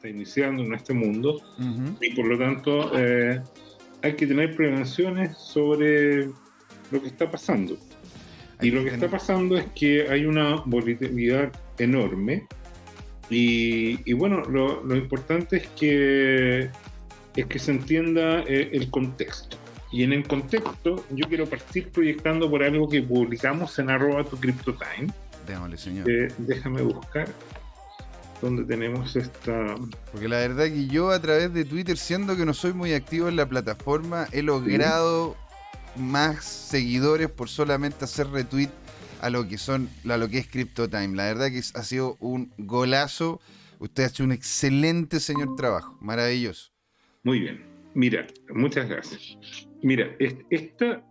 está iniciando en este mundo y por lo tanto eh, hay que tener prevenciones sobre lo que está pasando. Y lo que está pasando es que hay una volatilidad enorme y, bueno, lo, importante es que, es que se entienda eh, el contexto. Y en el contexto, yo quiero partir proyectando por algo que publicamos en arroba tu CryptoTime. Déjame, señor. Eh, déjame buscar dónde tenemos esta. Porque la verdad que yo a través de Twitter, siendo que no soy muy activo en la plataforma, he logrado más seguidores por solamente hacer retweet a lo que son a lo que es CryptoTime. La verdad que ha sido un golazo. Usted ha hecho un excelente señor trabajo, maravilloso. Muy bien. Mira, muchas gracias. Mira, esta,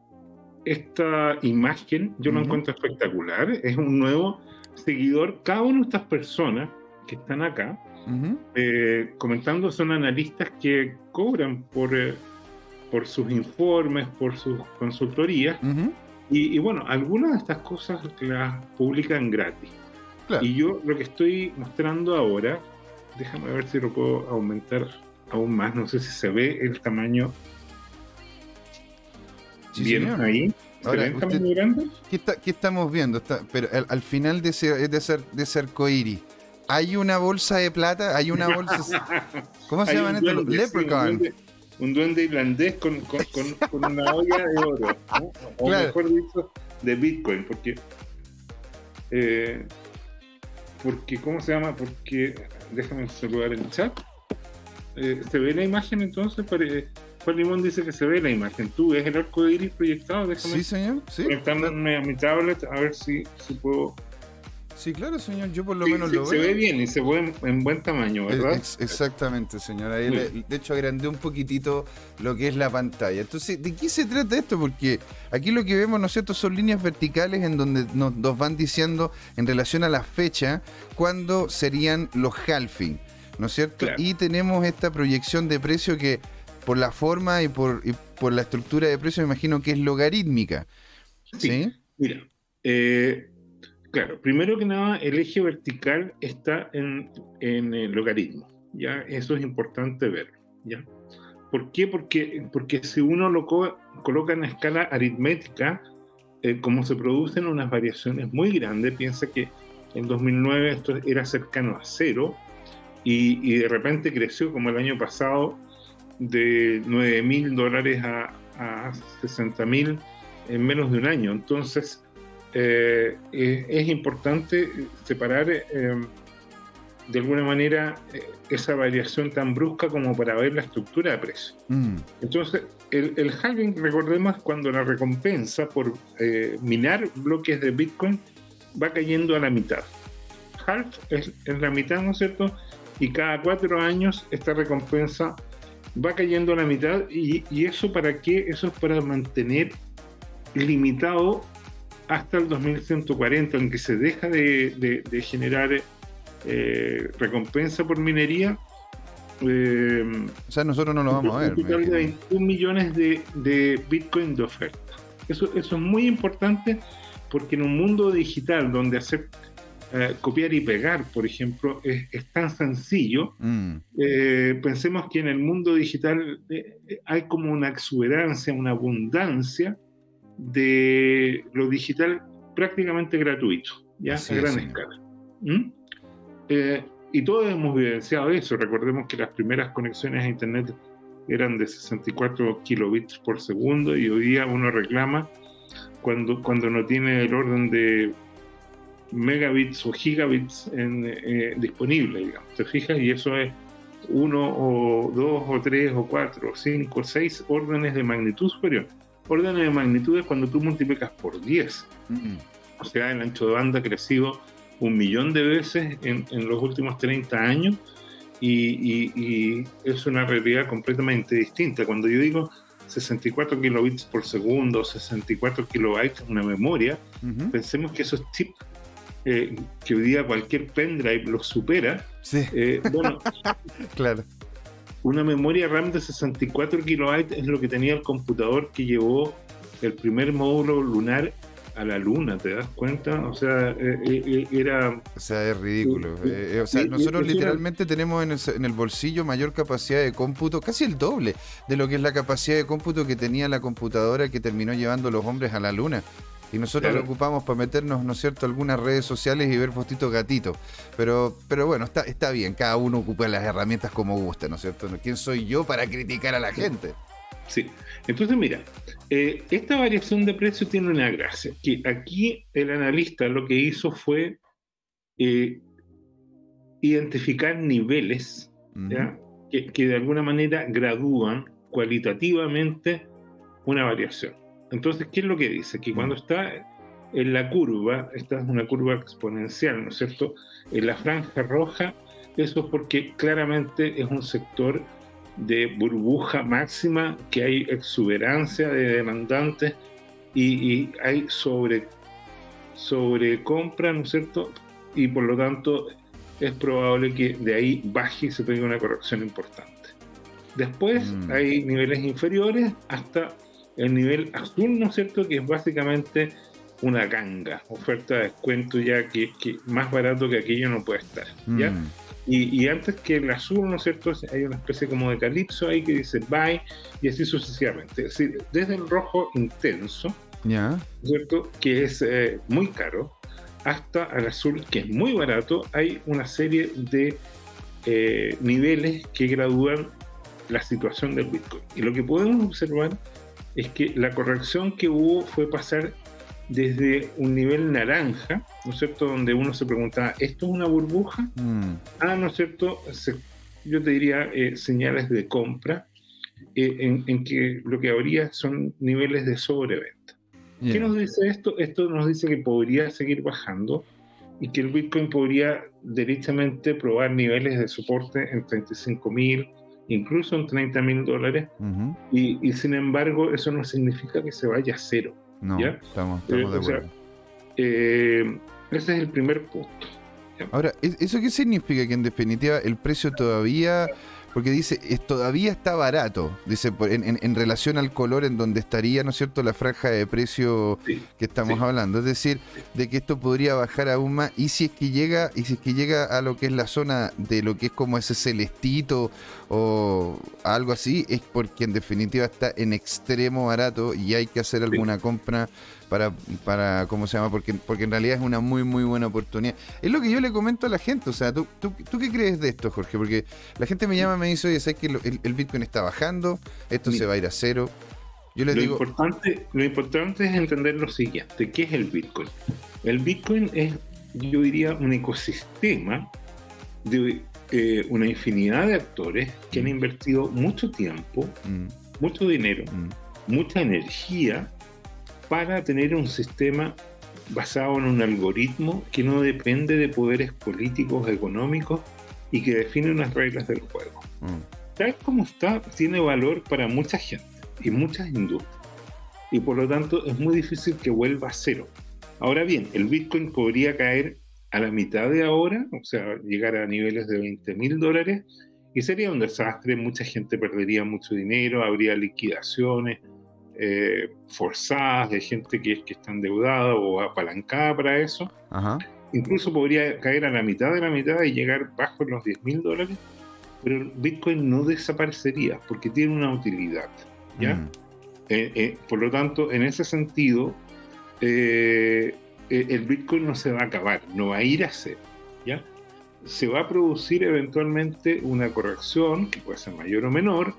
esta imagen yo la encuentro espectacular. Es un nuevo seguidor. Cada una de estas personas que están acá eh, comentando son analistas que cobran por, eh, por sus informes, por sus consultorías. Y, bueno, algunas de estas cosas las publican gratis. Y yo lo que estoy mostrando ahora, déjame ver si lo puedo aumentar aún más, no sé si se ve el tamaño bien ahí. ¿Se ve el tamaño grande? ¿qué, estamos viendo? pero al, final de ese, de ser de ser coiri, ¿hay una bolsa de plata? ¿Hay una bolsa? ¿Cómo se llaman estos? Leprechaun un duende irlandés con, con, con, una olla de oro, o mejor dicho, de Bitcoin, porque, eh, porque, ¿cómo se llama? Porque, déjame saludar en el chat, eh, ¿se ve la imagen entonces? Juan Limón dice que se ve la imagen. ¿Tú ves el arco de iris proyectado? Déjame sí, señor. Sí. Conectarme a mi tablet a ver si, si puedo Sí, claro, señor, yo por lo menos lo veo. Se ve bien y se ve en, buen tamaño, ¿verdad? exactamente, señor. Ahí de hecho, agrandé un poquitito lo que es la pantalla. Entonces, ¿de qué se trata esto? Porque aquí lo que vemos, ¿no es cierto?, son líneas verticales en donde nos, van diciendo en relación a la fecha cuándo serían los halving, ¿no es cierto? Y tenemos esta proyección de precio que, por la forma y por, por la estructura de precio, me imagino que es logarítmica. Sí. Mira, eh, Claro, primero que nada, el eje vertical está en, el logaritmo. ¿ya? Eso es importante ver. ¿ya? ¿Por qué? Porque, porque si uno lo coloca en escala aritmética, eh, como se producen unas variaciones muy grandes, piensa que en 2009 esto era cercano a cero y, de repente creció como el año pasado de 9 mil dólares a, a 60 mil en menos de un año. Entonces, eh, es importante separar eh, de alguna manera eh, esa variación tan brusca como para ver la estructura de precio. Mm. Entonces, el, el, halving, recordemos, cuando la recompensa por minar bloques de Bitcoin va cayendo a la mitad. Half es, la mitad, ¿no es cierto? Y cada cuatro años esta recompensa va cayendo a la mitad. ¿Y, y eso para qué? Eso es para mantener limitado hasta el 2140, en que se deja de, generar eh, recompensa por minería. Eh, o sea, nosotros no lo vamos a ver. Un total de 21 millones de, Bitcoin de oferta. Eso, eso es muy importante porque en un mundo digital donde hacer eh, copiar y pegar, por ejemplo, es, tan sencillo, mm. pensemos que en el mundo digital hay como una exuberancia, una abundancia de lo digital prácticamente gratuito, ya a gran escala. ¿Mm? Eh, y todos hemos evidenciado eso. Recordemos que las primeras conexiones a Internet eran de 64 kilobits por segundo y hoy día uno reclama cuando, cuando no tiene el orden de megabits o gigabits en, eh, disponible, digamos. ¿Te fijas? Y eso es uno o dos o tres o cuatro o cinco o seis órdenes de magnitud superior órdenes de magnitudes cuando tú multiplicas por 10. O sea, el ancho de banda ha crecido un millón de veces en, los últimos 30 años y, es una realidad completamente distinta. Cuando yo digo 64 kilobits por segundo, 64 kilobytes, una memoria, pensemos que esos chips eh, que hoy día cualquier pendrive los supera. Sí. Eh, bueno, claro una memoria RAM de 64 kilobytes es lo que tenía el computador que llevó el primer módulo lunar a la luna, ¿te das cuenta? O sea, eh, eh, eh, era... O sea, es ridículo. o sea, nosotros literalmente tenemos en el, en el, bolsillo mayor capacidad de cómputo, casi el doble de lo que es la capacidad de cómputo que tenía la computadora que terminó llevando los hombres a la luna. Y nosotros lo ocupamos para meternos, ¿no es cierto?, algunas redes sociales y ver postitos gatitos. Pero, pero bueno, está, está bien, cada uno ocupa las herramientas como gusta, ¿no es cierto? ¿Quién soy yo para criticar a la gente? Sí, entonces mira, eh, esta variación de precio tiene una gracia, que aquí el analista lo que hizo fue eh, identificar niveles que, que de alguna manera gradúan cualitativamente una variación. Entonces, ¿qué es lo que dice? Que cuando está en la curva, esta es una curva exponencial, ¿no es cierto? En la franja roja, eso es porque claramente es un sector de burbuja máxima, que hay exuberancia de demandantes y, hay sobre, sobre compra, ¿no es cierto? Y por lo tanto es probable que de ahí baje y se tenga una corrección importante. Después mm. hay niveles inferiores hasta el nivel azul, ¿no es cierto? Que es básicamente una ganga, oferta de descuento ya que, más barato que aquello no puede estar, ¿ya? Mm. Y, antes que el azul, ¿no es cierto? Hay una especie como de calipso ahí que dice buy y así sucesivamente. Es decir, desde el rojo intenso, ¿Ya? ¿cierto? Que es eh, muy caro, hasta el azul que es muy barato, hay una serie de eh, niveles que gradúan la situación del Bitcoin. Y lo que podemos observar es que la corrección que hubo fue pasar desde un nivel naranja, ¿no es cierto?, donde uno se preguntaba, ¿esto es una burbuja? Mm. Ah, ¿no es cierto? yo te diría eh, señales de compra, eh, en, que lo que habría son niveles de sobreventa. ¿Qué nos dice esto? Esto nos dice que podría seguir bajando y que el Bitcoin podría derechamente probar niveles de soporte en 35 mil, incluso en 30 mil dólares, y, sin embargo eso no significa que se vaya a cero. No, estamos, eh, de acuerdo. Eh, ese es el primer punto. Ahora, ¿eso qué significa? Que en definitiva el precio todavía porque dice, es, todavía está barato, dice, en, relación al color en donde estaría, ¿no es cierto?, la franja de precio que estamos hablando. Es decir, de que esto podría bajar aún más, y si es que llega, y si es que llega a lo que es la zona de lo que es como ese celestito o algo así, es porque en definitiva está en extremo barato y hay que hacer alguna compra para, para ¿cómo se llama? Porque, porque en realidad es una muy, muy buena oportunidad. Es lo que yo le comento a la gente, o sea, ¿tú, tú, qué crees de esto, Jorge? Porque la gente me llama y me dice, oye, ¿sabes que el, Bitcoin está bajando? Esto se va a ir a cero. Yo les lo digo... Importante, lo importante es entender lo siguiente, ¿qué es el Bitcoin? El Bitcoin es, yo diría, un ecosistema de eh, una infinidad de actores que han mm. invertido mucho tiempo, mm. mucho dinero, mm. mucha energía para tener un sistema basado en un algoritmo que no depende de poderes políticos, económicos y que define unas reglas del juego. Mm. Tal como está, tiene valor para mucha gente y muchas industrias. Y por lo tanto es muy difícil que vuelva a cero. Ahora bien, el Bitcoin podría caer a la mitad de ahora, o sea, llegar a niveles de 20 mil dólares, y sería un desastre, mucha gente perdería mucho dinero, habría liquidaciones, eh, forzadas, de gente que, que está endeudada o apalancada para eso. Incluso podría caer a la mitad de la mitad y llegar bajo los 10 mil dólares, pero Bitcoin no desaparecería porque tiene una utilidad. ¿ya? Mm. Eh, eh, por lo tanto, en ese sentido, el Bitcoin no se va a acabar, no va a ir a cero. ¿ya? Se va a producir eventualmente una corrección, que puede ser mayor o menor,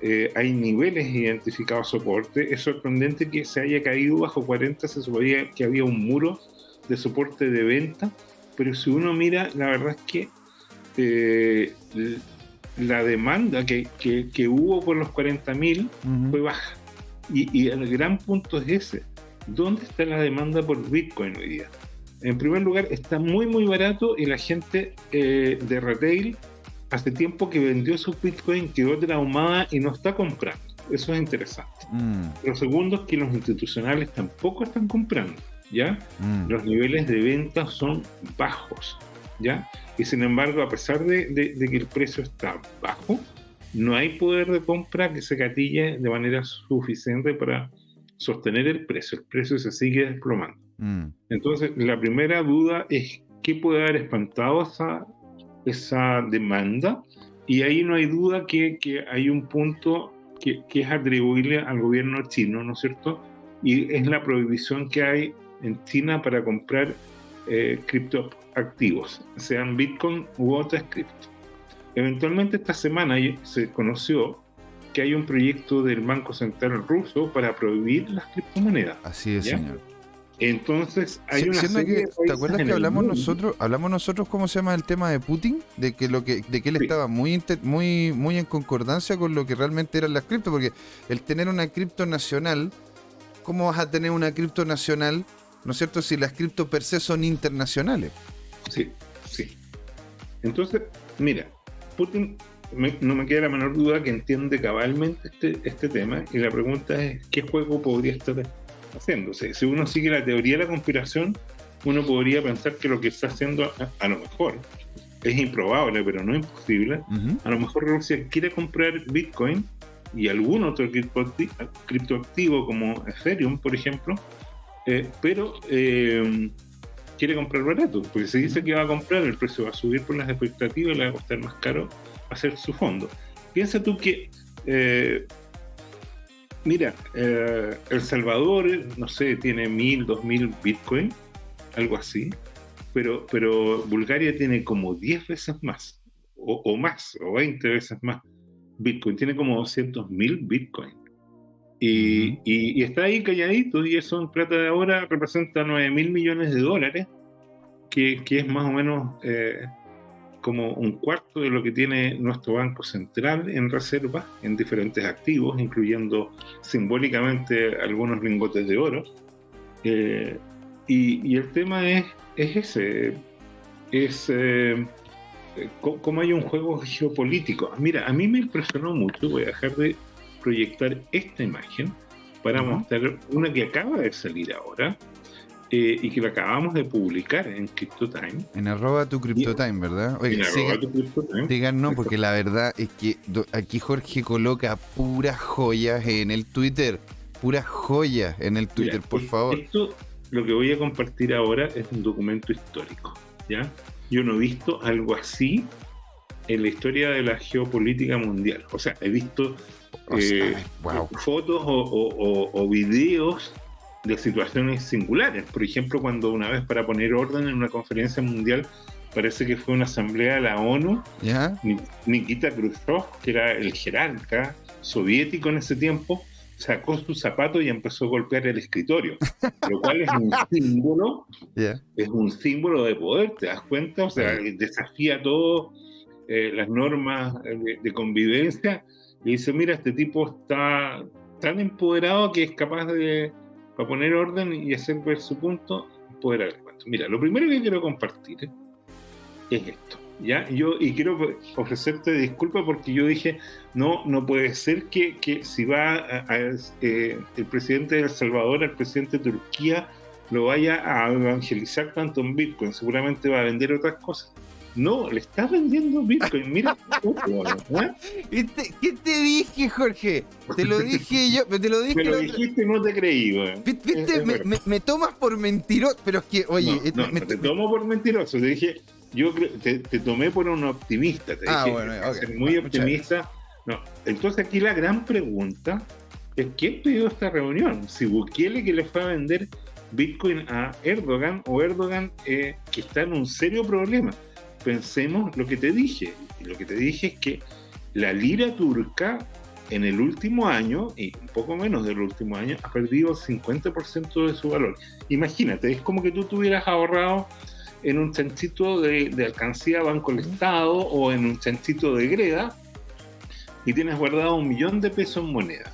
eh, hay niveles identificados soporte. Es sorprendente que se haya caído bajo 40, se suponía que había un muro de soporte de venta, pero si uno mira, la verdad es que eh, la demanda que, que, hubo por los 40.000 fue baja. Y, el gran punto es ese. ¿Dónde está la demanda por Bitcoin hoy día? En primer lugar, está muy, muy barato y la gente eh, de retail hace tiempo que vendió su Bitcoin, quedó traumada y no está comprando. Eso es interesante. Mm. Lo segundo es que los institucionales tampoco están comprando, ¿ya? Mm. Los niveles de venta son bajos, ¿ya? Y sin embargo, a pesar de, que el precio está bajo, no hay poder de compra que se gatille de manera suficiente para sostener el precio. El precio se sigue desplomando. Mm. Entonces, la primera duda es qué puede haber espantado esa, esa demanda. Y ahí no hay duda que, que hay un punto que, que, es atribuible al gobierno chino, ¿no es cierto? Y es la prohibición que hay en China para comprar eh, criptoactivos, sean Bitcoin u otras cripto. Eventualmente esta semana se conoció que hay un proyecto del Banco Central ruso para prohibir las criptomonedas. Así es, señor. Entonces, hay una serie ¿Te acuerdas que hablamos nosotros, hablamos nosotros cómo se llama el tema de Putin? De que lo que, de que él estaba muy, muy, muy en concordancia con lo que realmente eran las cripto, porque el tener una cripto nacional, ¿cómo vas a tener una cripto nacional, no es cierto, si las cripto per se son internacionales? Sí, sí. Entonces, mira, Putin no me queda la menor duda que entiende cabalmente este, este tema y la pregunta es, ¿qué juego podría estar haciéndose. Si uno sigue la teoría de la conspiración, uno podría pensar que lo que está haciendo, a, lo mejor, es improbable, pero no imposible, a lo mejor Rusia quiere comprar Bitcoin y algún otro criptoactivo como Ethereum, por ejemplo, eh, pero eh, quiere comprar barato, porque si dice que va a comprar, el precio va a subir por las expectativas le va a costar más caro hacer su fondo. Piensa tú que eh, Mira, eh, El Salvador, no sé, tiene mil, dos mil Bitcoin, algo así, pero, pero Bulgaria tiene como 10 veces más, o, más, o 20 veces más Bitcoin, tiene como 200 mil Bitcoin. Y, y, está ahí calladito, y eso en plata de ahora representa 9 mil millones de dólares, que, que, es más o menos eh, como un cuarto de lo que tiene nuestro Banco Central en reserva en diferentes activos, incluyendo simbólicamente algunos lingotes de oro. Eh, y, el tema es, es ese, es eh, cómo hay un juego geopolítico. Mira, a mí me impresionó mucho, voy a dejar de proyectar esta imagen para mostrar una que acaba de salir ahora, eh, y que lo acabamos de publicar en CryptoTime. En arroba tu CryptoTime, ¿verdad? Oye, en Digan no, porque la verdad es que aquí Jorge coloca puras joyas en el Twitter. Puras joyas en el Twitter, por favor. Esto, lo que voy a compartir ahora es un documento histórico, ¿ya? Yo no he visto algo así en la historia de la geopolítica mundial. O sea, he visto eh, fotos o, o videos de situaciones singulares. Por ejemplo, cuando una vez para poner orden en una conferencia mundial, parece que fue una asamblea de la ONU, Nikita Khrushchev, que era el jerarca soviético en ese tiempo, sacó su zapato y empezó a golpear el escritorio, lo cual es un símbolo, es un símbolo de poder, ¿te das cuenta? O sea, desafía todas eh, las normas de, de, convivencia y dice, mira, este tipo está tan empoderado que es capaz de para poner orden y hacer ver su punto, poder haber Mira, lo primero que quiero compartir es esto. ¿ya? Yo, y quiero ofrecerte disculpas porque yo dije, no, no puede ser que, que si va eh, el presidente de El Salvador, el presidente de Turquía, lo vaya a evangelizar tanto en Bitcoin, seguramente va a vender otras cosas. No, le estás vendiendo Bitcoin. Mira, ¿eh? ¿Qué te dije, Jorge? Te lo dije yo. Te lo dije. Me lo dijiste y no te creí, güey. Viste, me, tomas por mentiroso. Pero es que, oye. No, no, te tomo por mentiroso. Te dije, yo te, te tomé por un optimista. Te ah, dije, bueno, muy optimista. No, entonces aquí la gran pregunta es: ¿quién pidió esta reunión? Si Bukele que le fue a vender Bitcoin a Erdogan o Erdogan eh, que está en un serio problema pensemos lo que te dije. Y lo que te dije es que la lira turca en el último año, y un poco menos del último año, ha perdido el 50% de su valor. Imagínate, es como que tú tuvieras ahorrado en un chanchito de, de alcancía Banco del Estado o en un chanchito de greda y tienes guardado un millón de pesos en moneda.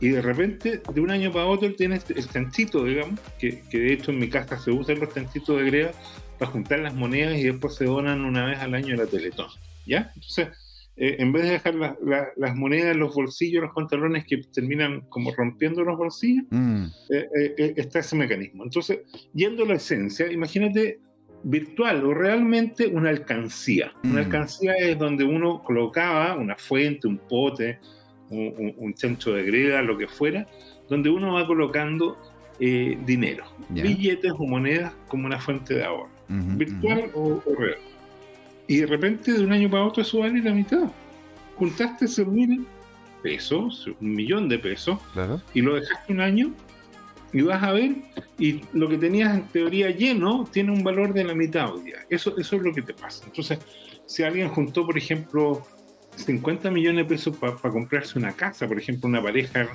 Y de repente, de un año para otro, tienes el chanchito, digamos, que, que de hecho en mi casa se usan los chanchitos de greda para juntar las monedas y después se donan una vez al año a la Teletón. ¿Ya? Entonces, eh, en vez de dejar las monedas en los bolsillos, los pantalones que terminan como rompiendo los bolsillos, mm. eh, eh, está ese mecanismo. Entonces, yendo a la esencia, imagínate virtual o realmente una alcancía. Una mm. alcancía es donde uno colocaba una fuente, un pote, un, un, chancho de greda, lo que fuera, donde uno va colocando eh, dinero, billetes o monedas como una fuente de ahorro, virtual o, real. Y de repente de un año para otro eso vale la mitad. Juntaste ese mil pesos, un millón de pesos, y lo dejaste un año y vas a ver, y lo que tenías en teoría lleno tiene un valor de la mitad hoy día. Eso, eso es lo que te pasa. Entonces, si alguien juntó, por ejemplo, 50 millones de pesos para comprarse una casa, por ejemplo, una pareja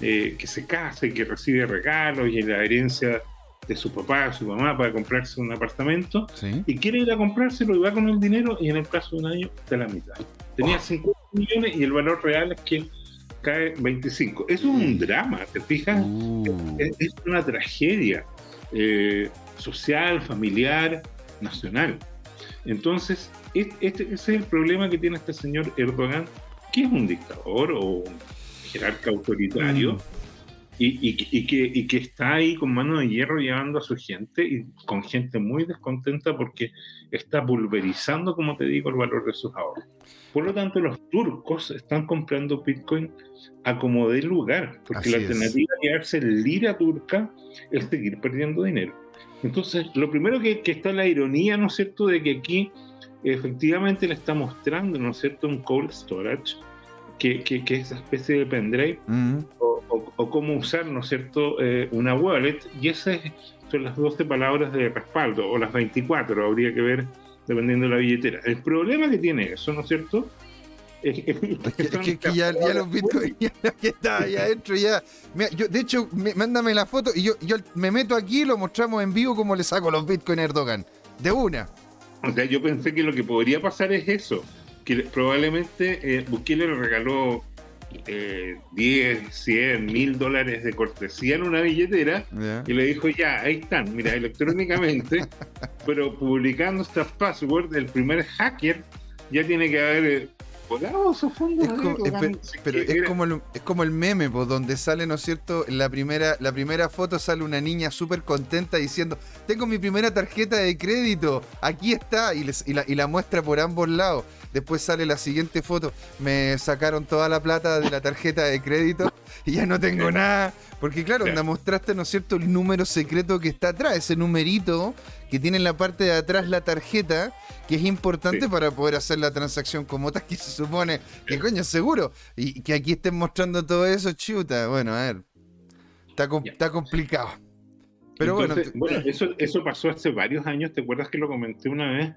eh, que se case, que recibe regalos y la herencia de su papá, su mamá para comprarse un apartamento y quiere ir a comprárselo y va con el dinero y en el plazo de un año de la mitad. Tenía 50 millones y el valor real es que cae 25. Eso es un drama, ¿te fijas? Uh. Es, una tragedia eh, social, familiar, nacional. Entonces, este, ese es el problema que tiene este señor Erdogan, que es un dictador o un jerarca autoritario. Mm. Y, que, y, que, está ahí con mano de hierro llevando a su gente y con gente muy descontenta porque está pulverizando, como te digo, el valor de sus ahorros. Por lo tanto, los turcos están comprando Bitcoin a como de lugar, porque la alternativa de quedarse en lira turca es seguir perdiendo dinero. Entonces, lo primero que, que, está la ironía, ¿no es cierto?, de que aquí efectivamente le está mostrando, ¿no es cierto?, un cold storage que, que, que, es esa especie de pendrive, o, cómo usar, ¿no es cierto?, eh, una wallet, y esas son las 12 palabras de respaldo, o las 24, habría que ver dependiendo de la billetera. El problema que tiene eso, ¿no es cierto?, es que, ya, los bitcoins ya está ahí adentro ya. yo, de hecho, mándame la foto y yo, yo me meto aquí y lo mostramos en vivo cómo le saco los bitcoins a Erdogan. De una. O sea, yo pensé que lo que podría pasar es eso que probablemente eh, Bukele le regaló eh, 10, 100, 1000 dólares de cortesía en una billetera y le dijo, ya, ahí están, mira, electrónicamente, pero publicando estas passwords, el primer hacker ya tiene que haber eh, es pero es como, el, es como el meme, pues, donde sale, ¿no es cierto? La primera, la primera foto sale una niña súper contenta diciendo, tengo mi primera tarjeta de crédito, aquí está, y, la, y la muestra por ambos lados. Después sale la siguiente foto, me sacaron toda la plata de la tarjeta de crédito y ya no tengo nada. Porque claro, me mostraste, ¿no es cierto?, el número secreto que está atrás, ese numerito que tiene en la parte de atrás la tarjeta, que es importante para poder hacer la transacción como tal, que se supone que coño, seguro. Y que aquí estén mostrando todo eso, chuta. Bueno, a ver. Está, está complicado. Pero bueno, bueno eso, eso pasó hace varios años. ¿Te acuerdas que lo comenté una vez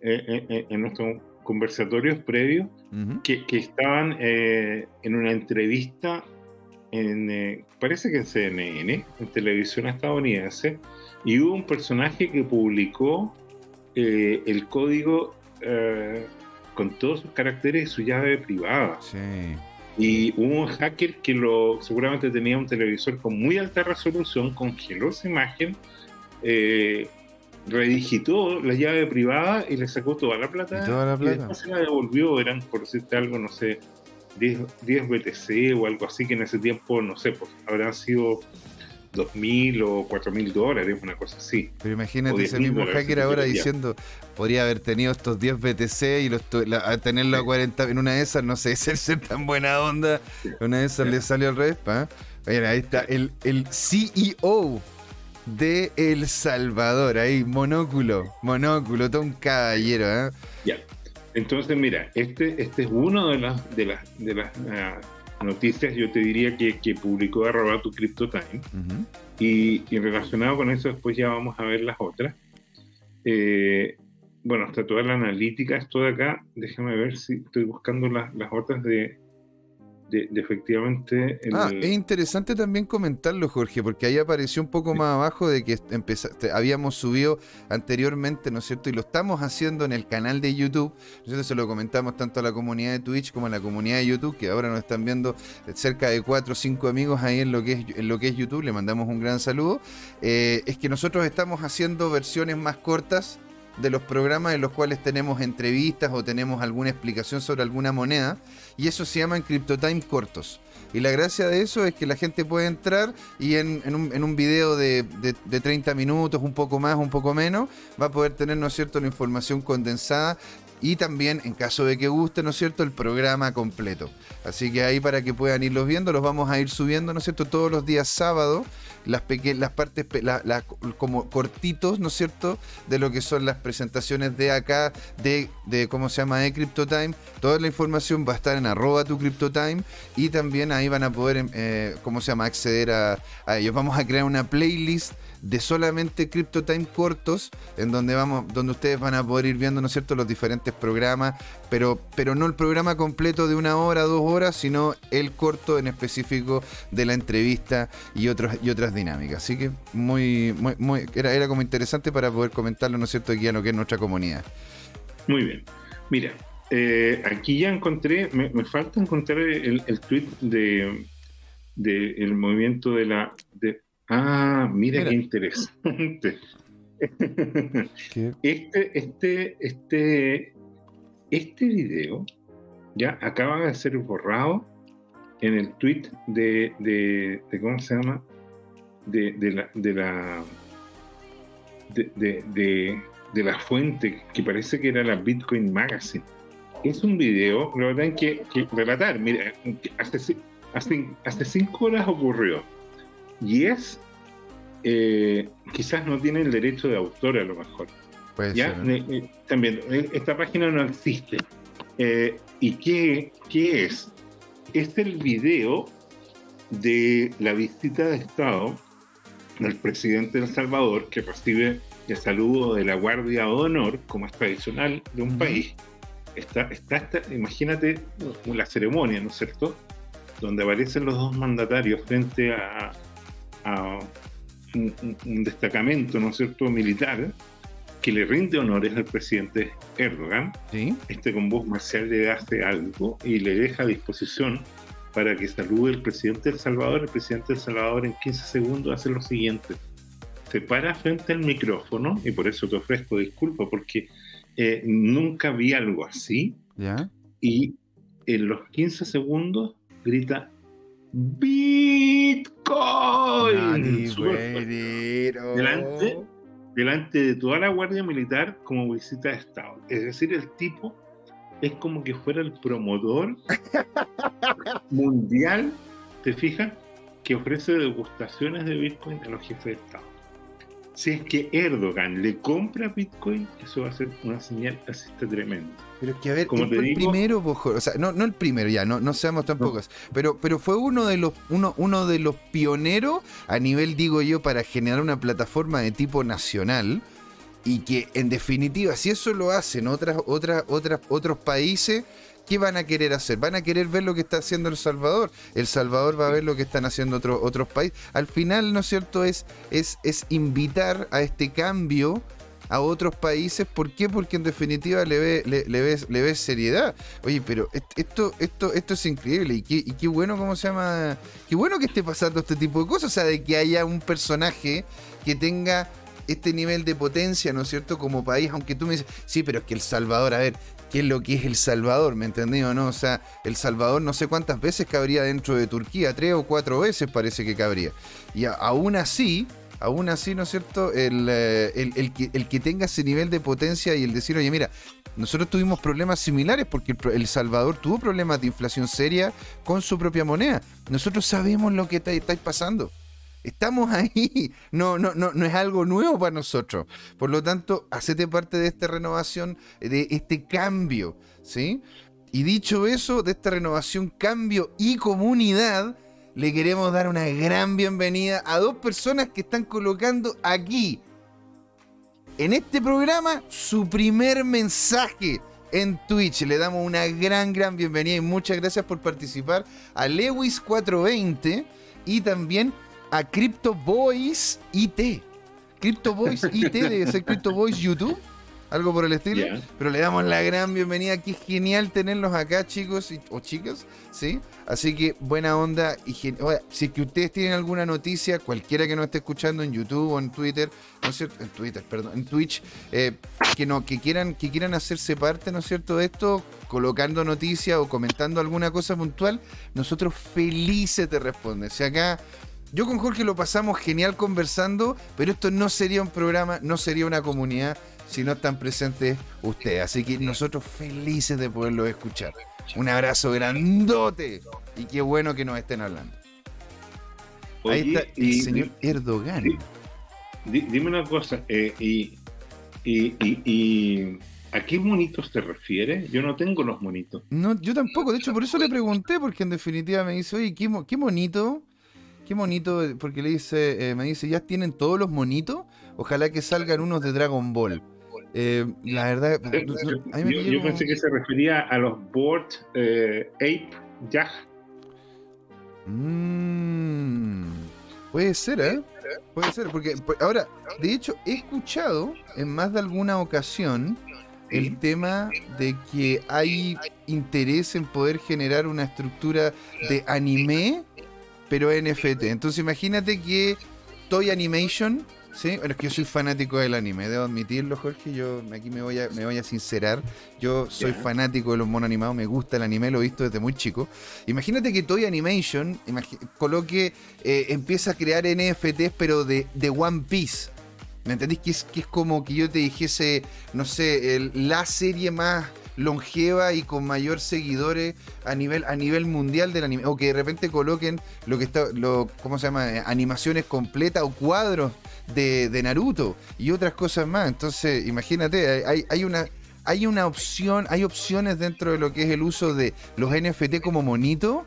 eh, eh, eh, en nuestros conversatorios previos? que, que, estaban en una entrevista en, parece que en CNN, en televisión estadounidense, y hubo un personaje que publicó eh, el código eh, con todos sus caracteres y su llave privada. Y hubo un hacker que lo seguramente tenía un televisor con muy alta resolución, congeló esa imagen, eh, redigitó la llave privada y le sacó toda la plata. Y, después se la devolvió, eran por decirte algo, no sé, 10, 10 BTC o algo así, que en ese tiempo, no sé, pues habrán sido 2.000 o 4.000 dólares, una cosa así. Pero imagínate ese mismo hacker ahora diciendo, podría haber tenido estos 10 BTC y los tenerlo a 40 en una de esas, no sé, ser, ser tan buena onda, una de esas le salió al revés, ¿pa? ahí está el, el CEO de El Salvador, ahí, monóculo, monóculo, todo un caballero, ¿eh? Ya. Entonces, mira, este, este es uno de las, de las, de las ah, noticias, yo te diría que, que publicó arroba tu CryptoTime. y, y, relacionado con eso, después ya vamos a ver las otras. Eh, bueno, hasta toda la analítica, esto de acá, déjame ver si estoy buscando las, las otras de, de, efectivamente... ah, es interesante también comentarlo, Jorge, porque ahí apareció un poco más abajo de que habíamos subido anteriormente, ¿no es cierto? Y lo estamos haciendo en el canal de YouTube. Nosotros se lo comentamos tanto a la comunidad de Twitch como a la comunidad de YouTube, que ahora nos están viendo cerca de 4 o 5 amigos ahí en lo que es, en lo que es YouTube. Le mandamos un gran saludo. Eh, es que nosotros estamos haciendo versiones más cortas de los programas en los cuales tenemos entrevistas o tenemos alguna explicación sobre alguna moneda y eso se llama en CryptoTime cortos. Y la gracia de eso es que la gente puede entrar y en, un, en un, video de, de, 30 minutos, un poco más, un poco menos, va a poder tener, ¿no es cierto?, la información condensada y también, en caso de que guste, ¿no es cierto?, el programa completo. Así que ahí para que puedan irlos viendo, los vamos a ir subiendo, ¿no es cierto?, todos los días sábado, las, las partes, como cortitos, ¿no es cierto?, de lo que son las presentaciones de acá, de, de ¿cómo se llama?, de CryptoTime. Toda la información va a estar en arroba tu CryptoTime y también ahí van a poder, eh, ¿cómo se llama?, acceder a ellos. Vamos a crear una playlist de solamente CryptoTime cortos, en donde vamos, donde ustedes van a poder ir viendo, ¿no es cierto?, los diferentes programas, pero, pero no el programa completo de una hora, dos horas, sino el corto en específico de la entrevista y otros, y otras dinámicas. Así que muy, muy, muy, era, era como interesante para poder comentarlo, ¿no es cierto?, aquí a lo que es nuestra comunidad. Muy bien. Mira, eh, aquí ya encontré, me, falta encontrar el, el tweet de, de el movimiento de la de, Ah, mira, qué interesante. Este, este, este, este video ya acaba de ser borrado en el tweet de, de, ¿cómo se llama? De, de la, de la, de, la fuente que parece que era la Bitcoin Magazine. Es un video, lo verdad que, que relatar, mira, hace, hace, hace cinco horas ocurrió y es, eh, quizás no tiene el derecho de autor a lo mejor. ¿Ya? Eh, eh, también, esta página no existe. ¿Y qué, qué es? Es el video de la visita de Estado del presidente de El Salvador, que recibe el saludo de la Guardia de Honor, como es tradicional de un país. Está, está, imagínate la ceremonia, ¿no es cierto? Donde aparecen los dos mandatarios frente a, a un, destacamento, ¿no es cierto?, militar que le rinde honores al presidente Erdogan. Este con voz marcial le hace algo y le deja a disposición para que salude el presidente del Salvador. El presidente del Salvador en 15 segundos hace lo siguiente. Se para frente al micrófono y por eso te ofrezco disculpas porque eh, nunca vi algo así. Y en los 15 segundos grita Bitcoin. Delante, delante de toda la Guardia Militar como visita de Estado. Es decir, el tipo es como que fuera el promotor mundial, ¿te fijas? Que ofrece degustaciones de Bitcoin a los jefes de Estado si es que Erdogan le compra Bitcoin, eso va a ser una señal así tremenda. Pero es que a ver, Como el primero, o sea, no, no el primero ya, no, no seamos tampoco, pero, pero fue uno de los, uno, uno de los pioneros a nivel, digo yo, para generar una plataforma de tipo nacional. Y que en definitiva, si eso lo hacen otras, otras, otras, otros países, ¿qué van a querer hacer? Van a querer ver lo que está haciendo El Salvador. El Salvador va a ver lo que están haciendo otros países. Al final, ¿no es cierto? Es, es, es invitar a este cambio a otros países. ¿Por qué? Porque en definitiva le ve, le, le ves, seriedad. Oye, pero esto, esto, esto es increíble. Y qué, y qué bueno, ¿cómo se llama? Qué bueno que esté pasando este tipo de cosas. O sea, de que haya un personaje que tenga este nivel de potencia, ¿no es cierto? Como país, aunque tú me dices, sí, pero es que El Salvador, a ver, qué es lo que es El Salvador, ¿me entendí o no? O sea, El Salvador no sé cuántas veces cabría dentro de Turquía, tres o cuatro veces parece que cabría. Y aún así, aún así, ¿no es cierto? Eh, el, que, el, que, tenga ese nivel de potencia y el decir, oye, mira, nosotros tuvimos problemas similares porque El Salvador tuvo problemas de inflación seria con su propia moneda. Nosotros sabemos lo que está, está pasando. Estamos ahí, no, no, no, no es algo nuevo para nosotros. Por lo tanto, hacete parte de esta renovación, de este cambio, ¿sí? Y dicho eso, de esta renovación, cambio y comunidad, le queremos dar una gran bienvenida a dos personas que están colocando aquí, en este programa, su primer mensaje en Twitch. Le damos una gran, gran bienvenida y muchas gracias por participar a Lewis420 y también a Crypto Boys IT. Crypto Boys IT debe ser Crypto Boys YouTube, algo por el estilo. Pero le damos la gran bienvenida. Qué genial tenerlos acá, chicos o chicas, ¿sí? Así que buena onda. Y si es que ustedes tienen alguna noticia, cualquiera que nos esté escuchando en YouTube o en Twitter, ¿no es cierto? En Twitter, perdón, en Twitch, eh, que no, que quieran, que quieran hacerse parte, ¿no es cierto?, de esto, colocando noticias o comentando alguna cosa puntual, nosotros felices te responden. Si acá yo con Jorge lo pasamos genial conversando, pero esto no sería un programa, no sería una comunidad si no están presentes ustedes. Así que nosotros felices de poderlos escuchar. Un abrazo grandote y qué bueno que nos estén hablando. Ahí está el señor Erdogan. dime una cosa, eh, y, y, ¿a qué monitos te refieres? Yo no tengo los monitos. No, yo tampoco, de hecho por eso le pregunté, porque en definitiva me dice, oye, qué, qué bonito, qué bonito, porque le dice, eh, me dice, ¿ya tienen todos los monitos? Ojalá que salgan unos de Dragon Ball. Eh, la verdad, yo, pensé que se refería a los Board Ape Jag Mmm. Puede ser, ¿eh? Puede ser, porque pues, ahora, de hecho, he escuchado en más de alguna ocasión el tema de que hay interés en poder generar una estructura de anime, pero NFT. Entonces imagínate que Toy Animation Sí, bueno, es que yo soy fanático del anime, debo admitirlo, Jorge. Yo aquí me voy a, me voy a sincerar. Yo soy fanático de los monos animados, me gusta el anime, lo he visto desde muy chico. Imagínate que Toy Animation coloque, eh, empieza a crear NFTs, pero de, de One Piece. ¿Me entendés? Que es, que es como que yo te dijese, no sé, la serie más longeva y con mayor seguidores a nivel, a nivel mundial del anime. O que de repente coloquen lo que está, lo, ¿cómo se llama? Eh, animaciones completas o cuadros de, Naruto y otras cosas más. Entonces, imagínate, hay, hay una hay una opción, hay opciones dentro de lo que es el uso de los NFT como monito,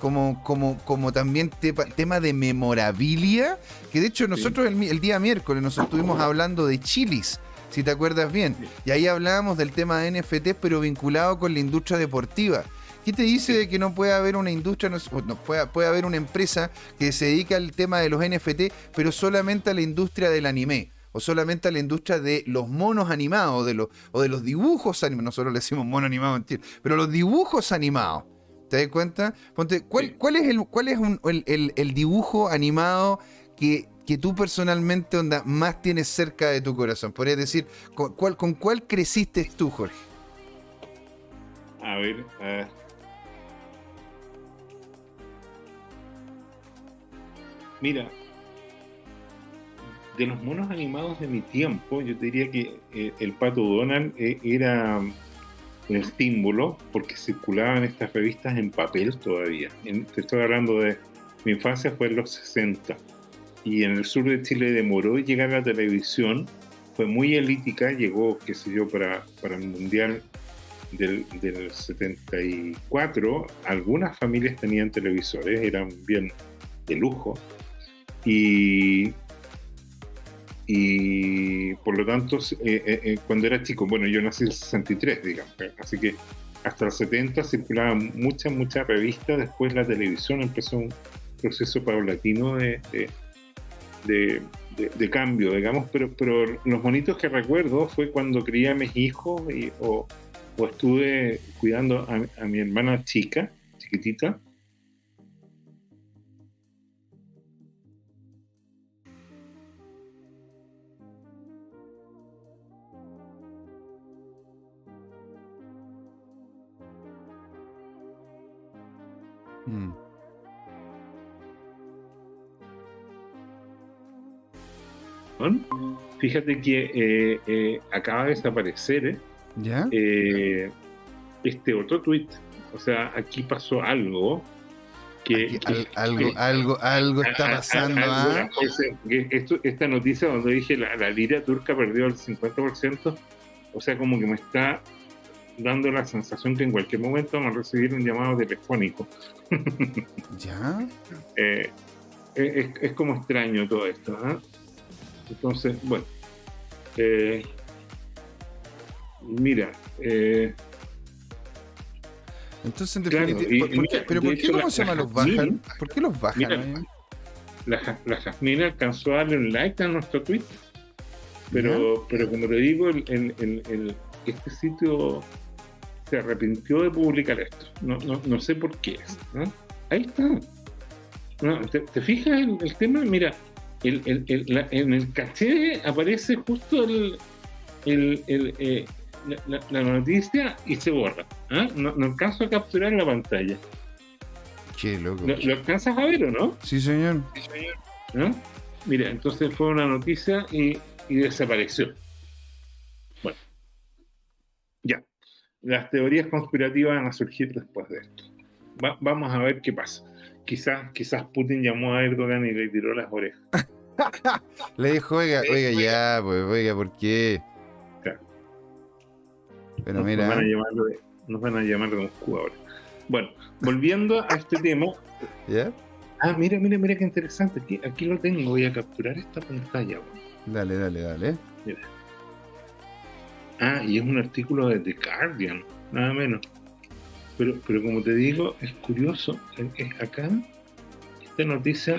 como, como, como también tema de memorabilia, que de hecho nosotros el, día miércoles nos estuvimos hablando de chilis, si te acuerdas bien, y ahí hablábamos del tema de NFT, pero vinculado con la industria deportiva. ¿Qué te dice de que no puede haber una industria, no, puede, puede haber una empresa que se dedica al tema de los NFT, pero solamente a la industria del anime? o solamente a la industria de los monos animados de los, o de los dibujos animados. Nosotros le decimos mono animado, pero los dibujos animados. ¿Te das cuenta? Ponte, ¿cuál, ¿cuál, es, el, cuál es el, dibujo animado que, que tú personalmente onda, más tienes cerca de tu corazón? Podrías decir, ¿con cuál, con cuál creciste tú, Jorge? A ver, Mira, de los monos animados de mi tiempo, yo diría que eh, el pato Donald eh, era el símbolo porque circulaban estas revistas en papel todavía. te estoy hablando de mi infancia fue en los 60 y en el sur de Chile demoró llegar a la televisión, fue muy elítica, llegó, qué sé yo, para, para el Mundial del, del 74, algunas familias tenían televisores, eran bien de lujo y, y por lo tanto, eh, eh, eh, cuando era chico, bueno, yo nací en el 63, digamos, así que hasta los 70 circulaban muchas, muchas revistas, después la televisión empezó un proceso paulatino de, de, de, cambio, digamos, pero, pero los bonitos que recuerdo fue cuando crié a mis hijos y, o, estuve cuidando a mi hermana chica, chiquitita, Mm. Fíjate que eh, eh, acaba de desaparecer ¿eh? ¿Ya? este otro tweet. O sea, aquí pasó algo que, algo, algo, algo está pasando. ¿ah? esta noticia donde dije la, la lira turca perdió el 50%, o sea, como que me está dando la sensación que en cualquier momento vamos a recibir un llamado telefónico. ¿Ya? Eh, es, como extraño todo esto. ¿ah? Entonces, bueno. Eh, mira. Eh, Entonces, en definitiva, ¿pero por qué cómo se llama los bajan? ¿Por qué los bajan? la, la Jasmine alcanzó a darle un like a nuestro tweet, pero, pero como le digo, el, el, este sitio se arrepintió de publicar esto. No, no, no sé por qué. Ahí está. ¿te, fijas el, el, tema? Mira, el, el, en el caché aparece justo el, eh, la, noticia y se borra. ¿ah? No, alcanzo a capturar la pantalla. Qué loco. ¿Lo, alcanzas a ver o no? Sí, señor. Mira, entonces fue una noticia y, y desapareció. Ya. Las teorías conspirativas van a surgir después de esto. vamos a ver qué pasa. Quizás, quizás Putin llamó a Erdogan y le tiró las orejas. le dijo, oiga, oiga, ya, pues, oiga, ¿por qué? Claro. Pero mira. Nos van, a llamar de, nos van a llamar de Moscú ahora. Bueno, volviendo a este tema. ¿Ya? Ah, mira, mira, mira qué interesante. Aquí, aquí lo tengo. Voy a capturar esta pantalla. Dale, dale, dale. Mira. Ah, y es un artículo de The Guardian, nada menos. Pero, pero como te digo, es curioso. Acá, esta noticia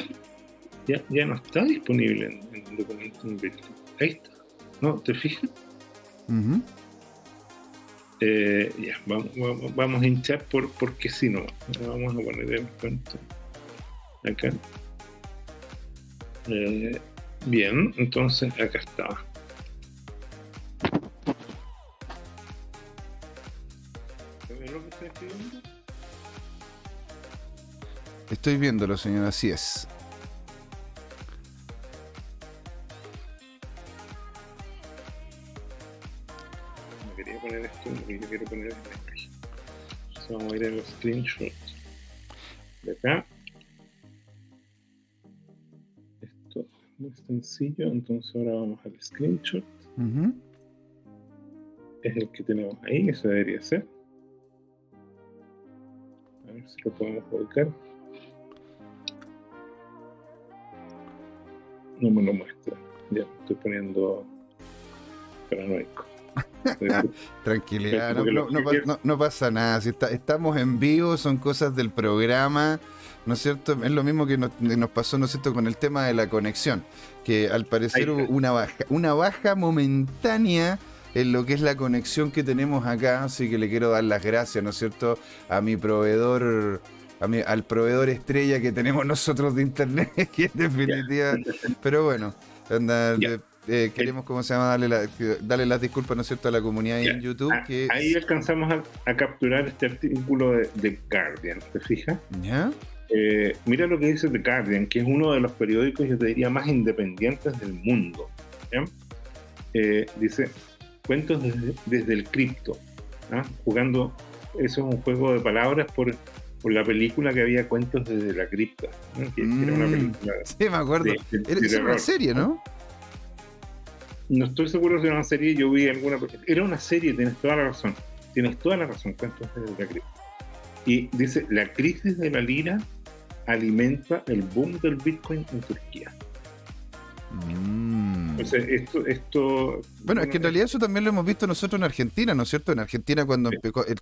ya, ya no está disponible en, en documento Ahí está. ¿No? ¿Te fijas? Eh, ya, vamos, vamos, a hinchar por porque si no. Vamos a poner el cuento acá. Eh, bien, entonces acá estaba. Estoy viéndolo, señor, así es. Me quería poner esto porque yo quiero poner esta Entonces vamos a ir a los screenshots de acá. Esto es muy sencillo, entonces ahora vamos al screenshot. Es el que tenemos ahí, ese debería ser. A ver si lo podemos ubicar. no me lo muestra. Ya, estoy poniendo paranoico. Tranquilidad, no, pasa nada. Si estamos en vivo, son cosas del programa, ¿no es cierto? Es lo mismo que nos, pasó, ¿no es cierto?, con el tema de la conexión, que al parecer hubo una baja, una baja momentánea en lo que es la conexión que tenemos acá, así que le quiero dar las gracias, ¿no es cierto?, a mi proveedor al proveedor estrella que tenemos nosotros de internet, que en definitiva. Pero bueno, eh, queremos, ¿cómo se llama? Darle, darle, las disculpas, ¿no es cierto?, a la comunidad en YouTube. Ah, que... Ahí alcanzamos a, capturar este artículo de, The Guardian, ¿te fijas? ¿Ya? Eh, mira lo que dice The Guardian, que es uno de los periódicos, yo te diría, más independientes del mundo. Eh, dice, cuentos desde, el cripto, ¿ah? jugando, eso es un juego de palabras por por la película que había cuentos desde la cripta, que, era una mm, película. Sí, me acuerdo. era, una serie, ¿no? No estoy seguro si era una serie, yo vi alguna. Era una serie, tienes toda la razón. Tienes toda la razón, cuentos desde la cripta. Y dice: la crisis de la lira alimenta el boom del Bitcoin en Turquía. Mm. esto, esto. Bueno, es que en realidad eso también lo hemos visto nosotros en Argentina, ¿no es cierto? En Argentina, cuando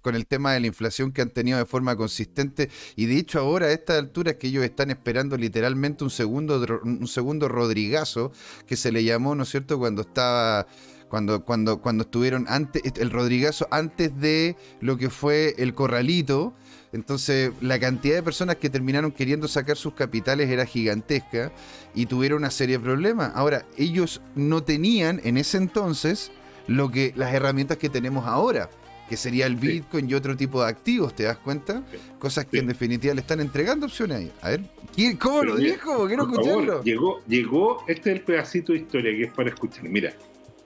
con el tema de la inflación que han tenido de forma consistente, y de hecho ahora a esta altura es que ellos están esperando literalmente un segundo, un segundo Rodrigazo, que se le llamó, ¿no es cierto?, cuando estaba cuando, cuando, cuando estuvieron antes, el Rodrigazo antes de lo que fue el Corralito, entonces, la cantidad de personas que terminaron queriendo sacar sus capitales era gigantesca y tuvieron una serie de problemas. Ahora, ellos no tenían en ese entonces lo que las herramientas que tenemos ahora, que sería el Bitcoin y otro tipo de activos, ¿te das cuenta? Cosas que en definitiva le están entregando opciones ahí. A ver, ¿cómo lo dijo? Quiero escucharlo. llegó, llegó, este es el pedacito de historia que es para escuchar. Mira,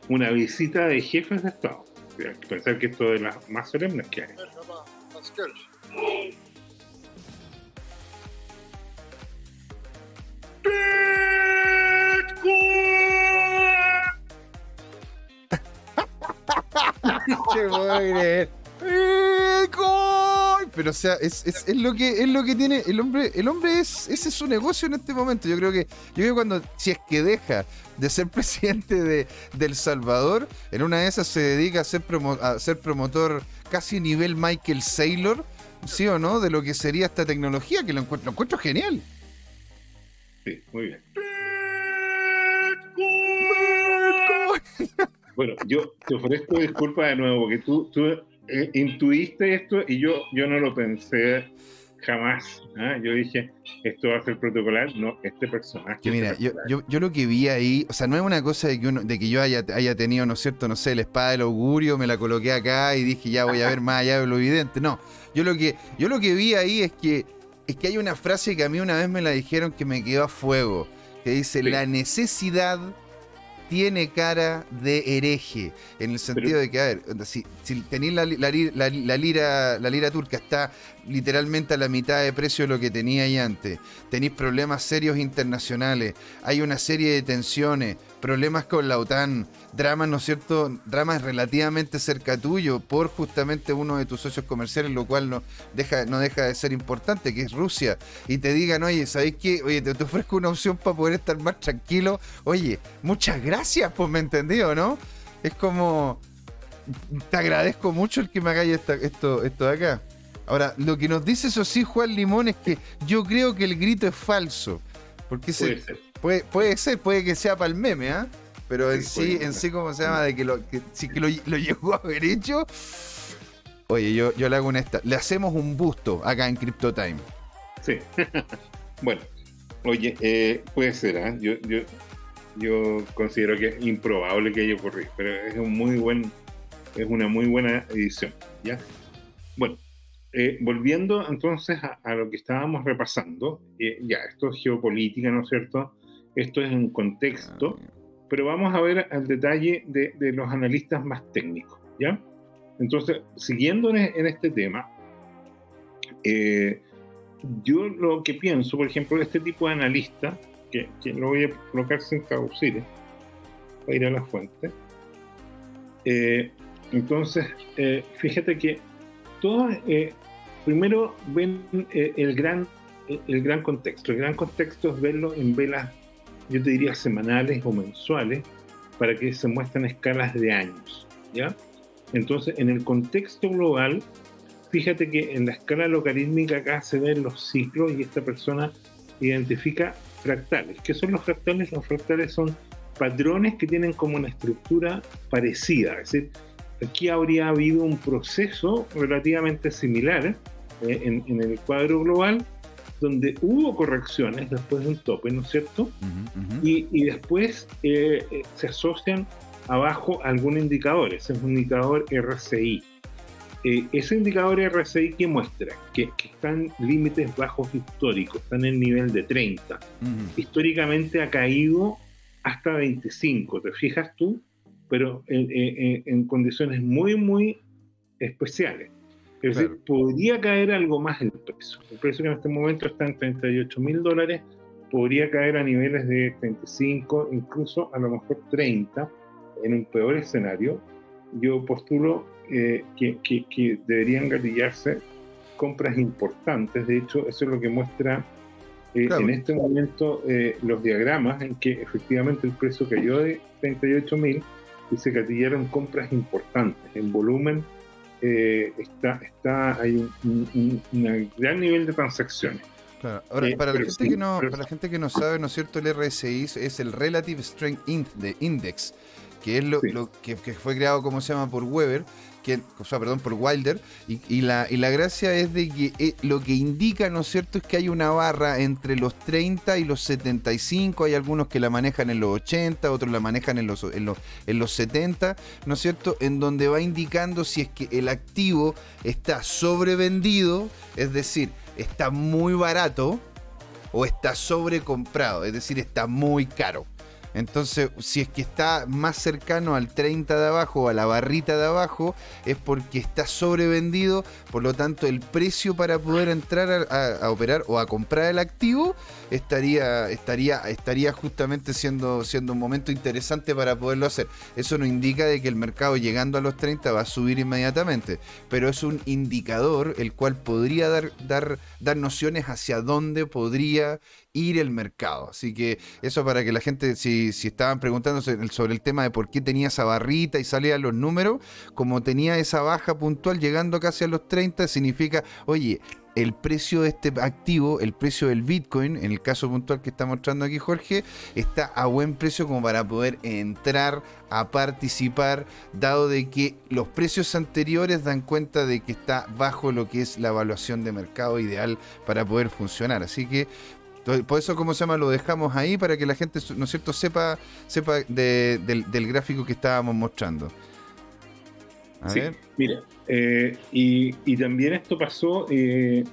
una visita de jefes de Estado. Pensar que esto es de las más solemnes que hay. Pero o sea, es, es, es, lo que es lo que tiene el hombre, el hombre es ese es su negocio en este momento. Yo creo que yo creo que cuando si es que deja de ser presidente de, El Salvador, en una de esas se dedica a ser a ser promotor casi nivel Michael Saylor ¿sí o no? De lo que sería esta tecnología, que lo encuentro, lo encuentro genial. Sí, muy bien. Bueno, yo te ofrezco disculpas de nuevo, porque tú, tú eh, intuiste esto y yo, yo no lo pensé jamás. ¿ah? Yo dije, esto va a ser protocolar. No, este personaje. Que mira, yo, yo, yo, lo que vi ahí, o sea, no es una cosa de que, uno, de que yo haya, haya tenido, ¿no es cierto? No sé, la espada del augurio, me la coloqué acá y dije, ya voy a ver más allá de lo evidente. No, yo lo que, yo lo que vi ahí es que, es que hay una frase que a mí una vez me la dijeron que me quedó a fuego, que dice, la necesidad tiene cara de hereje, en el sentido de que, a ver, si, tenéis la, lira, la lira turca está literalmente a la mitad de precio de lo que tenía ahí antes, tenéis problemas serios internacionales, hay una serie de tensiones, problemas con la OTAN, dramas, ¿no es cierto? Dramas relativamente cerca tuyo por justamente uno de tus socios comerciales, lo cual no deja, no deja de ser importante, que es Rusia. Y te digan, oye, ¿sabéis qué? Oye, te, ofrezco una opción para poder estar más tranquilo. Oye, muchas gracias, pues me entendió, ¿no? Es como, te agradezco mucho el que me hagáis esto, esto de acá. Ahora, lo que nos dice eso sí Juan Limón es que yo creo que el grito es falso. Porque puede, ser. Puede, ser, puede que sea para el meme, ¿ah? Pero en sí, en sí, ¿cómo se llama? De que lo, que, que lo, llegó a haber hecho. Oye, yo, yo le hago una esta. Le hacemos un busto acá en Crypto Time. Sí. bueno, oye, eh, puede ser, ¿ah? Yo, yo, yo considero que es improbable que haya ocurrido, pero es un muy buen, es una muy buena edición, ¿ya? Bueno, eh, volviendo entonces a, lo que estábamos repasando, eh, ya, esto es geopolítica, ¿no es cierto? Esto es en contexto. Pero vamos a ver al detalle de, los analistas más técnicos, ¿ya? Entonces, siguiendo en, este tema, eh, yo lo que pienso, por ejemplo, este tipo de analista, que, lo voy a colocar sin traducir, ¿eh? para ir a la fuente. Eh, entonces, fíjate que todos, primero ven el, gran, el gran contexto. El gran contexto es verlo en velas yo te diría semanales o mensuales, para que se muestren escalas de años, ¿ya? Entonces, en el contexto global, fíjate que en la escala logarítmica acá se ven los ciclos y esta persona identifica fractales. ¿Qué son los fractales? Los fractales son patrones que tienen como una estructura parecida, es decir, aquí habría habido un proceso relativamente similar eh, en, en el cuadro global, donde hubo correcciones después de un tope, ¿no es cierto? Y, después eh, eh, se asocian abajo algunos indicadores, es un indicador RCI. Eh, ese indicador RCI que muestra que, están límites bajos históricos, están en el nivel de 30. Históricamente ha caído hasta 25, ¿te fijas tú? Pero en condiciones muy, muy especiales. Es decir, podría caer algo más el precio. El precio que en este momento está en 38 mil dólares, podría caer a niveles de 35, incluso a lo mejor 30, en un peor escenario. Yo postulo eh, que, que, deberían gatillarse compras importantes. De hecho, eso es lo que muestra eh, en este momento eh, los diagramas en que efectivamente el precio cayó de 38 mil y se gatillaron compras importantes en volumen eh, está, está, hay un, gran nivel de transacciones. Ahora, eh, para, la gente que no, para la gente que no sabe, ¿no es cierto? El RSI es el Relative Strength Index, que es lo, que, fue creado, como se llama, por Weber, que, o sea, perdón, por Wilder, y, la, y la gracia es de que eh, lo que indica, ¿no es cierto?, es que hay una barra entre los 30 y los 75, hay algunos que la manejan en los 80, otros la manejan en los, en los, en los 70, ¿no es cierto?, en donde va indicando si es que el activo está sobrevendido, es decir, está muy barato, o está sobrecomprado, es decir, está muy caro. Entonces, si es que está más cercano al 30 de abajo a la barrita de abajo, es porque está sobrevendido, por lo tanto el precio para poder entrar a, operar o a comprar el activo estaría, estaría, estaría justamente siendo, siendo un momento interesante para poderlo hacer. Eso no indica de que el mercado llegando a los 30 va a subir inmediatamente, pero es un indicador el cual podría dar, dar, dar nociones hacia dónde podría ir el mercado. Así que eso para que la gente, si, si estaban preguntándose sobre el tema de por qué tenía esa barrita y salían los números, como tenía esa baja puntual llegando casi a los 30, significa, oye, el precio de este activo, el precio del Bitcoin, en el caso puntual que está mostrando aquí Jorge, está a buen precio como para poder entrar a participar, dado de que los precios anteriores dan cuenta de que está bajo lo que es la evaluación de mercado ideal para poder funcionar. Así que por eso, ¿cómo se llama? Lo dejamos ahí para que la gente, ¿no es cierto?, sepa, sepa del, gráfico que estábamos mostrando. sí, mira, eh, y, también esto pasó, eh,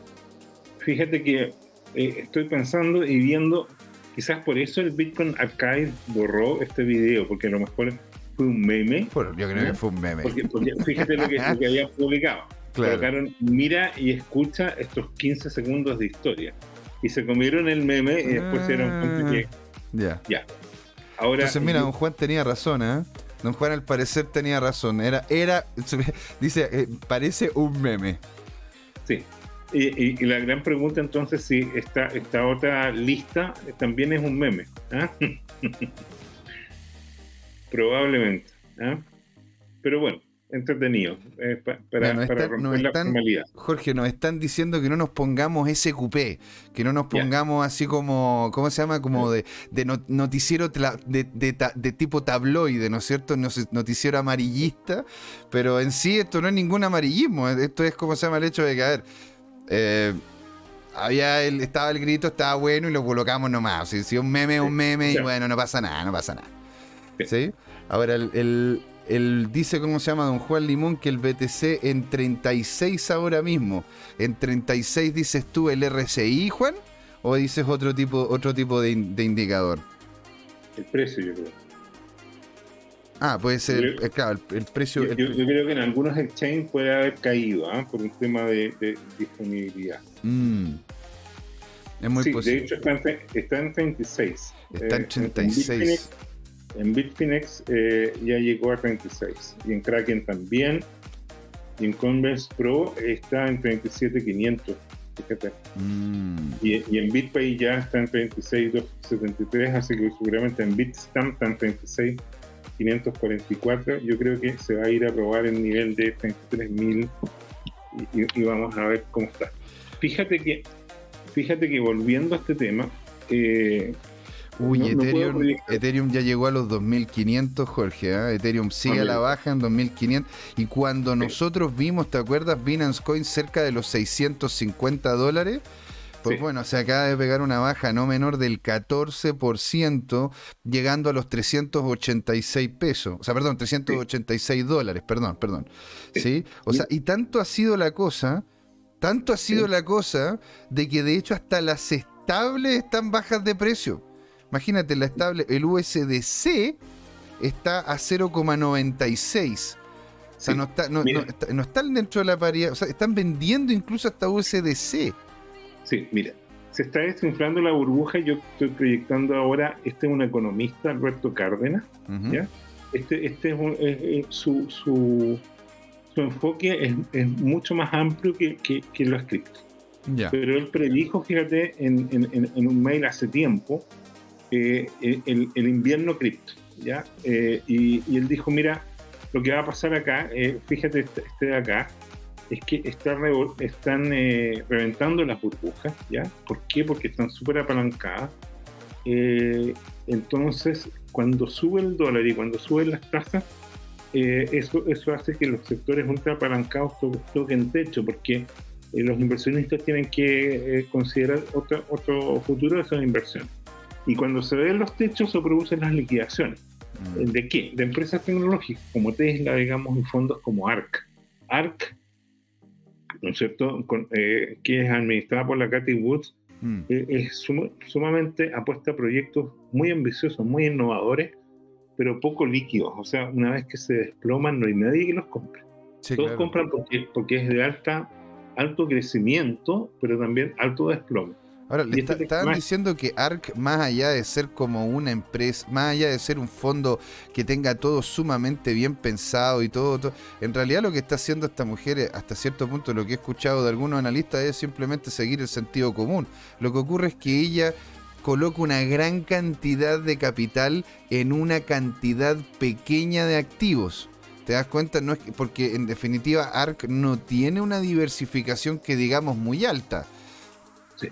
fíjate que eh, estoy pensando y viendo quizás por eso el Bitcoin Archive borró este video, porque a lo mejor fue un meme. Bueno, yo creo que fue un meme. Porque, fíjate lo que, lo que habían publicado. Colocaron, mira y escucha estos 15 segundos de historia. Y se comieron el meme y después se dieron cuenta que. Ya. Ya. Ahora, Entonces, mira, don Juan tenía razón, ¿eh? Don Juan al parecer tenía razón. Era, era, dice, eh, parece un meme. Sí. Y, la gran pregunta entonces si esta, esta otra lista también es un meme. ¿ah? Probablemente. ¿ah? Pero bueno, entretenido eh, para, romper la formalidad. Jorge, nos están diciendo que no nos pongamos SQP, que no nos pongamos así como, ¿cómo se llama? Como de, noticiero de, tipo tabloide, ¿no es cierto? Noticiero amarillista, pero en sí esto no es ningún amarillismo, esto es como se llama el hecho de que, a ver, eh, había el, estaba el grito, estaba bueno y lo colocamos nomás. Si, si un meme es un meme y bueno, no pasa nada, no pasa nada. ¿Sí? Ahora, el él dice, ¿cómo se llama? Don Juan Limón, que el BTC en 36 ahora mismo. ¿En 36 dices tú el RSI, Juan? ¿O dices otro tipo, otro tipo de, indicador? El precio, yo creo. Ah, puede ser, eh, claro, el, precio. Yo, creo que en algunos exchanges puede haber caído ¿ah? por un tema de, disponibilidad. Mm. Es muy sí, posible. De hecho, está en, está en 36. Está en 36. Eh, en Bitfinex eh, ya llegó a 36 y en Kraken también. Y en Converse Pro está en 37,500. Fíjate. Mm. Y, en BitPay ya está en 36,273, así que seguramente en Bitstamp está en 36,544. Yo creo que se va a ir a probar el nivel de 33,000 y, y, vamos a ver cómo está. Fíjate que, fíjate que volviendo a este tema, eh, Uy, Ethereum, ya llegó a los 2500, Jorge. ¿eh? Ethereum sigue a la baja en 2500. Y cuando nosotros vimos, ¿te acuerdas? Binance Coin cerca de los 650 dólares. Pues bueno, se acaba de pegar una baja no menor del 14%, llegando a los 386 pesos. O sea, perdón, 386 dólares, perdón, perdón. ¿Sí? O sea, y tanto ha sido la cosa, tanto ha sido la cosa, de que de hecho hasta las estables están bajas de precio. Imagínate, la estable, el USDC está a 0,96. O sea, no, está, no, están dentro de la paridad. O sea, están vendiendo incluso hasta USDC. Sí, mira, se está desinflando la burbuja. Yo estoy proyectando ahora, este es un economista, Alberto Cárdenas. ¿ya? Este, este es, su, su, enfoque es, mucho más amplio que, que, lo escrito. Pero él predijo, fíjate, en, en, un mail hace tiempo, eh, el, invierno cripto, ¿ya? Eh, y, él dijo, mira, lo que va a pasar acá, eh, fíjate este, este, de acá, es que está están reventando las burbujas, ¿ya? ¿Por qué? Porque están súper apalancadas. entonces, cuando sube el dólar y cuando suben las tasas, eso, eso hace que los sectores ultra apalancados toquen techo, porque los inversionistas tienen que considerar otro, otro futuro de esas inversiones. Y cuando se ven los techos se producen las liquidaciones. Mm. ¿De qué? De empresas tecnológicas como Tesla, digamos, y fondos como ARC. ARC, ¿no es cierto?, eh, que es administrada por la Cathy Woods, mm. eh, es sumamente apuesta a proyectos muy ambiciosos, muy innovadores, pero poco líquidos. O sea, una vez que se desploman, no hay nadie que los compre. Todos compran porque, porque es de alta, alto crecimiento, pero también alto desplome. Ahora, le estaban diciendo que ARC, más allá de ser como una empresa, más allá de ser un fondo que tenga todo sumamente bien pensado y todo, en realidad lo que está haciendo esta mujer, eh, hasta cierto punto, lo que he escuchado de algunos analistas, es simplemente seguir el sentido común. Lo que ocurre es que ella coloca una gran cantidad de capital en una cantidad pequeña de activos. ¿Te das cuenta? No es porque en definitiva ARC no tiene una diversificación que digamos muy alta.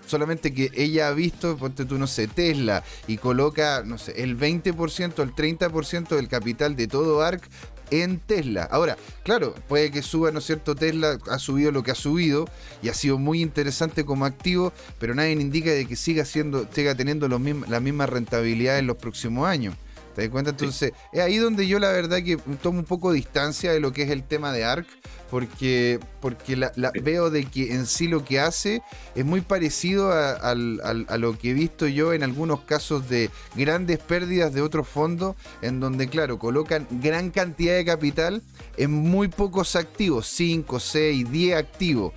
Solamente que ella ha visto, ponte tú, no sé, Tesla y coloca, no sé, el 20%, el 30% del capital de todo ARC en Tesla. Ahora, claro, puede que suba, ¿no es cierto? Tesla ha subido lo que ha subido y ha sido muy interesante como activo, pero nadie indica de que siga siendo, siga teniendo los la misma rentabilidad en los próximos años. ¿Te das cuenta? Entonces, es ahí donde yo la verdad que tomo un poco distancia de lo que es el tema de ARC, porque, porque la, veo de que en sí lo que hace es muy parecido a, lo que he visto yo en algunos casos de grandes pérdidas de otros fondos, en donde, claro, colocan gran cantidad de capital en muy pocos activos, 5, 6, 10 activos,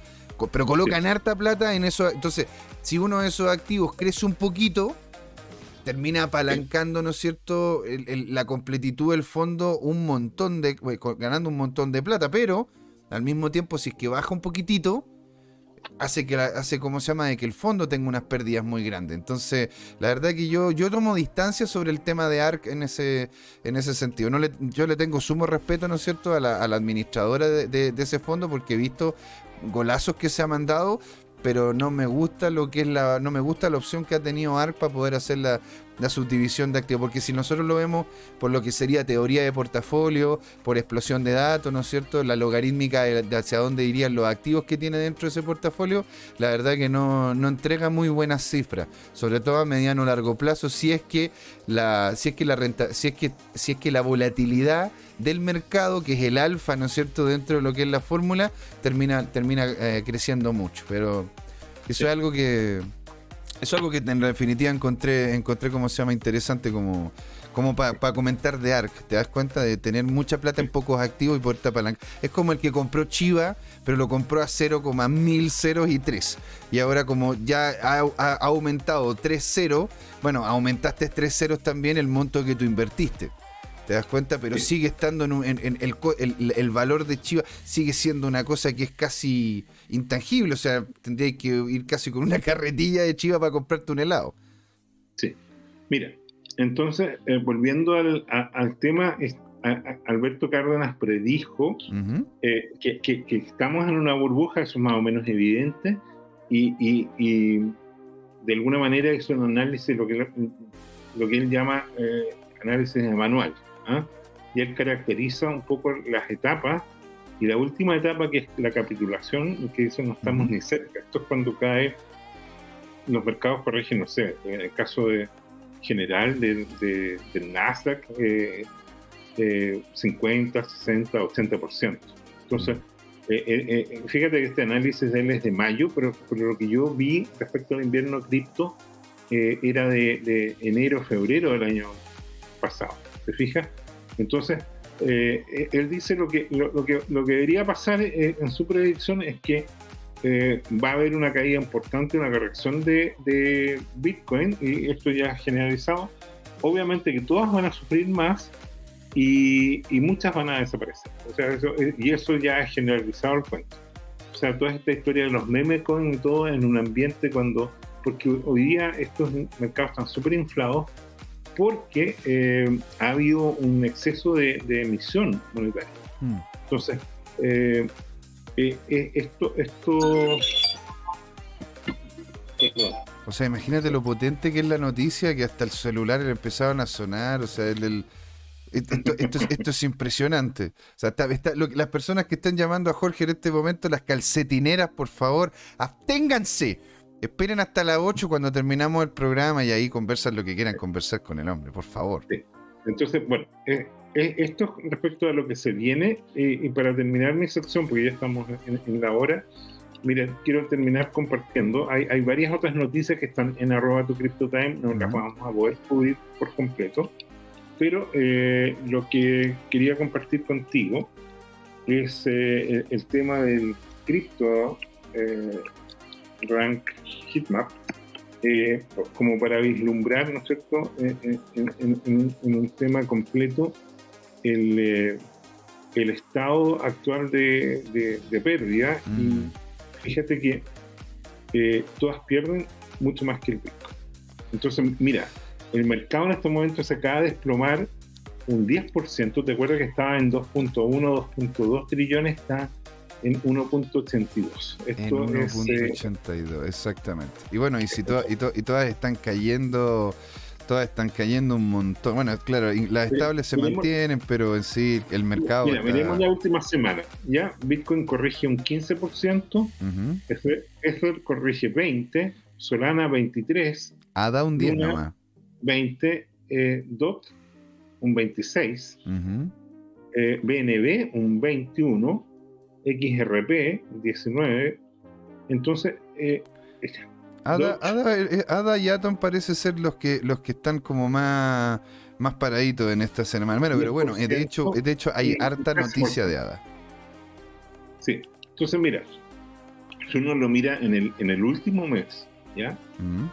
pero colocan harta plata en eso. Entonces, si uno de esos activos crece un poquito, termina apalancando, ¿no es cierto?, la completitud del fondo un montón de, ganando un montón de plata, pero al mismo tiempo, si es que baja un poquitito, hace que hace como se llama de que el fondo tenga unas pérdidas muy grandes. Entonces, la verdad que yo, yo tomo distancia sobre el tema de ARC en ese, en ese sentido. No le, yo le tengo sumo respeto, ¿no es cierto?, a la, administradora de, ese fondo porque he visto golazos que se ha mandado, pero no me gusta lo que es la no me gusta la opción que ha tenido ARC para poder hacer la, subdivisión de activos. Porque si nosotros lo vemos por lo que sería teoría de portafolio por explosión de datos no es cierto la logarítmica de, hacia dónde irían los activos que tiene dentro de ese portafolio la verdad que no, no entrega muy buenas cifras sobre todo a mediano o largo plazo si es que la si es que la renta si es que si es que la volatilidad del mercado, que es el alfa, ¿no es cierto?, dentro de lo que es la fórmula, termina, termina eh, creciendo mucho. Pero eso es algo que. Eso es algo que en definitiva encontré, encontré como se llama interesante como, como para comentar de ARC. Te das cuenta de tener mucha plata en pocos activos y poder palanca. Es como el que compró Chiva, pero lo compró a 0,1000 ceros y 3. Y ahora como ya ha, ha aumentado 3 ceros, bueno, aumentaste 3 ceros también el monto que tú invertiste. ¿Te das cuenta? Pero sigue estando en, el, valor de Chivas, sigue siendo una cosa que es casi intangible. O sea, tendrías que ir casi con una carretilla de Chivas para comprarte un helado. Sí. Mira, entonces, eh, volviendo al, tema, Alberto Cárdenas predijo eh, que, estamos en una burbuja, eso es más o menos evidente, y, de alguna manera hizo un análisis, lo que, lo que él llama eh, análisis manual. ¿Ah? y él caracteriza un poco las etapas y la última etapa que es la capitulación, que dice no estamos ni cerca. Esto es cuando cae, los mercados corrigen, no sé, en el caso de general del Nasdaq, 50, 60, 80%. Entonces, eh, eh, eh, fíjate que este análisis de él es de mayo, pero, lo que yo vi respecto al invierno cripto era de, de enero, febrero del año pasado. ¿Te fijas? Entonces, eh, él dice lo que, lo, que, lo que debería pasar eh, en su predicción es que eh, va a haber una caída importante, una corrección de, Bitcoin, y esto ya generalizado. Obviamente que todas van a sufrir más y, muchas van a desaparecer. O sea, y eso ya es generalizado el cuento. O sea, toda esta historia de los meme coin y todo en un ambiente cuando, porque hoy día estos mercados están súper inflados porque eh, ha habido un exceso de, emisión monetaria. Hmm. Entonces, eh, eh, esto, esto o sea, imagínate lo potente que es la noticia, que hasta el celular le empezaban a sonar, o sea, el, esto, es impresionante. O sea, las personas que están llamando a Jorge en este momento, las calcetineras, por favor, absténganse Esperen hasta las 8 cuando terminamos el programa y ahí conversan lo que quieran conversar con el hombre, por favor. Entonces, bueno, eh, eh, esto respecto a lo que se viene, eh, y para terminar mi sección, porque ya estamos en, la hora, miren, quiero terminar compartiendo. Hay, hay, varias otras noticias que están en arroba tu CryptoTime, no las vamos a poder cubrir por completo, pero lo que quería compartir contigo es el, el, tema del cripto rank heatmap, eh, como para vislumbrar, ¿no es cierto?, eh, eh, en, un tema completo el, el estado actual de, de, pérdida. Y mm. fíjate que todas pierden mucho más que el Bitcoin. Entonces, mira, el mercado en estos momentos se acaba de desplomar un 10%. ¿Te acuerdas que estaba en 2.1, 2.2 trillones? Está en 1.82. En 1.82, exactamente. Y bueno, y, si y, todas están cayendo, todas están cayendo un montón. Bueno, claro, las estables se mantienen, pero en sí el mercado. Mira, miremos la última semana. Ya Bitcoin corrige un 15%, uh Ether, corrige 20%, Solana 23%. Ha dado un 10 nomás. 20%, eh, DOT un 26, BNB un 21, XRP 19. Entonces, eh, Ada, y Atom parece ser los que los que están como más, más paraditos en esta semana. pero bueno, de hecho, de hecho hay harta noticia de Ada. Sí, entonces mira, si uno lo mira en el, en el último mes, ¿ya?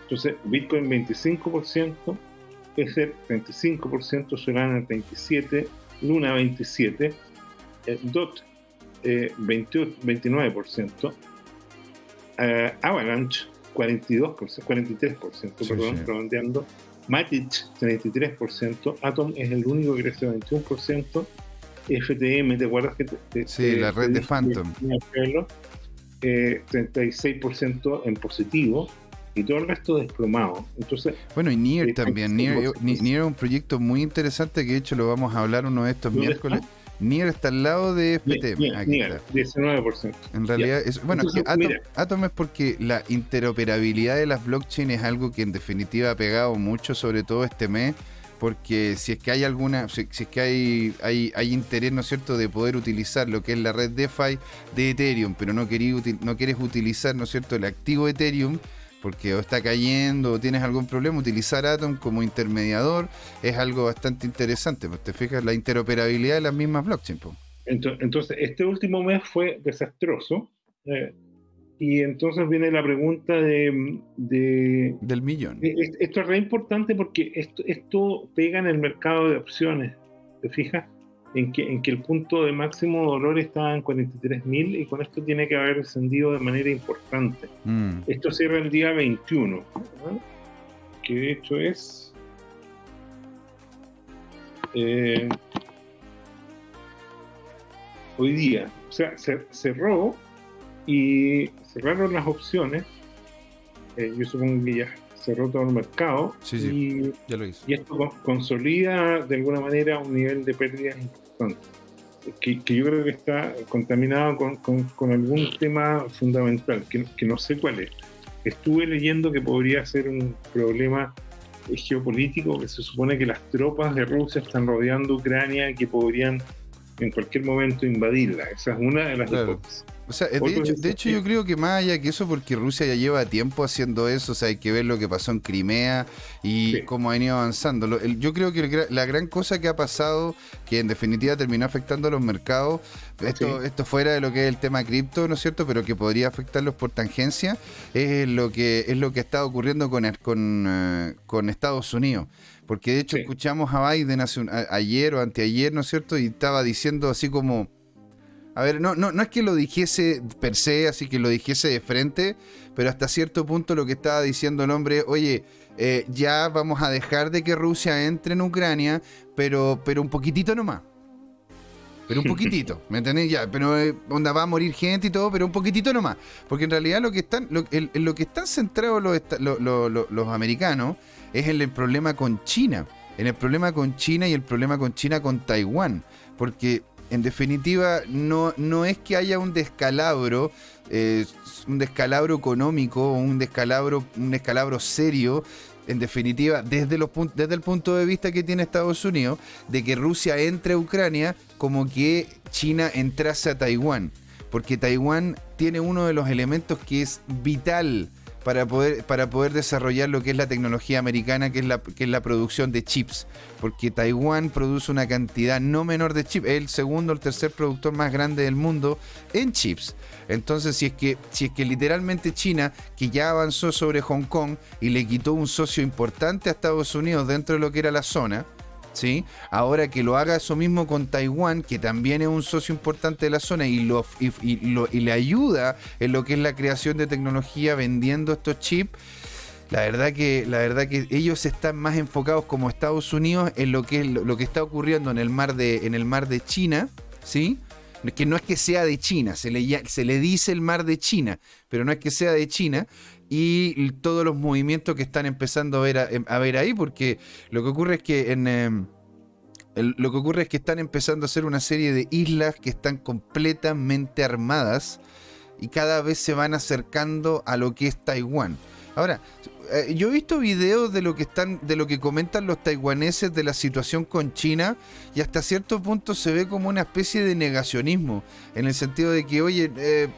Entonces, Bitcoin 25%, Ether 35%, Solana 37%, Luna 27%, eh, DOT eh, 29%, eh, Avalanche 42%, 43%, perdón, redondeando, Matic 33%, Atom es el único que crece 21%, FTM, ¿te acuerdas que te, Sí, la red de Phantom. 36% eh, en positivo y todo el resto desplomado. Entonces, bueno, y Nier también. Nier, Nier, es un proyecto muy interesante que de hecho lo vamos a hablar uno de estos miércoles. Nier está al lado de FTM. Nier, 19%. En realidad, es, bueno, Atom, es porque la interoperabilidad de las blockchains es algo que en definitiva ha pegado mucho, sobre todo este mes porque si es que hay alguna, si, es que hay, hay, hay, interés, ¿no es cierto?, de poder utilizar lo que es la red DeFi de Ethereum, pero no, no quieres utilizar, ¿no es cierto?, el activo Ethereum, porque o está cayendo o tienes algún problema, utilizar Atom como intermediador es algo bastante interesante. Pues te fijas la interoperabilidad de las mismas blockchains. Entonces, este último mes fue desastroso. Eh, y entonces viene la pregunta de, del millón. Esto es re importante porque esto, esto pega en el mercado de opciones. ¿Te fijas? En que, en que el punto de máximo dolor está en 43.000 y con esto tiene que haber descendido de manera importante. Mm. Esto cierra el día 21, que de hecho es... Eh, hoy día. O sea, cerró y cerraron las opciones. Eh, yo supongo que ya cerró todo el mercado. Sí, sí, y, ya lo hizo. y esto consolida de alguna manera un nivel de pérdidas importante. Que, que yo creo que está contaminado con, con, algún tema fundamental, que, que, no sé cuál es. Estuve leyendo que podría ser un problema geopolítico, que se supone que las tropas de Rusia están rodeando Ucrania y que podrían en cualquier momento invadirla. Esa es una de las hipótesis. O sea, de hecho, de hecho, yo creo que más allá que eso, porque Rusia ya lleva tiempo haciendo eso, o sea, hay que ver lo que pasó en Crimea y cómo ha venido avanzando. yo creo que la gran cosa que ha pasado, que en definitiva terminó afectando a los mercados, esto, esto fuera de lo que es el tema cripto, ¿no es cierto? Pero que podría afectarlos por tangencia, es lo que es lo que está ocurriendo con, con, eh, con Estados Unidos. Porque de hecho escuchamos a Biden hace ayer o anteayer, ¿no es cierto? Y estaba diciendo así como a ver, no, no, no es que lo dijese per se, así que lo dijese de frente, pero hasta cierto punto lo que estaba diciendo el hombre, oye, eh, ya vamos a dejar de que Rusia entre en Ucrania, pero, pero un poquitito nomás. Pero un poquitito, ¿me entendés? Ya, pero eh, onda va a morir gente y todo, pero un poquitito nomás. Porque en realidad lo que están, lo, lo que están centrados los, los americanos es en el problema con China. En el problema con China y el problema con China con Taiwán. Porque en definitiva, no, no es que haya un descalabro, eh, un descalabro económico, un descalabro, un descalabro serio, en definitiva, desde, los, desde el punto de vista que tiene Estados Unidos, de que Rusia entre a Ucrania como que China entrase a Taiwán. Porque Taiwán tiene uno de los elementos que es vital para poder, para poder desarrollar lo que es la tecnología americana, que es la, que es la producción de chips. Porque Taiwán produce una cantidad no menor de chips, es el segundo o el tercer productor más grande del mundo en chips. Entonces, si es que, si es que literalmente China, que ya avanzó sobre Hong Kong y le quitó un socio importante a Estados Unidos dentro de lo que era la zona, ¿sí? Ahora que lo haga eso mismo con Taiwán, que también es un socio importante de la zona y, lo, y, le ayuda en lo que es la creación de tecnología vendiendo estos chips. La verdad que, la verdad que ellos están más enfocados como Estados Unidos en lo que, lo, que está ocurriendo en el mar de, en el mar de China, ¿sí? que no es que sea de China, se le, se le dice el mar de China, pero no es que sea de China, y todos los movimientos que están empezando a ver, a, em, ver ahí, porque lo que ocurre es que en... Em, lo que ocurre es que están empezando a hacer una serie de islas que están completamente armadas y cada vez se van acercando a lo que es Taiwán. Ahora, eh, yo he visto videos de lo que están, de lo que comentan los taiwaneses de la situación con China y hasta cierto punto se ve como una especie de negacionismo, en el sentido de que, oye, eh,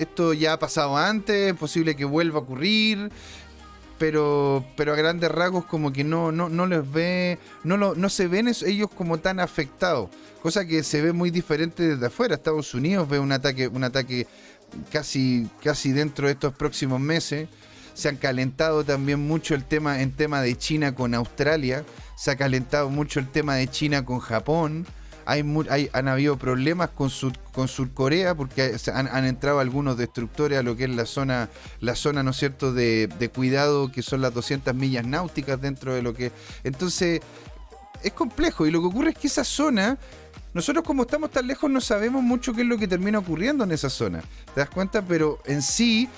esto ya ha pasado antes, es posible que vuelva a ocurrir, pero, pero a grandes rasgos como que no, no, no les ve, no, lo, no se ven ellos como tan afectados, cosa que se ve muy diferente desde afuera. Estados Unidos ve un ataque, un ataque casi, casi dentro de estos próximos meses. Se han calentado también mucho el tema en tema de China con Australia. Se ha calentado mucho el tema de China con Japón. Hay, hay han habido problemas con, con Surcorea porque han, entrado algunos destructores a lo que es la zona, la zona ¿no es cierto?, de, de cuidado, que son las 200 millas náuticas dentro de lo que... Entonces, es complejo y lo que ocurre es que esa zona nosotros como estamos tan lejos no sabemos mucho qué es lo que termina ocurriendo en esa zona. ¿Te das cuenta? Pero en sí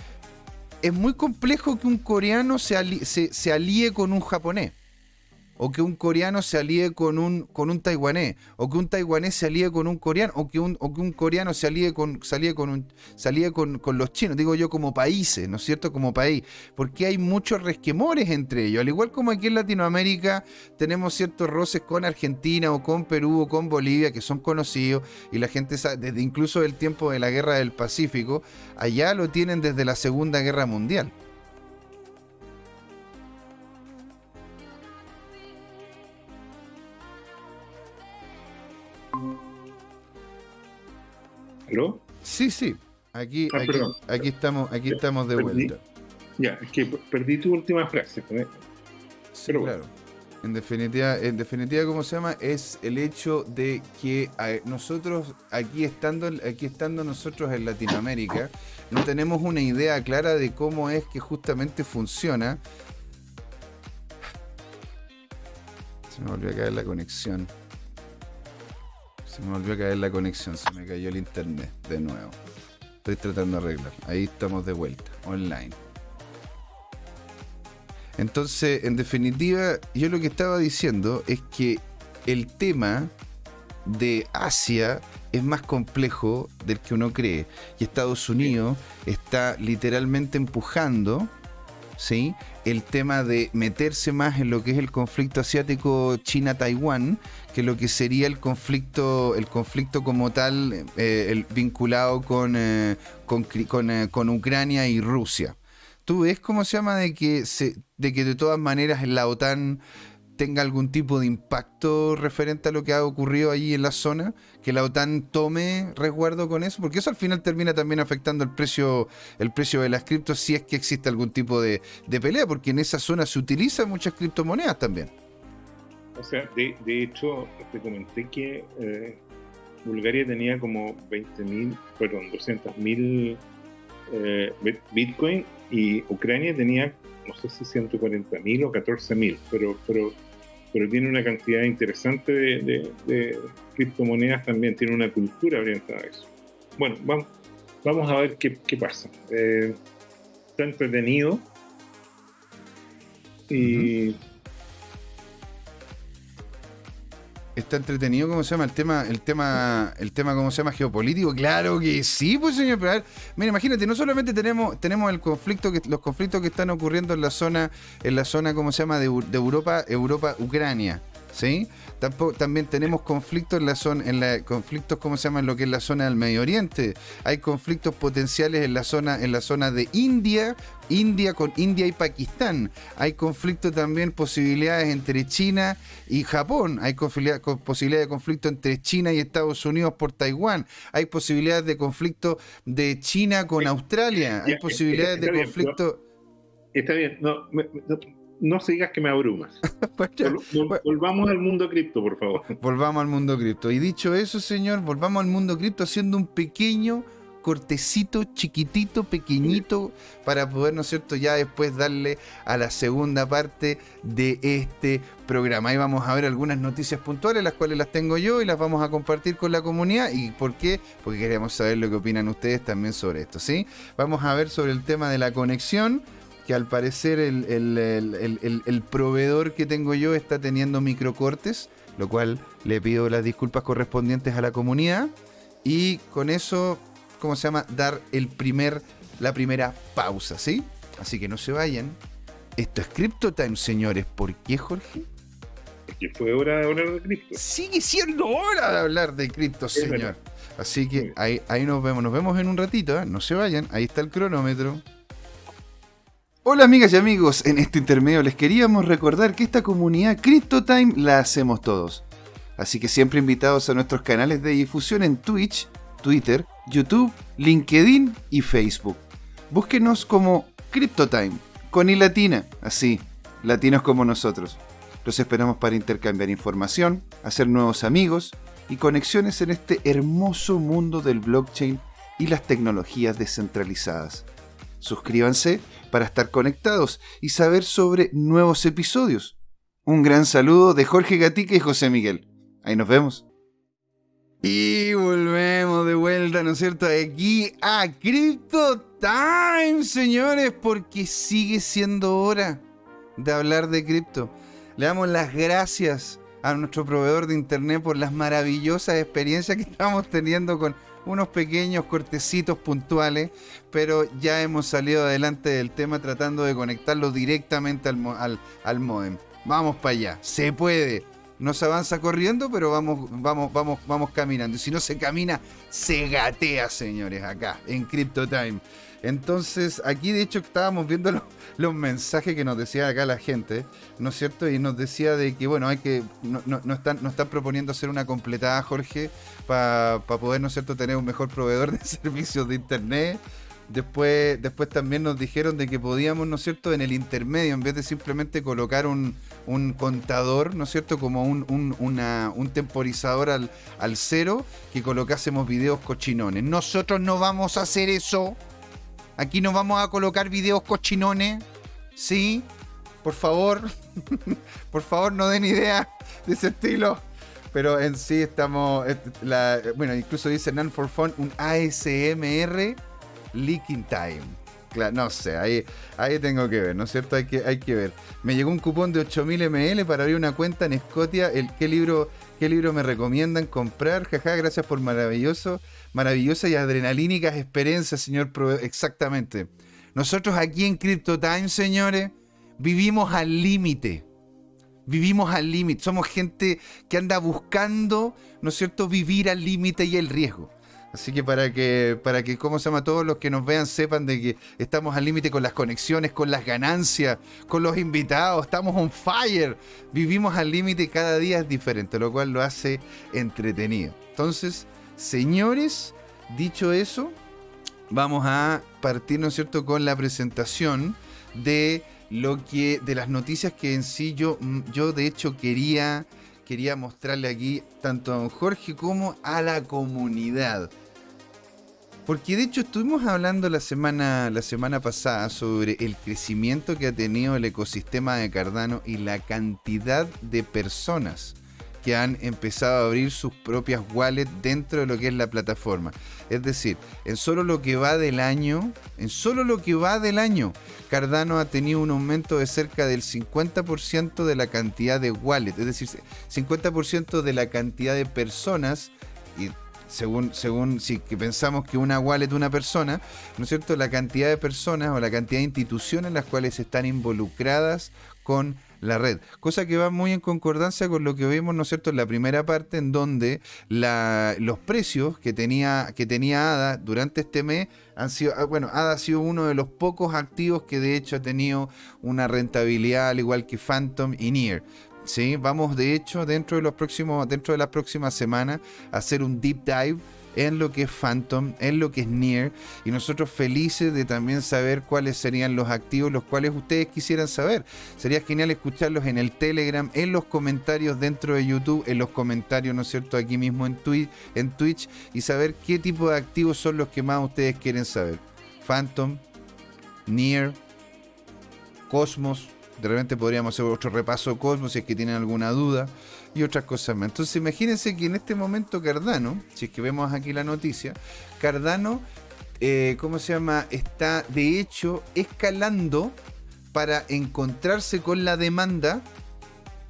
es muy complejo que un coreano se, se, se alíe con un japonés o que un coreano se alíe con un, con un taiwanés, o que un taiwanés se alíe con un coreano, o que un, o que un coreano se alíe con, con, un, se con, con, los chinos, digo yo como países, ¿no es cierto? Como país, porque hay muchos resquemores entre ellos, al igual como aquí en Latinoamérica tenemos ciertos roces con Argentina o con Perú o con Bolivia que son conocidos y la gente sabe, desde incluso el tiempo de la guerra del Pacífico, allá lo tienen desde la Segunda Guerra Mundial. Sí, sí. Aquí, ah, aquí, estamos, aquí estamos de vuelta. Ya, es que perdí tu última frase. Pero claro. En definitiva, en definitiva, ¿cómo se llama? Es el hecho de que nosotros, aquí estando, aquí estando nosotros en Latinoamérica, no tenemos una idea clara de cómo es que justamente funciona. Se me volvió a caer la conexión. Se me volvió a caer la conexión, se me cayó el internet de nuevo. Estoy tratando de arreglar. Ahí estamos de vuelta, online. Entonces, en definitiva, yo lo que estaba diciendo es que el tema de Asia es más complejo del que uno cree. Y Estados Unidos está literalmente empujando ¿sí? el tema de meterse más en lo que es el conflicto asiático China-Taiwán que lo que sería el conflicto, el conflicto como tal eh, vinculado con, eh, eh, con, Ucrania y Rusia. ¿Tú ves cómo se llama de que, se, de que de todas maneras la OTAN tenga algún tipo de impacto referente a lo que ha ocurrido allí en la zona, que la OTAN tome resguardo con eso, porque eso al final termina también afectando el precio, el precio de las criptos si es que existe algún tipo de, pelea, porque en esa zona se utilizan muchas criptomonedas también. O sea, de, hecho, te comenté que eh, Bulgaria tenía como 20.000, perdón, 200.000 eh, Bitcoin y Ucrania tenía no sé si 140.000 o 14.000, pero, pero, pero tiene una cantidad interesante de, criptomonedas también, tiene una cultura orientada a eso. Bueno, vamos, vamos a ver qué, qué pasa. Eh, está entretenido y está entretenido, ¿cómo se llama? El tema, el tema, el tema, ¿cómo se llama? Geopolítico. Claro que sí, pues señor. Pero mira, imagínate, no solamente tenemos, tenemos el conflicto que, los conflictos que están ocurriendo en la zona, en la zona, ¿cómo se llama? De, de Europa, Europa, Ucrania. ¿Sí? también tenemos conflictos en la zona, en la, conflictos, ¿cómo se llama? En lo que es la zona del Medio Oriente. Hay conflictos potenciales en la zona, en la zona de India, India con India y Pakistán. Hay conflictos también, posibilidades entre China y Japón. Hay posibilidades de conflicto entre China y Estados Unidos por Taiwán. Hay posibilidades de conflicto de China con Australia. Hay posibilidades de conflicto. Está bien, no, no sigas que me abrumas. Pues volvamos al mundo cripto, por favor. Volvamos al mundo cripto. Y dicho eso, señor, volvamos al mundo cripto haciendo un pequeño cortecito, chiquitito, pequeñito, para poder, ¿no es cierto?, ya después darle a la segunda parte de este programa. Ahí vamos a ver algunas noticias puntuales, las cuales las tengo yo y las vamos a compartir con la comunidad. ¿Y por qué? Porque queremos saber lo que opinan ustedes también sobre esto, ¿sí? Vamos a ver sobre el tema de la conexión que al parecer el, proveedor que tengo yo está teniendo microcortes, lo cual le pido las disculpas correspondientes a la comunidad. Y con eso, ¿cómo se llama? Dar el primer, la primera pausa, ¿sí? Así que no se vayan. Esto es Crypto Time, señores. ¿Por qué, Jorge? Porque fue hora de hablar de cripto. Sigue siendo hora de hablar de cripto, señor. Así que ahí, ahí nos vemos. Nos vemos en un ratito. ¿eh? No se vayan. Ahí está el cronómetro. Hola amigas y amigos, en este intermedio les queríamos recordar que esta comunidad CryptoTime la hacemos todos. Así que siempre invitados a nuestros canales de difusión en Twitch, Twitter, YouTube, LinkedIn y Facebook. Búsquenos como CryptoTime, con i latina, así, latinos como nosotros. Los esperamos para intercambiar información, hacer nuevos amigos y conexiones en este hermoso mundo del blockchain y las tecnologías descentralizadas. Suscríbanse para estar conectados y saber sobre nuevos episodios. Un gran saludo de Jorge Gatica y José Miguel. Ahí nos vemos. Y volvemos de vuelta, ¿no es cierto? Aquí a Crypto Time, señores, porque sigue siendo hora de hablar de cripto. Le damos las gracias a nuestro proveedor de internet por las maravillosas experiencias que estamos teniendo con unos pequeños cortecitos puntuales, pero ya hemos salido adelante del tema tratando de conectarlo directamente al, al, modem. Vamos para allá, se puede. No se avanza corriendo, pero vamos, vamos, vamos, vamos caminando. Y si no se camina, se gatea, señores, acá, en Crypto Time. Entonces, aquí de hecho estábamos viendo los, mensajes que nos decía acá la gente, ¿no es cierto? Y nos decía de que, bueno, hay que, no, están, proponiendo hacer una completada, Jorge, para poder, ¿no es cierto?, tener un mejor proveedor de servicios de Internet. Después, después también nos dijeron de que podíamos, ¿no es cierto?, en el intermedio, en vez de simplemente colocar un, contador, ¿no es cierto?, como un, un temporizador al, al cero, que colocásemos videos cochinones. Nosotros no vamos a hacer eso. Aquí no vamos a colocar videos cochinones. ¿Sí? Por favor. Por favor, no den idea de ese estilo. Pero en sí estamos. bueno, incluso dice None for Fun, un ASMR Leaking Time. Claro, no sé, ahí, ahí tengo que ver, ¿no es cierto? Hay que, hay que ver. Me llegó un cupón de 8000 ml para abrir una cuenta en Scotia. El, ¿qué, libro, ¿Qué libro me recomiendan comprar? Jaja, gracias por maravilloso maravillosa y adrenalínicas experiencias, señor. Exactamente. Nosotros aquí en Crypto Time, señores, vivimos al límite. Vivimos al límite. Somos gente que anda buscando, ¿no es cierto?, vivir al límite y el riesgo. Así que para que, para que, ¿cómo se llama? Todos los que nos vean sepan de que estamos al límite con las conexiones, con las ganancias, con los invitados, estamos on fire. Vivimos al límite cada día es diferente, lo cual lo hace entretenido. Entonces, Señores, dicho eso, vamos a partir, ¿no es cierto?, con la presentación de lo que, de las noticias que en sí yo, mm, yo de hecho quería, quería mostrarle aquí tanto a don Jorge como a la comunidad. Porque de hecho estuvimos hablando la semana, la semana pasada sobre el crecimiento que ha tenido el ecosistema de Cardano y la cantidad de personas que han empezado a abrir sus propias wallets dentro de lo que es la plataforma. Es decir, en solo lo que va del año, en solo lo que va del año, Cardano ha tenido un aumento de cerca del 50% de la cantidad de wallets, es decir, 50% de la cantidad de personas y según, según si pensamos que una wallet es una persona, ¿no es cierto? La cantidad de personas o la cantidad de instituciones las cuales están involucradas con la red. Cosa que va muy en concordancia con lo que vimos, ¿no es cierto?, en la primera parte, en donde la, los precios que tenía, que tenía ADA durante este mes han sido, ah, bueno, ADA ha sido uno de los pocos activos que de hecho ha tenido una rentabilidad al igual que Phantom y Near. Sí, vamos de hecho dentro de los próximos, dentro de las próximas semanas a hacer un deep dive en lo que es Phantom, en lo que es Near, y nosotros felices de también saber cuáles serían los activos, los cuales ustedes quisieran saber. Sería genial escucharlos en el Telegram, en los comentarios dentro de YouTube, en los comentarios, ¿no es cierto?, aquí mismo en, Twitch, en Twitch, y saber qué tipo de activos son los que más ustedes quieren saber. Phantom, Near, Cosmos, de repente podríamos hacer otro repaso Cosmos si es que tienen alguna duda y otras cosas más. Entonces imagínense que en este momento Cardano, si es que vemos aquí la noticia, Cardano, eh, ¿cómo se llama? Está de hecho escalando para encontrarse con la demanda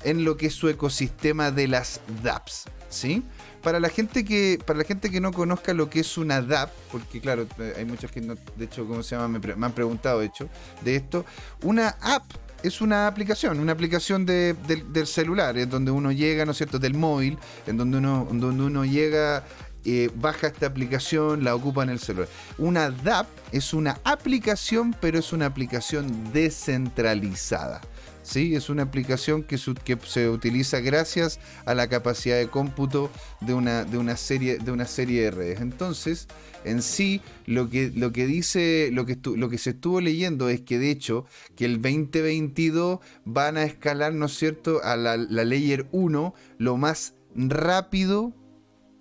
en lo que es su ecosistema de las dApps. ¿Sí? para la gente que para la gente que no conozca lo que es una DAP, porque claro, hay muchos que no, de hecho, ¿cómo se llama? Me, han preguntado, de hecho, de esto. Una app es una aplicación, una aplicación del celular, es donde uno llega, ¿no es cierto?, del móvil, en donde uno, donde uno llega eh, baja esta aplicación, la ocupa en el celular. Una DAP es una aplicación, pero es una aplicación descentralizada. ¿Sí? Es una aplicación que, se utiliza gracias a la capacidad de cómputo de una, de una, serie, de una serie de redes. Entonces, en sí, lo que, lo que dice, lo que, lo que se estuvo leyendo es que de hecho, que el 2022 van a escalar, ¿no es cierto?, a la, la Layer 1 lo más rápido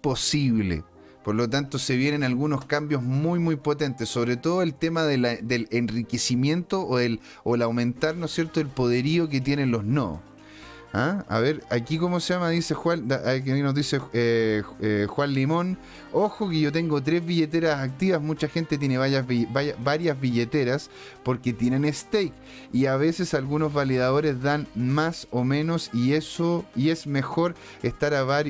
posible. Por lo tanto, se vienen algunos cambios muy, muy potentes, sobre todo el tema del enriquecimiento o el, o el aumentar, ¿no es cierto?, el poderío que tienen los nodos. ¿Ah? A ver, aquí cómo se llama, dice Juan, aquí nos dice eh, eh, Juan Limón. Ojo que yo tengo tres billeteras activas, mucha gente tiene varias, varias billeteras porque tienen stake y a veces algunos validadores dan más o menos y eso y es mejor estar, a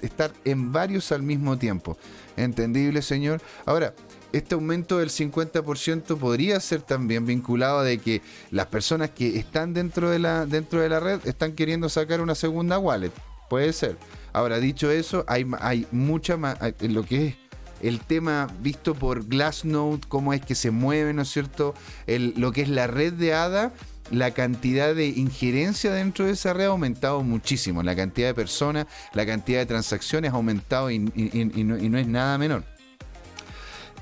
estar en varios al mismo tiempo. ¿Entendible, señor? Ahora, este aumento del 50% podría ser también vinculado de que las personas que están dentro de la, dentro de la red están queriendo sacar una segunda wallet. Puede ser. Ahora, dicho eso, hay, hay mucha más. Lo que es el tema visto por Glassnode, cómo es que se mueve, ¿no es cierto? lo que es la red de ADA, la cantidad de injerencia dentro de esa red ha aumentado muchísimo. La cantidad de personas, la cantidad de transacciones ha aumentado y no es nada menor.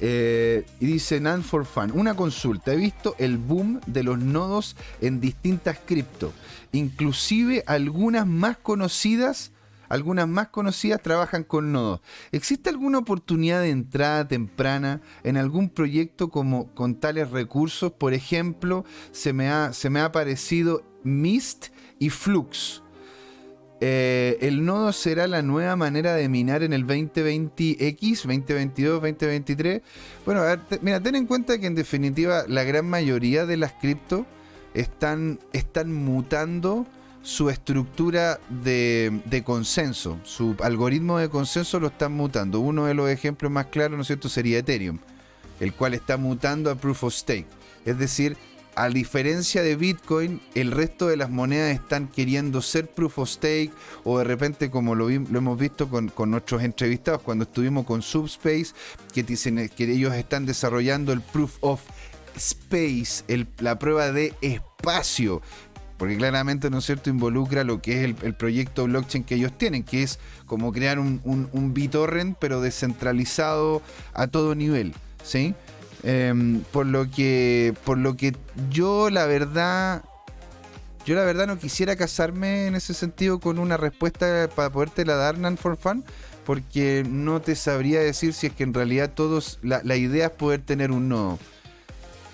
Eh, y dice Nan for Fun, una consulta. He visto el boom de los nodos en distintas cripto, inclusive algunas más conocidas. Algunas más conocidas trabajan con nodos. ¿Existe alguna oportunidad de entrada temprana en algún proyecto como con tales recursos? Por ejemplo, se me ha, se me ha aparecido Mist y Flux eh, el nodo será la nueva manera de minar en el 2020X, 2022, 2023. Bueno, mira, ten en cuenta que en definitiva la gran mayoría de las cripto están, están mutando su estructura de, de, consenso, su algoritmo de consenso lo están mutando. Uno de los ejemplos más claros, ¿no es cierto?, sería Ethereum, el cual está mutando a Proof of Stake. Es decir, a diferencia de Bitcoin, el resto de las monedas están queriendo ser proof of stake o de repente como lo, hemos visto con, nuestros entrevistados cuando estuvimos con Subspace, que dicen que ellos están desarrollando el proof of space, la prueba de espacio. Porque claramente, ¿no es cierto?, involucra lo que es el, proyecto blockchain que ellos tienen, que es como crear un, un, un BitTorrent, pero descentralizado a todo nivel. ¿Sí? Em, por lo que. Por lo que yo la verdad. Yo la verdad no quisiera casarme en ese sentido con una respuesta para poderte la dar, Nan for Fun. Porque no te sabría decir si es que en realidad todos. La, la idea es poder tener un nodo.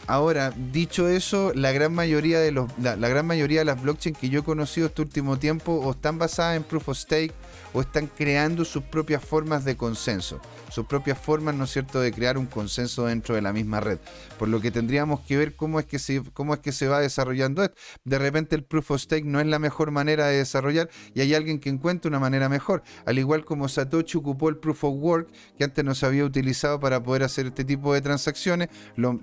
Ahora, dicho eso, la gran mayoría de los, la, la, gran mayoría de las blockchains que yo he conocido este último tiempo o están basadas en proof of stake o están creando sus propias formas de consenso, sus propias formas, ¿no es cierto?, de crear un consenso dentro de la misma red. Por lo que tendríamos que ver cómo es que se, cómo es que se va desarrollando esto. De repente el proof of stake no es la mejor manera de desarrollar y hay alguien que encuentra una manera mejor. Al igual como Satoshi ocupó el proof of work, que antes no se había utilizado para poder hacer este tipo de transacciones, lo,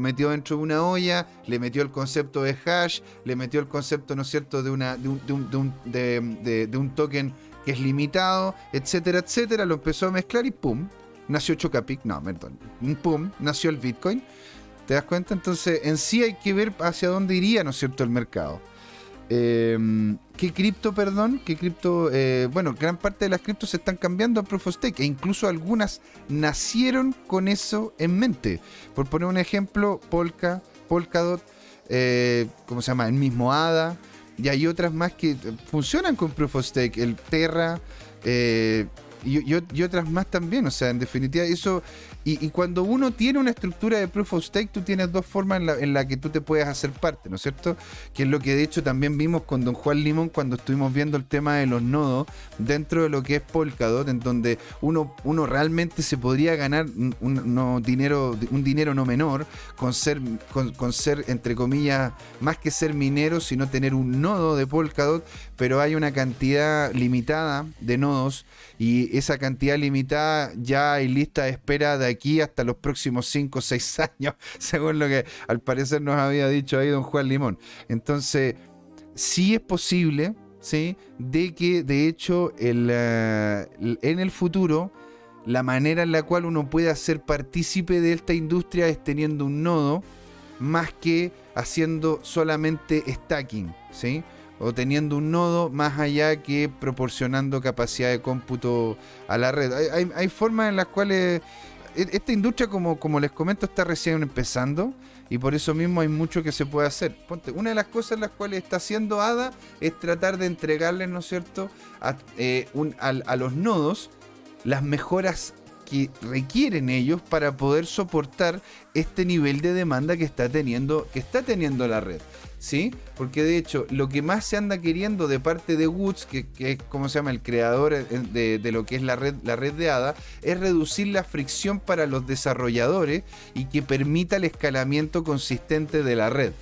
metió dentro de una olla, le metió el concepto de hash, le metió el concepto, ¿no es cierto?, de, una, de, un, de, de un token que es limitado, etcétera, etcétera. Lo empezó a mezclar y ¡pum! Nació Chocapic. No, perdón. ¡Pum! Nació el Bitcoin. ¿Te das cuenta? Entonces, en sí hay que ver hacia dónde iría, ¿no es cierto?, el mercado. Em, ¿Qué cripto, perdón? ¿Qué cripto? Eh, bueno, gran parte de las criptos se están cambiando a Proof of Stake e incluso algunas nacieron con eso en mente. Por poner un ejemplo, Polka, Polkadot, eh, ¿cómo se llama? El mismo ADA, y hay otras más que funcionan con Proof of Stake, el Terra eh, y, otras más también. O sea, en definitiva, eso Y, cuando uno tiene una estructura de proof of stake, tú tienes dos formas en la, en la, que tú te puedes hacer parte, ¿no es cierto? Que es lo que de hecho también vimos con don Juan Limón cuando estuvimos viendo el tema de los nodos dentro de lo que es Polkadot, en donde uno, uno realmente se podría ganar un, dinero, un dinero no menor con ser, con, ser, entre comillas, más que ser minero, sino tener un nodo de Polkadot, pero hay una cantidad limitada de nodos y esa cantidad limitada ya hay lista de espera de aquí hasta los próximos 5 o 6 años, según lo que al parecer nos había dicho ahí don Juan Limón. Entonces, sí es posible, ¿sí? De que de hecho eh, en el futuro la manera en la cual uno puede ser partícipe de esta industria es teniendo un nodo más que haciendo solamente stacking, ¿sí? O teniendo un nodo más allá que proporcionando capacidad de cómputo a la red. Hay, formas en las cuales e, esta industria, como, como les comento, está recién empezando y por eso mismo hay mucho que se puede hacer. Ponte, una de las cosas en las cuales está haciendo ADA es tratar de entregarles, ¿no es cierto?, a, eh, a los nodos las mejoras que requieren ellos para poder soportar este nivel de demanda que está teniendo, que está teniendo la red. ¿Sí? Porque de hecho, lo que más se anda queriendo de parte de Woods, que, es como se llama el creador de, de, lo que es la red, la red de ADA, es reducir la fricción para los desarrolladores y que permita el escalamiento consistente de la red.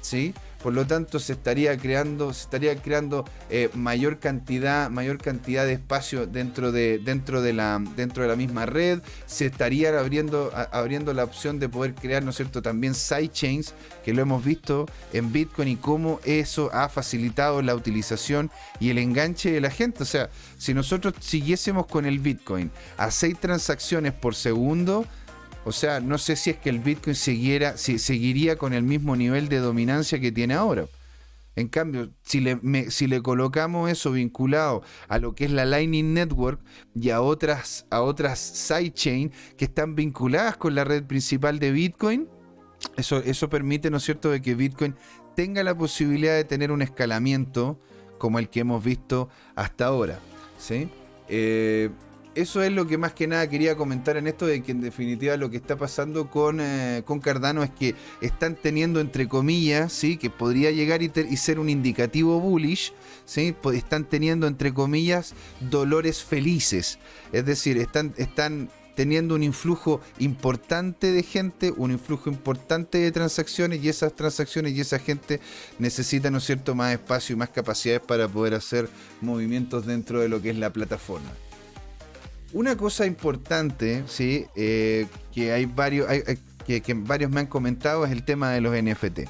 ¿sí? Por lo tanto se estaría creando, se estaría creando eh, mayor cantidad, mayor cantidad de espacio dentro de, dentro de la, dentro de la misma red, se estaría abriendo, abriendo la opción de poder crear, ¿no es cierto?, también sidechains, que lo hemos visto en Bitcoin y cómo eso ha facilitado la utilización y el enganche de la gente. O sea, si nosotros siguiésemos con el Bitcoin a 6 transacciones por segundo, o sea, no sé si es que el Bitcoin siguiera, si, seguiría con el mismo nivel de dominancia que tiene ahora. En cambio, si le, si le colocamos eso vinculado a lo que es la Lightning Network y a otras, a otras sidechain que están vinculadas con la red principal de Bitcoin, eso, eso permite, ¿no es cierto?, de que Bitcoin tenga la posibilidad de tener un escalamiento como el que hemos visto hasta ahora. ¿sí? Eh, eso es lo que más que nada quería comentar en esto, de que en definitiva lo que está pasando con, eh, con Cardano es que están teniendo, entre comillas, ¿sí? que podría llegar y, ser un indicativo bullish, ¿sí? están teniendo, entre comillas, dolores felices. Es decir, están, están teniendo un influjo importante de gente, un influjo importante de transacciones y esas transacciones y esa gente necesitan, ¿no cierto?, más espacio y más capacidades para poder hacer movimientos dentro de lo que es la plataforma. Una cosa importante, sí, eh, que hay varios, que, varios me han comentado es el tema de los NFT.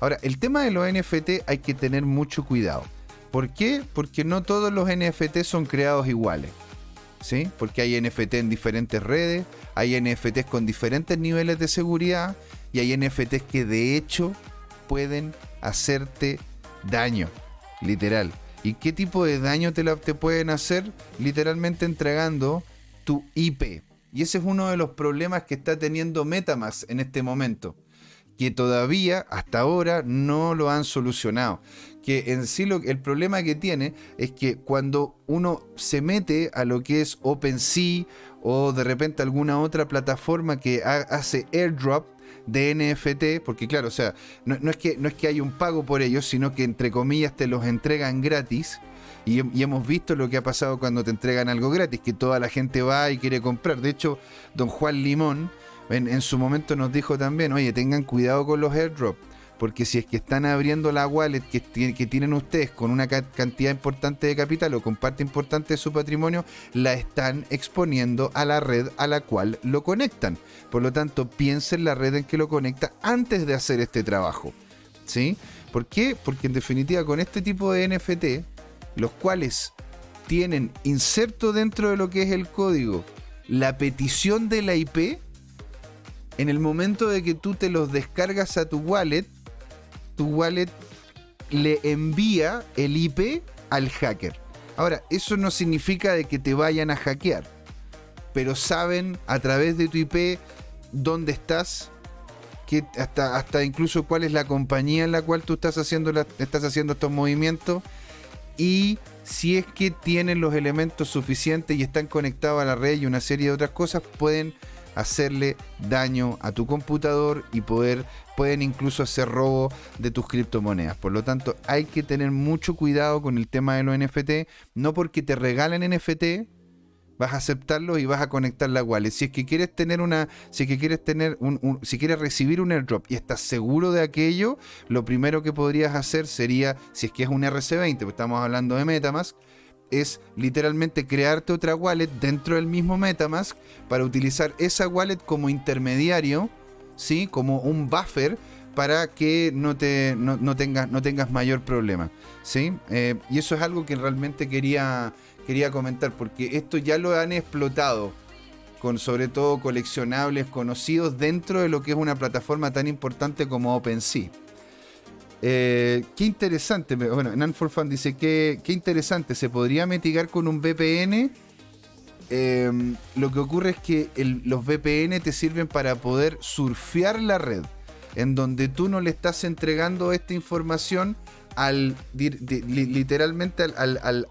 Ahora, el tema de los NFT hay que tener mucho cuidado. ¿Por qué? Porque no todos los NFT son creados iguales. ¿Sí? Porque hay NFT en diferentes redes, hay NFTs con diferentes niveles de seguridad y hay NFTs que de hecho pueden hacerte daño, literal. ¿Y qué tipo de daño te, pueden hacer? Literalmente entregando tu IP. Y ese es uno de los problemas que está teniendo Metamask en este momento. Que todavía, hasta ahora, no lo han solucionado. Que en sí lo, el problema que tiene es que cuando uno se mete a lo que es OpenSea o de repente alguna otra plataforma que hace airdrop, de NFT, porque claro, o sea, no, es que, no es que hay un pago por ellos, sino que entre comillas te los entregan gratis. Y, hemos visto lo que ha pasado cuando te entregan algo gratis, que toda la gente va y quiere comprar. De hecho, don Juan Limón en, en su momento nos dijo también, oye, tengan cuidado con los airdrops porque si es que están abriendo la wallet que, tienen ustedes con una cantidad importante de capital o con parte importante de su patrimonio, la están exponiendo a la red a la cual lo conectan. Por lo tanto, piensen la red en que lo conecta antes de hacer este trabajo. ¿Sí? ¿Por qué? Porque en definitiva con este tipo de NFT, los cuales tienen inserto dentro de lo que es el código la petición de la IP, en el momento de que tú te los descargas a tu wallet, tu wallet le envía el IP al hacker. Ahora, eso no significa de que te vayan a hackear, pero saben a través de tu IP dónde estás, que hasta, hasta incluso cuál es la compañía en la cual tú estás haciendo, estás haciendo estos movimientos y si es que tienen los elementos suficientes y están conectados a la red y una serie de otras cosas, pueden hacerle daño a tu computador y poder pueden incluso hacer robo de tus criptomonedas. Por lo tanto, hay que tener mucho cuidado con el tema de los NFT, no porque te regalen NFT vas a aceptarlo y vas a conectar la wallet. Si es que quieres tener una, si quieres tener un, si quieres recibir un airdrop y estás seguro de aquello, lo primero que podrías hacer sería, si es que es un RC20, pues estamos hablando de MetaMask, es literalmente crearte otra wallet dentro del mismo MetaMask para utilizar esa wallet como intermediario, ¿sí? Como un buffer para que no, te, no, tengas, no tengas mayor problema, ¿sí? Eh, y eso es algo que realmente quería, quería comentar, porque esto ya lo han explotado con sobre todo coleccionables conocidos dentro de lo que es una plataforma tan importante como OpenSea. Eh, qué interesante, bueno, nan dice que qué interesante, se podría mitigar con un VPN. Em, lo que ocurre es que los VPN te sirven para poder surfear la red, en donde tú no le estás entregando esta información al literalmente al,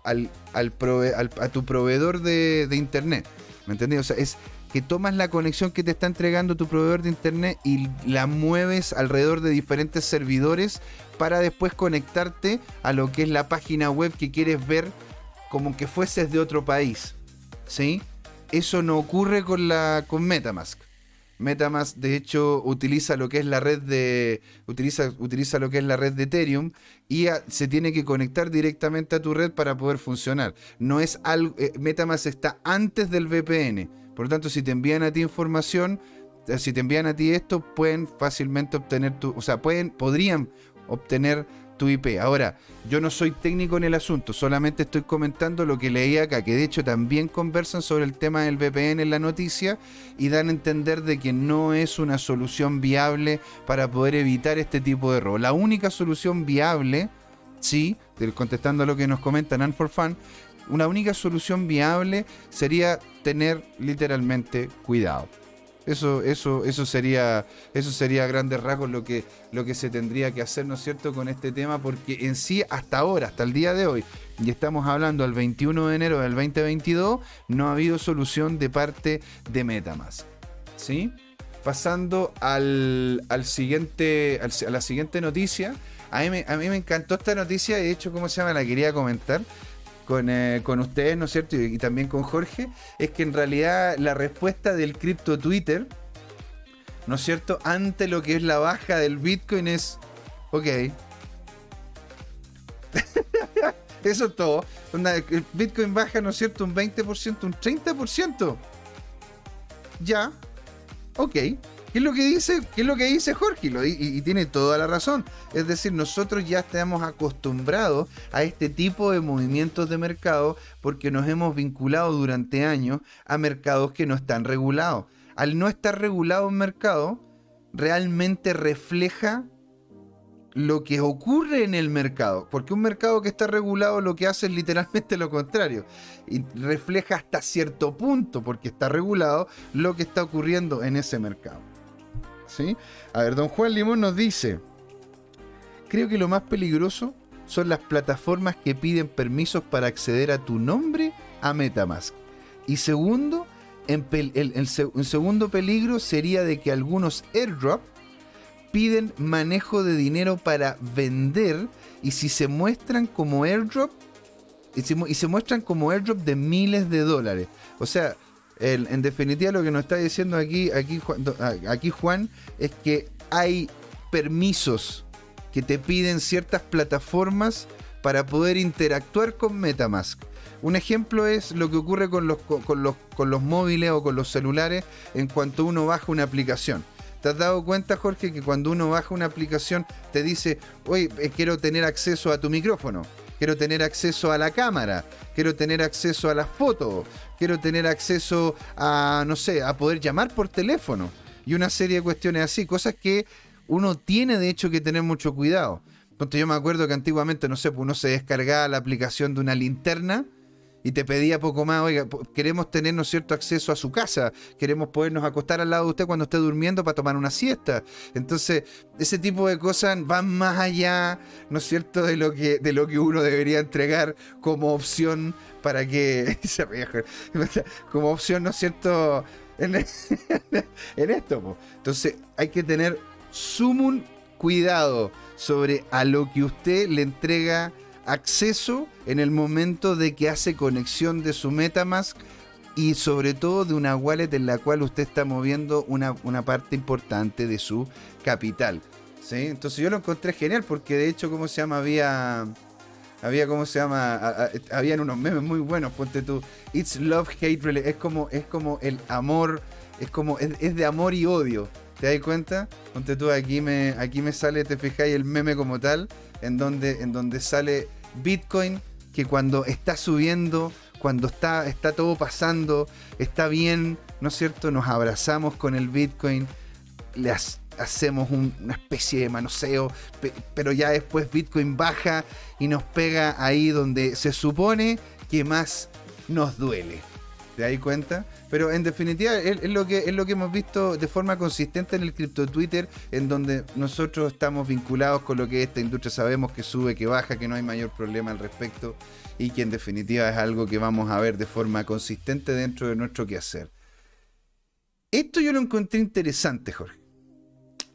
a tu proveedor de, internet. ¿Me entendés? O sea, es que tomas la conexión que te está entregando tu proveedor de internet y la mueves alrededor de diferentes servidores para después conectarte a lo que es la página web que quieres ver como que fueses de otro país. ¿Sí? Eso no ocurre con la con MetaMask. MetaMask de hecho utiliza lo que es la red de utiliza, utiliza lo que es la red de Ethereum y se tiene que conectar directamente a tu red para poder funcionar. No es algo eh, MetaMask está antes del VPN. Por lo tanto, si te envían a ti información, eh, si te envían a ti esto, pueden fácilmente obtener tu, o sea, pueden podrían obtener tu IP. Ahora, yo no soy técnico en el asunto, solamente estoy comentando lo que leí acá, que de hecho también conversan sobre el tema del VPN en la noticia y dan a entender de que no es una solución viable para poder evitar este tipo de error. La única solución viable, sí, contestando a lo que nos comentan and for una única solución viable sería tener literalmente cuidado. Eso, eso, eso sería, eso sería a grandes rasgos lo que, lo que se tendría que hacer, ¿no es cierto?, con este tema, porque en sí, hasta ahora, hasta el día de hoy, y estamos hablando del 21 de enero del 2022, no ha habido solución de parte de Metamask. ¿Sí? Pasando al, al siguiente, a la siguiente noticia. A mí, a mí me encantó esta noticia, de hecho, ¿cómo se llama? La quería comentar con, eh, con ustedes, ¿no es cierto? Y, también con Jorge, es que en realidad la respuesta del cripto Twitter, ¿no es cierto? Ante lo que es la baja del Bitcoin es, ok. Eso es todo. El Bitcoin baja, ¿no es cierto? Un 20%, un 30%. Ya. Ok. ¿Qué es lo que dice, qué es lo que dice Jorge? y, tiene toda la razón. Es decir, nosotros ya estamos acostumbrados a este tipo de movimientos de mercado porque nos hemos vinculado durante años a mercados que no están regulados. Al no estar regulado un mercado, realmente refleja lo que ocurre en el mercado. Porque un mercado que está regulado lo que hace es literalmente lo contrario. Y refleja hasta cierto punto, porque está regulado, lo que está ocurriendo en ese mercado. A ver, don Juan Limón nos dice, creo que lo más peligroso son las plataformas que piden permisos para acceder a tu nombre a Metamask. Y segundo, en el, segundo peligro sería de que algunos airdrop piden manejo de dinero para vender y si se muestran como airdrop y se muestran como airdrop de miles de dólares. O sea, en definitiva, lo que nos está diciendo aquí, aquí, aquí Juan es que hay permisos que te piden ciertas plataformas para poder interactuar con Metamask. Un ejemplo es lo que ocurre con los, con, los, con los móviles o con los celulares en cuanto uno baja una aplicación. ¿Te has dado cuenta, Jorge, que cuando uno baja una aplicación te dice, oye, eh, quiero tener acceso a tu micrófono? quiero tener acceso a la cámara, quiero tener acceso a las fotos, quiero tener acceso a, no sé, a poder llamar por teléfono y una serie de cuestiones así, cosas que uno tiene de hecho que tener mucho cuidado. Entonces yo me acuerdo que antiguamente, no sé, pues uno se descargaba la aplicación de una linterna y te pedía poco más, oiga, queremos tener, ¿no cierto?, acceso a su casa, queremos podernos acostar al lado de usted cuando esté durmiendo para tomar una siesta. Entonces, ese tipo de cosas van más allá, ¿no es cierto?, de lo que, de lo que uno debería entregar como opción para que, como opción, ¿no es cierto?, en, esto. Entonces hay que tener sumo cuidado sobre a lo que usted le entrega acceso en el momento de que hace conexión de su Metamask y sobre todo de una wallet en la cual usted está moviendo una, parte importante de su capital. ¿sí? Entonces yo lo encontré genial porque de hecho, ¿cómo se llama? Había, había ¿cómo se llama? habían unos memes muy buenos, ponte tú. It's love, hate, es como, es como el amor, es como, es, de amor y odio. ¿Te das cuenta? Ponte tú, aquí me, aquí me sale, te fijáis, el meme como tal, en donde, en donde sale Bitcoin, que cuando está subiendo cuando está, está todo pasando, está bien, ¿no es cierto? Nos abrazamos con el Bitcoin, le hacemos una especie de manoseo, pero ya después Bitcoin baja y nos pega ahí donde se supone que más nos duele. ¿Te das cuenta? Pero en definitiva es, lo que, es lo que hemos visto de forma consistente en el cripto Twitter, en donde nosotros estamos vinculados con lo que esta industria sabemos que sube, que baja, que no hay mayor problema al respecto y que en definitiva es algo que vamos a ver de forma consistente dentro de nuestro quehacer. Esto yo lo encontré interesante, Jorge.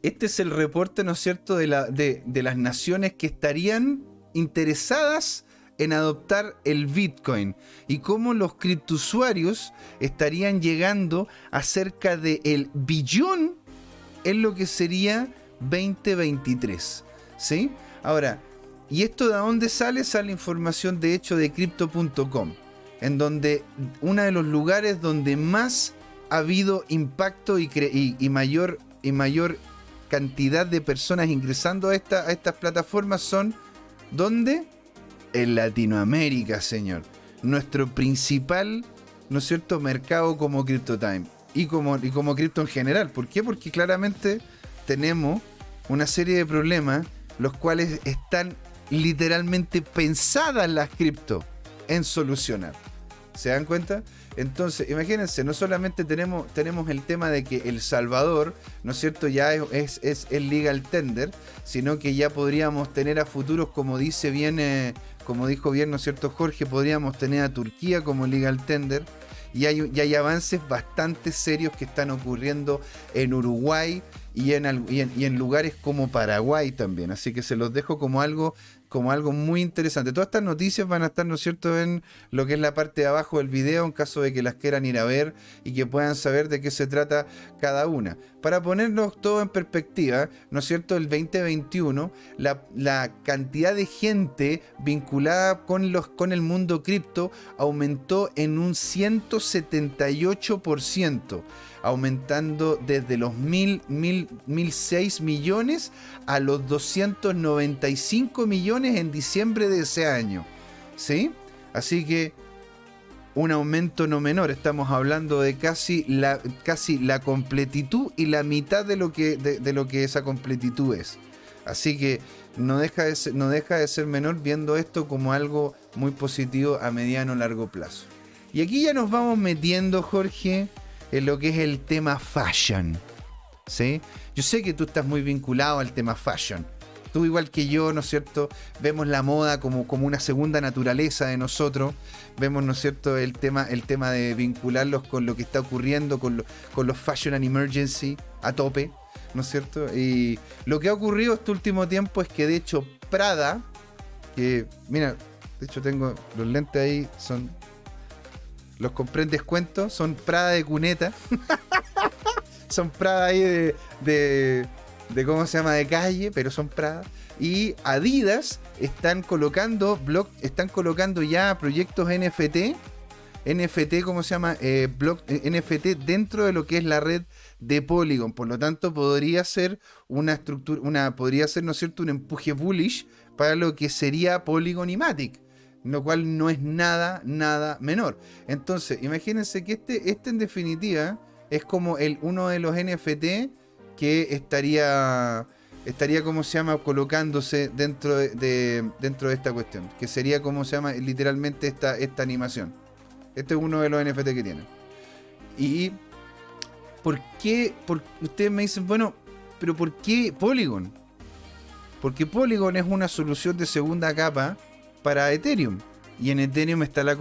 Este es el reporte, ¿no es cierto?, de, la, de, las naciones que estarían interesadas en adoptar el Bitcoin y cómo los criptosuarios estarían llegando a cerca del el billón en lo que sería 2023. ¿Sí? Ahora, ¿Y esto de dónde sale? Sale información de hecho de crypto.com, en donde uno de los lugares donde más ha habido impacto y, mayor, y mayor cantidad de personas ingresando a, esta, a estas plataformas son, ¿dónde? En Latinoamérica, señor. Nuestro principal, ¿no es cierto?, mercado como CryptoTime y como, y como cripto en general. ¿Por qué? Porque claramente tenemos una serie de problemas los cuales están literalmente pensadas las cripto en solucionar. ¿Se dan cuenta? Entonces, imagínense, no solamente tenemos, tenemos el tema de que El Salvador, ¿no es cierto?, ya es, es, el legal tender, sino que ya podríamos tener a futuros, como dice bien, eh, como dijo bien, ¿no es cierto, Jorge? Podríamos tener a Turquía como legal tender. Y hay, hay avances bastante serios que están ocurriendo en Uruguay y en lugares como Paraguay también. Así que se los dejo como algo como algo muy interesante. Todas estas noticias van a estar, ¿no es cierto?, en lo que es la parte de abajo del video, en caso de que las quieran ir a ver y que puedan saber de qué se trata cada una. Para ponernos todo en perspectiva, ¿no es cierto?, el 2021, la, la cantidad de gente vinculada con, los, con el mundo cripto aumentó en un 178% aumentando desde los mil, mil, 1006 millones a los 295 millones en diciembre de ese año. ¿Sí? Así que un aumento no menor. Estamos hablando de casi la, casi la completitud y la mitad de lo, que, de, lo que esa completitud es. Así que no deja, de ser, no deja de ser menor viendo esto como algo muy positivo a mediano o largo plazo. Y aquí ya nos vamos metiendo, Jorge, en lo que es el tema fashion. ¿sí? Yo sé que tú estás muy vinculado al tema fashion. Tú igual que yo, ¿no es cierto? Vemos la moda como, como una segunda naturaleza de nosotros. Vemos, ¿no es cierto?, el tema, el tema de vincularlos con lo que está ocurriendo, con, con los Fashion and Emergency a tope, ¿no es cierto? Y lo que ha ocurrido este último tiempo es que de hecho Prada, que, mira, de hecho tengo los lentes ahí, son los compré en descuento. Son Prada de cuneta. son Prada ahí de, de, ¿Cómo se llama? De calle, pero son Prada. Y Adidas están colocando, blog, están colocando ya proyectos NFT. NFT, ¿cómo se llama? Eh, eh, NFT dentro de lo que es la red de Polygon. Por lo tanto, podría ser una estructura, una, podría ser, ¿no es cierto?, un empuje bullish para lo que sería Polygon y Matic lo cual no es nada, nada menor. Entonces, imagínense que este, este en definitiva es como el, uno de los NFT que estaría, estaría, como se llama, colocándose dentro de, dentro de esta cuestión, que sería, como se llama, literalmente esta, esta animación. Este es uno de los NFT que tienen. Y, ¿por qué? Por, ustedes me dicen, bueno, pero ¿por qué Polygon? Porque Polygon es una solución de segunda capa para Ethereum. Y en Ethereum está la,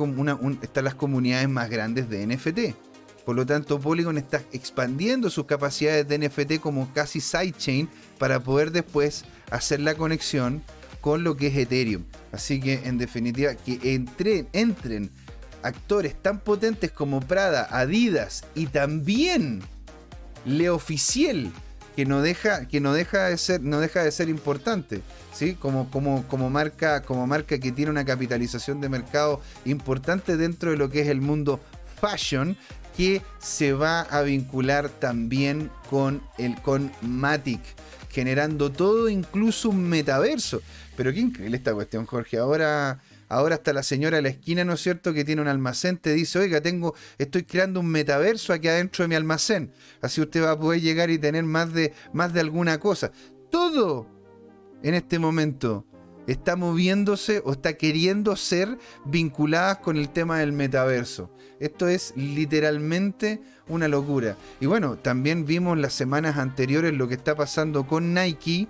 están las comunidades más grandes de NFT. Por lo tanto, Polygon está expandiendo sus capacidades de NFT como casi sidechain para poder después hacer la conexión con lo que es Ethereum. Así que en definitiva, que entren, entren actores tan potentes como Prada, Adidas y también Leoficiel, que no deja, que no deja de ser, no deja de ser importante, ¿sí? Como, como, como, marca, como marca que tiene una capitalización de mercado importante dentro de lo que es el mundo fashion, que se va a vincular también con el con Matic, generando todo, incluso un metaverso. Pero qué increíble esta cuestión, Jorge. Ahora Ahora hasta la señora de la esquina, ¿no es cierto?, que tiene un almacén, te dice, oiga, tengo, estoy creando un metaverso aquí adentro de mi almacén. Así usted va a poder llegar y tener más de, más de alguna cosa. Todo en este momento está moviéndose o está queriendo ser vinculadas con el tema del metaverso. Esto es literalmente una locura. Y bueno, también vimos las semanas anteriores lo que está pasando con Nike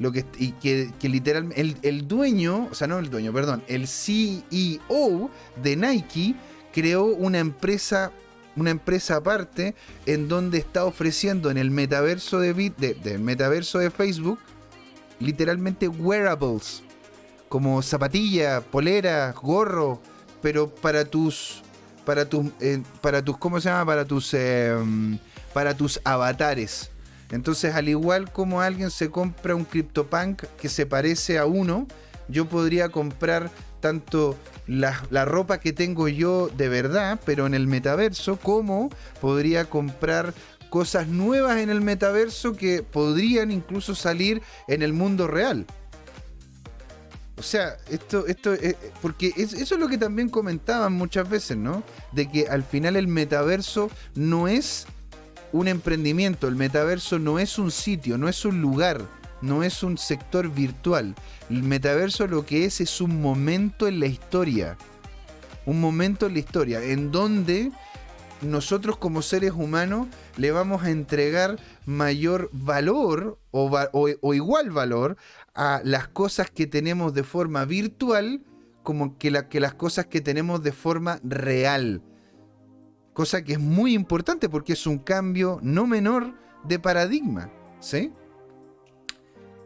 lo que, y que, literalmente el, el, dueño, o sea, no el dueño, perdón, el CEO de Nike creó una empresa, una empresa aparte en donde está ofreciendo en el metaverso de, de, metaverso de Facebook literalmente wearables, como zapatilla, polera, gorro, pero para tus, para tus, eh, para tus, ¿cómo se llama? Para tus, em, para tus avatares. Entonces, al igual como alguien se compra un CryptoPunk que se parece a uno, yo podría comprar tanto la, ropa que tengo yo de verdad, pero en el metaverso, como podría comprar cosas nuevas en el metaverso que podrían incluso salir en el mundo real. O sea, esto, esto, eh, porque eso es lo que también comentaban muchas veces, ¿no? De que al final el metaverso no es un emprendimiento. El metaverso no es un sitio, no es un lugar, no es un sector virtual. El metaverso lo que es es un momento en la historia. Un momento en la historia en donde nosotros como seres humanos le vamos a entregar mayor valor o, igual valor a las cosas que tenemos de forma virtual como que, que las cosas que tenemos de forma real. Cosa que es muy importante porque es un cambio no menor de paradigma. ¿Sí?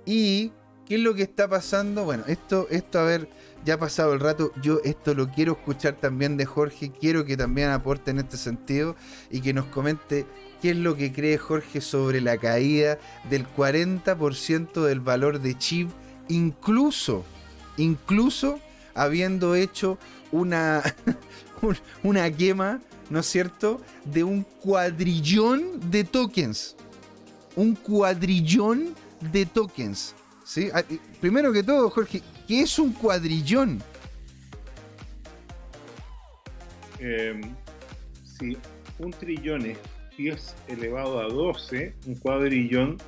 Y ¿Qué es lo que está pasando? Bueno, esto, esto, a ver, ya ha pasado el rato. Yo esto lo quiero escuchar también de Jorge. Quiero que también aporte en este sentido y que nos comente qué es lo que cree Jorge sobre la caída del 40% del valor de Chip, incluso, incluso habiendo hecho una, una quema ¿no es cierto?, de un cuadrillón de tokens. Un cuadrillón de tokens. ¿sí? Ah, primero que todo, Jorge, ¿qué es un cuadrillón? Eh, si un trillón es 10 elevado a 12, un cuadrillón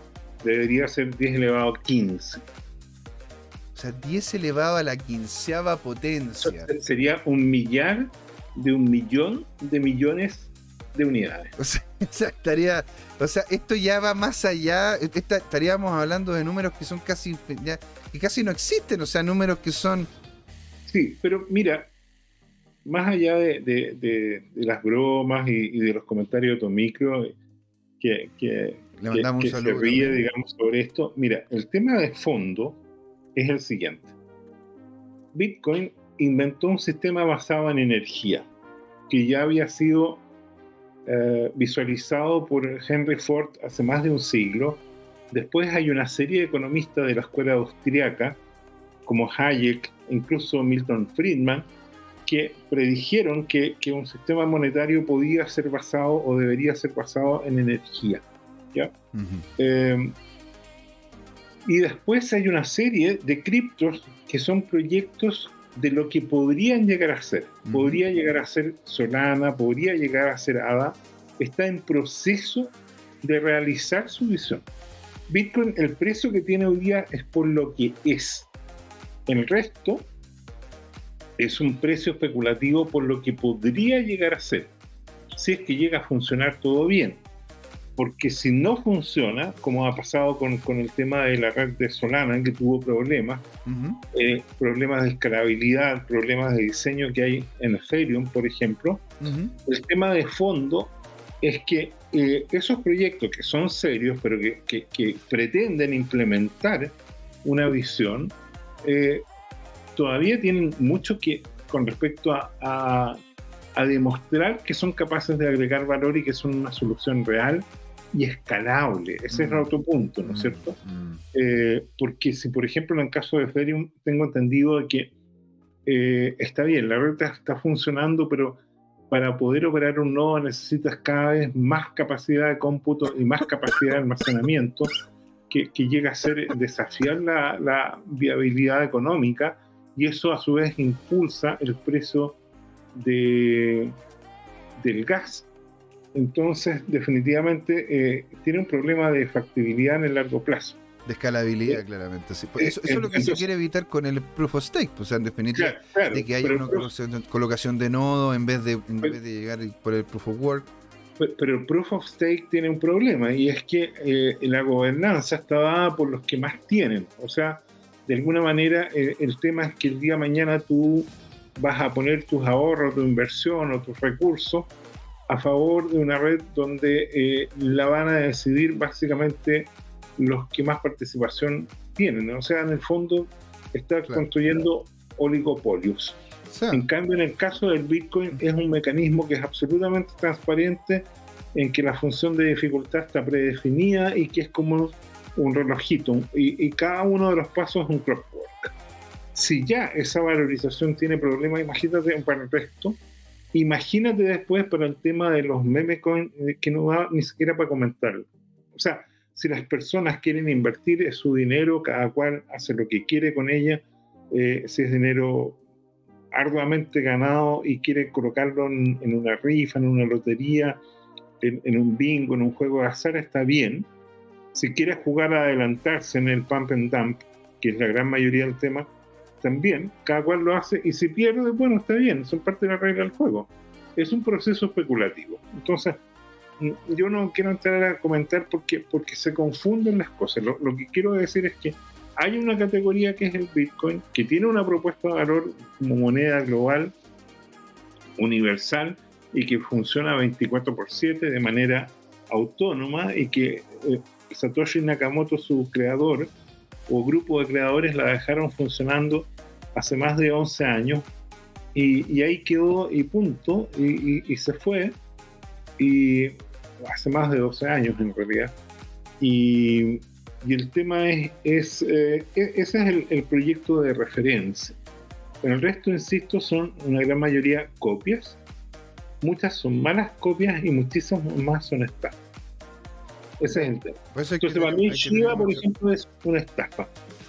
debería ser 10 elevado a 15. O sea, 10 elevado a la quinceava potencia. Sería un millar de un millón de millones de unidades. O sea, estaría, o sea, esto ya va más allá. estaríamos hablando de números que son casi, que casi no existen, o sea, números que son. Sí, pero mira, más allá de, las bromas y, de los comentarios de Tomicro, que, que, que, se ríe, digamos, sobre esto, mira, el tema de fondo es el siguiente. Bitcoin inventó un sistema basado en energía, que ya había sido eh, visualizado por Henry Ford hace más de un siglo. Después hay una serie de economistas de la escuela austriaca, como Hayek, incluso Milton Friedman, que predijeron que, que, un sistema monetario podía ser basado o debería ser basado en energía. ¿ya? Eh, y después hay una serie de criptos que son proyectos de lo que podrían llegar a ser. Podría llegar a ser Solana, podría llegar a ser ADA, está en proceso de realizar su visión. Bitcoin, el precio que tiene hoy día es por lo que es. El resto es un precio especulativo por lo que podría llegar a ser, si es que llega a funcionar todo bien porque si no funciona, como ha pasado con, el tema de la red de Solana, que tuvo problemas, eh, problemas de escalabilidad, problemas de diseño que hay en Ethereum, por ejemplo, el tema de fondo es que eh, esos proyectos que son serios, pero que, pretenden implementar una visión, eh, todavía tienen mucho que con respecto a, demostrar que son capaces de agregar valor y que son una solución real y escalable. Ese es mm. otro punto, ¿no es mm, cierto? Mm. Eh, porque si, por ejemplo, en el caso de Ethereum, tengo entendido que está bien, la red está funcionando, pero para poder operar un nodo necesitas cada vez más capacidad de cómputo y más capacidad de almacenamiento, que, llega a ser desafiar la, viabilidad económica y eso a su vez impulsa el precio de, del gas. Entonces, definitivamente eh, tiene un problema de factibilidad en el largo plazo. De escalabilidad, claramente. Sí. Pues eso, es lo que se quiere evitar con el proof of stake, pues, o sea, en definitiva, de que haya una colocación, de nodo en vez de, en vez de llegar por el proof of work. Pero el proof of stake tiene un problema y es que eh, la gobernanza está dada por los que más tienen. O sea, de alguna manera eh, el tema es que el día de mañana tú vas a poner tus ahorros, tu inversión o tus recursos a favor de una red donde eh, la van a decidir básicamente los que más participación tienen. O sea, en el fondo está construyendo oligopolios. En cambio, en el caso del Bitcoin es un mecanismo que es absolutamente transparente, en que la función de dificultad está predefinida y que es como un relojito, y, cada uno de los pasos es un clockwork. Si ya esa valorización tiene problemas, imagínate para el resto, imagínate después para el tema de los meme coins, eh, que no va ni siquiera para comentarlo. O sea, si las personas quieren invertir su dinero, cada cual hace lo que quiere con ella, eh, si es dinero arduamente ganado y quiere colocarlo en, una rifa, en una lotería, en, un bingo, en un juego de azar, está bien. Si quiere jugar a adelantarse en el pump and dump, que es la gran mayoría del tema, también, cada cual lo hace y si pierde, bueno, está bien, son parte de la regla del juego. Es un proceso especulativo. Entonces, yo no quiero entrar a comentar porque, porque se confunden las cosas. Lo, que quiero decir es que hay una categoría que es el Bitcoin, que tiene una propuesta de valor como moneda global, universal, y que funciona 24 por 7 de manera autónoma y que eh, Satoshi Nakamoto, su creador, o grupo de creadores la dejaron funcionando hace más de 11 años y, ahí quedó y punto, y, y se fue. Y hace más de 12 años en realidad. Y, y el tema es, es eh, e-, ese es el, proyecto de referencia. Pero el resto, insisto, son una gran mayoría copias. Muchas son malas copias y muchísimas más son estafas. Ese es el tema. Entonces, para mí, Shiba, por ejemplo, es una estafa.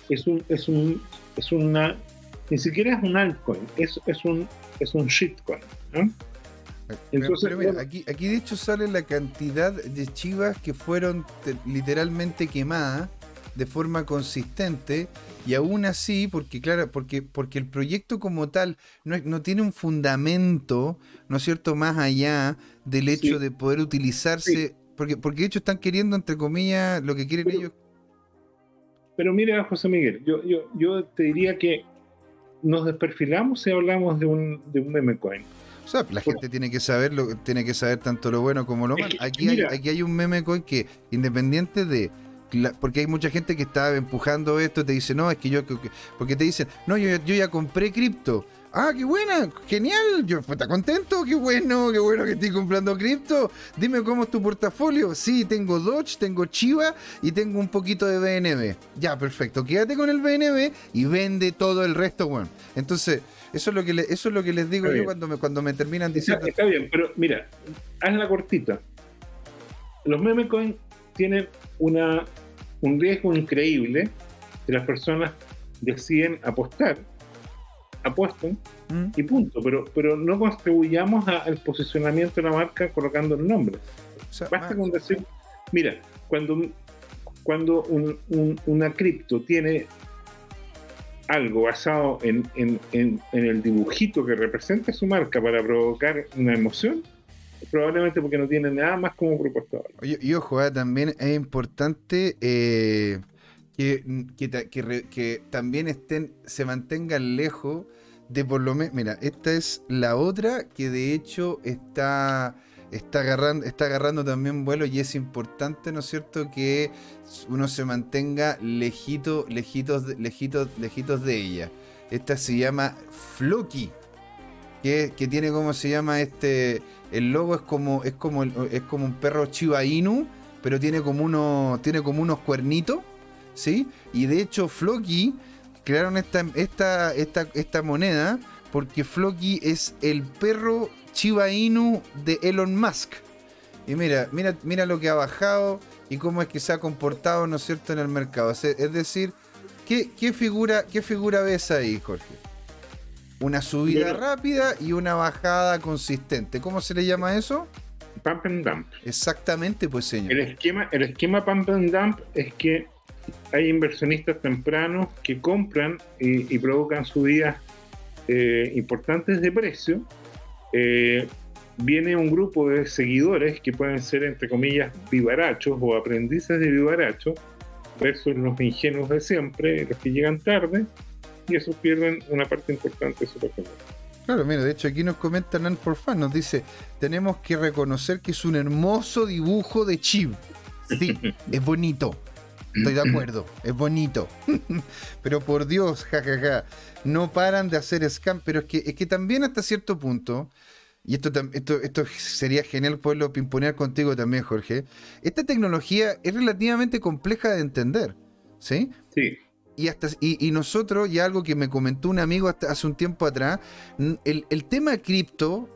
Es un, es un, es una, ni siquiera es un altcoin, es, es un, es un shitcoin. ¿no? pero mira, aquí, aquí de hecho sale la cantidad de chivas que fueron literalmente quemadas de forma consistente y aún así, porque claro, porque, porque el proyecto como tal no, no tiene un fundamento, ¿no es cierto?, más allá del hecho de poder utilizarse, porque, porque de hecho están queriendo, entre comillas, lo que quieren ellos. Pero mira, José Miguel, yo, yo, yo te diría que nos desperfilamos si hablamos de un, de un meme coin. O sea, la gente tiene que saber tiene que saber tanto lo bueno como lo malo. Aquí hay, aquí hay un meme coin que, independiente de porque hay mucha gente que está empujando esto, te dice, no, es que yo, porque te dicen, no, yo, yo ya compré cripto. Ah, qué buena, genial, yo está contento, qué bueno, qué bueno que estoy comprando cripto. Dime cómo es tu portafolio. Sí, tengo Dodge, tengo Chiva y tengo un poquito de BNB. Ya, perfecto, quédate con el BNB y vende todo el resto, bueno. Entonces, eso es lo que, eso es lo que les digo yo cuando me, cuando me terminan diciendo. Está, bien, pero mira, haz la cortita. Los meme coins tienen una, un riesgo increíble que las personas deciden apostar, apuestan mm. y punto. Pero, pero no contribuyamos al posicionamiento de la marca colocando el nombre. Basta con decir, mira, cuando, cuando una cripto tiene algo basado en, el dibujito que representa su marca para provocar una emoción, probablemente porque no tiene nada más como propuesta. Y, ojo, eh, también es importante eh, que, también estén, se mantengan lejos de por lo menos. Mira, esta es la otra que de hecho está está agarrando, está agarrando también vuelo y es importante, ¿no es cierto?, que uno se mantenga lejito, lejitos, lejitos, lejitos de ella. Esta se llama Floki, que, que tiene como se llama este. El logo es como, es como, es como un perro Chiba Inu, pero tiene como, uno, tiene como unos cuernitos, ¿sí? Y de hecho, Floki crearon esta, esta, esta, esta moneda porque Floki es el perro Chiba Inu de Elon Musk. Y mira, mira, mira lo que ha bajado y cómo es que se ha comportado, ¿no es cierto?, en el mercado. Es decir, ¿qué, figura, qué figura ves ahí, Jorge? Una subida rápida y una bajada consistente. ¿Cómo se le llama eso? Pump and dump. Exactamente, pues señor. El esquema, el esquema pump and dump es que hay inversionistas tempranos que compran y, provocan subidas eh, importantes de precio. Eh, viene un grupo de seguidores que pueden ser, entre comillas, vivarachos o aprendices de vivarachos, versus los ingenuos de siempre, los que llegan tarde, y esos pierden una parte importante de su patrimonio. Claro, mira, de hecho aquí nos comenta Nan for Fun, nos dice, tenemos que reconocer que es un hermoso dibujo de Chip. Sí, es bonito. Estoy de acuerdo, es bonito. pero por Dios, jajaja, no paran de hacer scam. Pero es que, es que también hasta cierto punto, y esto, esto, esto sería genial poderlo pimponear contigo también, Jorge, esta tecnología es relativamente compleja de entender. ¿Sí? Sí. Y, hasta, y, nosotros, y algo que me comentó un amigo hace un tiempo atrás, el, el tema cripto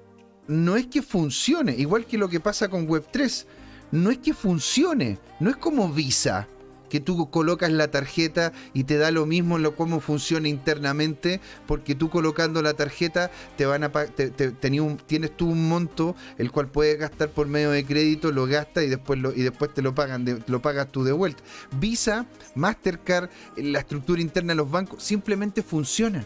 no es que funcione, igual que lo que pasa con Web3, no es que funcione, no es como Visa que tú colocas la tarjeta y te da lo mismo lo cómo funciona internamente, porque tú colocando la tarjeta te van a un, tienes tú un monto el cual puedes gastar por medio de crédito, lo gastas y después lo, y después te lo pagan, lo pagas tú de vuelta. Visa, Mastercard, la estructura interna de los bancos simplemente funciona.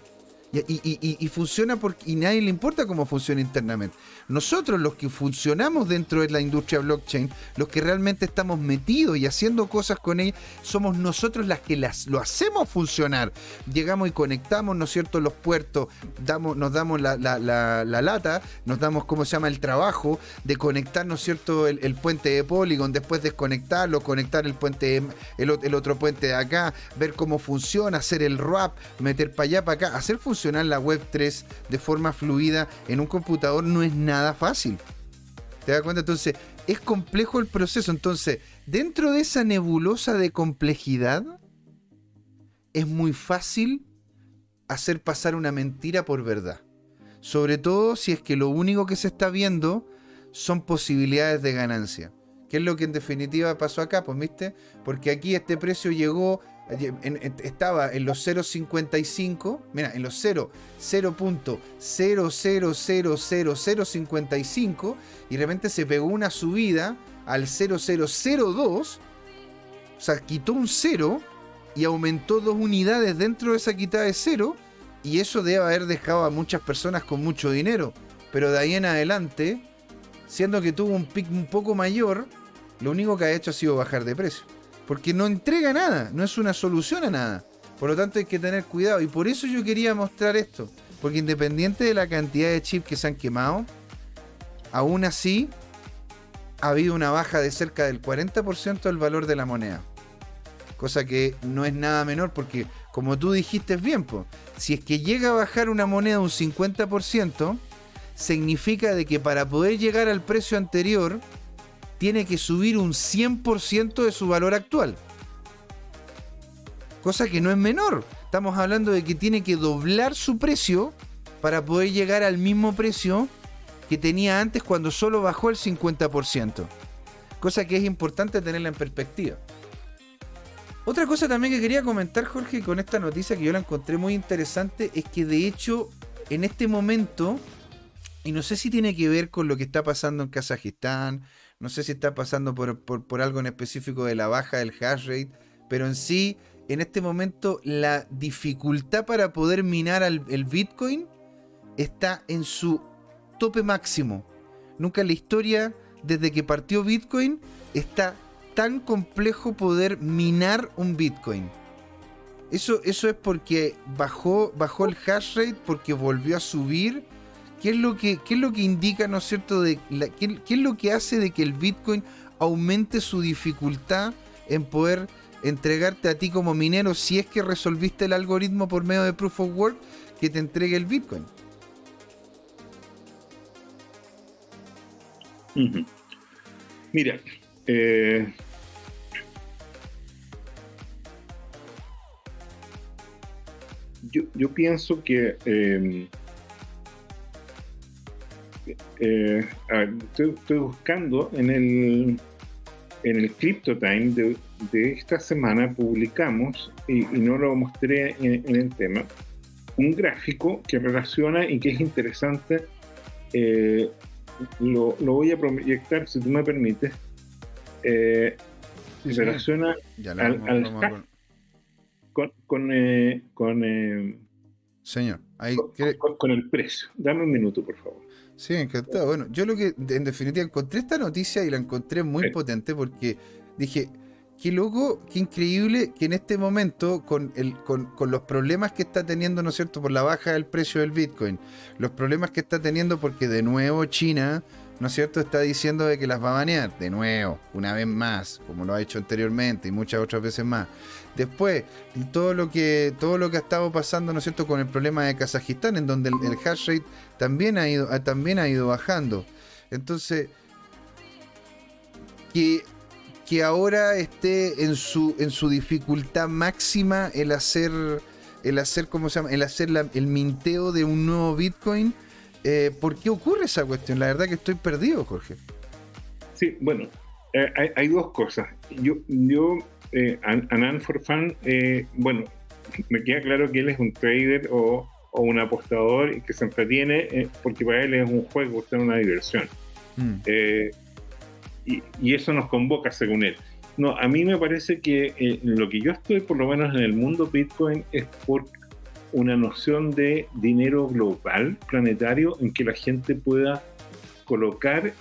Y, funciona porque y nadie le importa cómo funciona internamente. Nosotros los que funcionamos dentro de la industria blockchain, los que realmente estamos metidos y haciendo cosas con ella, somos nosotros las que las, lo hacemos funcionar. Llegamos y conectamos, ¿no es cierto?, los puertos, damos, nos damos la, lata, nos damos, ¿cómo se llama?, el trabajo de conectar, ¿no es cierto?, el, puente de Polygon, después desconectarlo, conectar el puente, el, el otro puente de acá, ver cómo funciona, hacer el wrap, meter para allá, para acá, hacer funcionar la web 3 de forma fluida en un computador no es nada fácil. ¿Te das cuenta? Entonces, es complejo el proceso. Entonces, dentro de esa nebulosa de complejidad, es muy fácil hacer pasar una mentira por verdad. Sobre todo si es que lo único que se está viendo son posibilidades de ganancia. ¿Qué es lo que en definitiva pasó acá? Pues viste, porque aquí este precio llegó estaba en los 0.55, mira, en los 0, 0.0000055 y de repente se pegó una subida al 0002, o sea, quitó un 0 y aumentó dos unidades dentro de esa quitada de 0 y eso debe haber dejado a muchas personas con mucho dinero, pero de ahí en adelante, siendo que tuvo un pic un poco mayor, lo único que ha hecho ha sido bajar de precio. Porque no entrega nada, no es una solución a nada. Por lo tanto hay que tener cuidado. Y por eso yo quería mostrar esto. Porque independiente de la cantidad de chips que se han quemado, aún así ha habido una baja de cerca del 40% del valor de la moneda. Cosa que no es nada menor porque, como tú dijiste bien, si es que llega a bajar una moneda un 50%, significa de que para poder llegar al precio anterior, tiene que subir un 100% de su valor actual. Cosa que no es menor. Estamos hablando de que tiene que doblar su precio para poder llegar al mismo precio que tenía antes cuando solo bajó el 50%. Cosa que es importante tenerla en perspectiva. Otra cosa también que quería comentar, Jorge, con esta noticia que yo la encontré muy interesante, es que de hecho, en este momento, y no sé si tiene que ver con lo que está pasando en Kazajistán, no sé si está pasando por, algo en específico de la baja del hash rate, pero en sí, en este momento, la dificultad para poder minar el Bitcoin está en su tope máximo. Nunca en la historia, desde que partió Bitcoin, está tan complejo poder minar un Bitcoin. Eso, eso es porque bajó, bajó el hash rate, porque volvió a subir ¿qué es lo que, qué es lo que indica, ¿no es cierto?, de qué, es lo que hace de que el Bitcoin aumente su dificultad en poder entregarte a ti como minero si es que resolviste el algoritmo por medio de Proof of Work que te entregue el Bitcoin. Mira, eh, yo, pienso que eh, eh, estoy, buscando en el en el CryptoTime de, de esta semana publicamos y, no lo mostré en, el tema un gráfico que relaciona y que es interesante. Lo, voy a proyectar si tú me permites. Eh, relaciona al, con, con, eh, con eh, señor con, el precio. Dame un minuto por favor sí encantado bueno yo lo que en definitiva encontré esta noticia y la encontré muy potente porque dije qué loco, qué increíble que en este momento, con, el, con, con, los problemas que está teniendo, ¿no es cierto?, por la baja del precio del Bitcoin, los problemas que está teniendo porque de nuevo China ¿no es cierto?, está diciendo de que las va a banear, de nuevo, una vez más, como lo ha hecho anteriormente y muchas otras veces más. Después, todo lo que, todo lo que ha estado pasando, ¿no es cierto?, con el problema de Kazajistán, en donde el, hash rate también ha ido, también ha ido bajando. Entonces, que, que ahora esté en su, en su dificultad máxima el hacer, el hacer, ¿cómo se llama?, el hacer el minteo de un nuevo Bitcoin eh, ¿Por qué ocurre esa cuestión? La verdad que estoy perdido, Jorge. Sí, bueno, eh, hay, dos cosas. Yo, yo eh, Anan for Fun, eh, bueno, me queda claro que él es un trader o, un apostador y que se entretiene porque para él es un juego, es una diversión. Mm. Y, y, eso nos convoca según él. No, a mí me parece que lo que yo estoy, por lo menos en el mundo Bitcoin, es por una noción de dinero global, planetario, en que la gente pueda colocar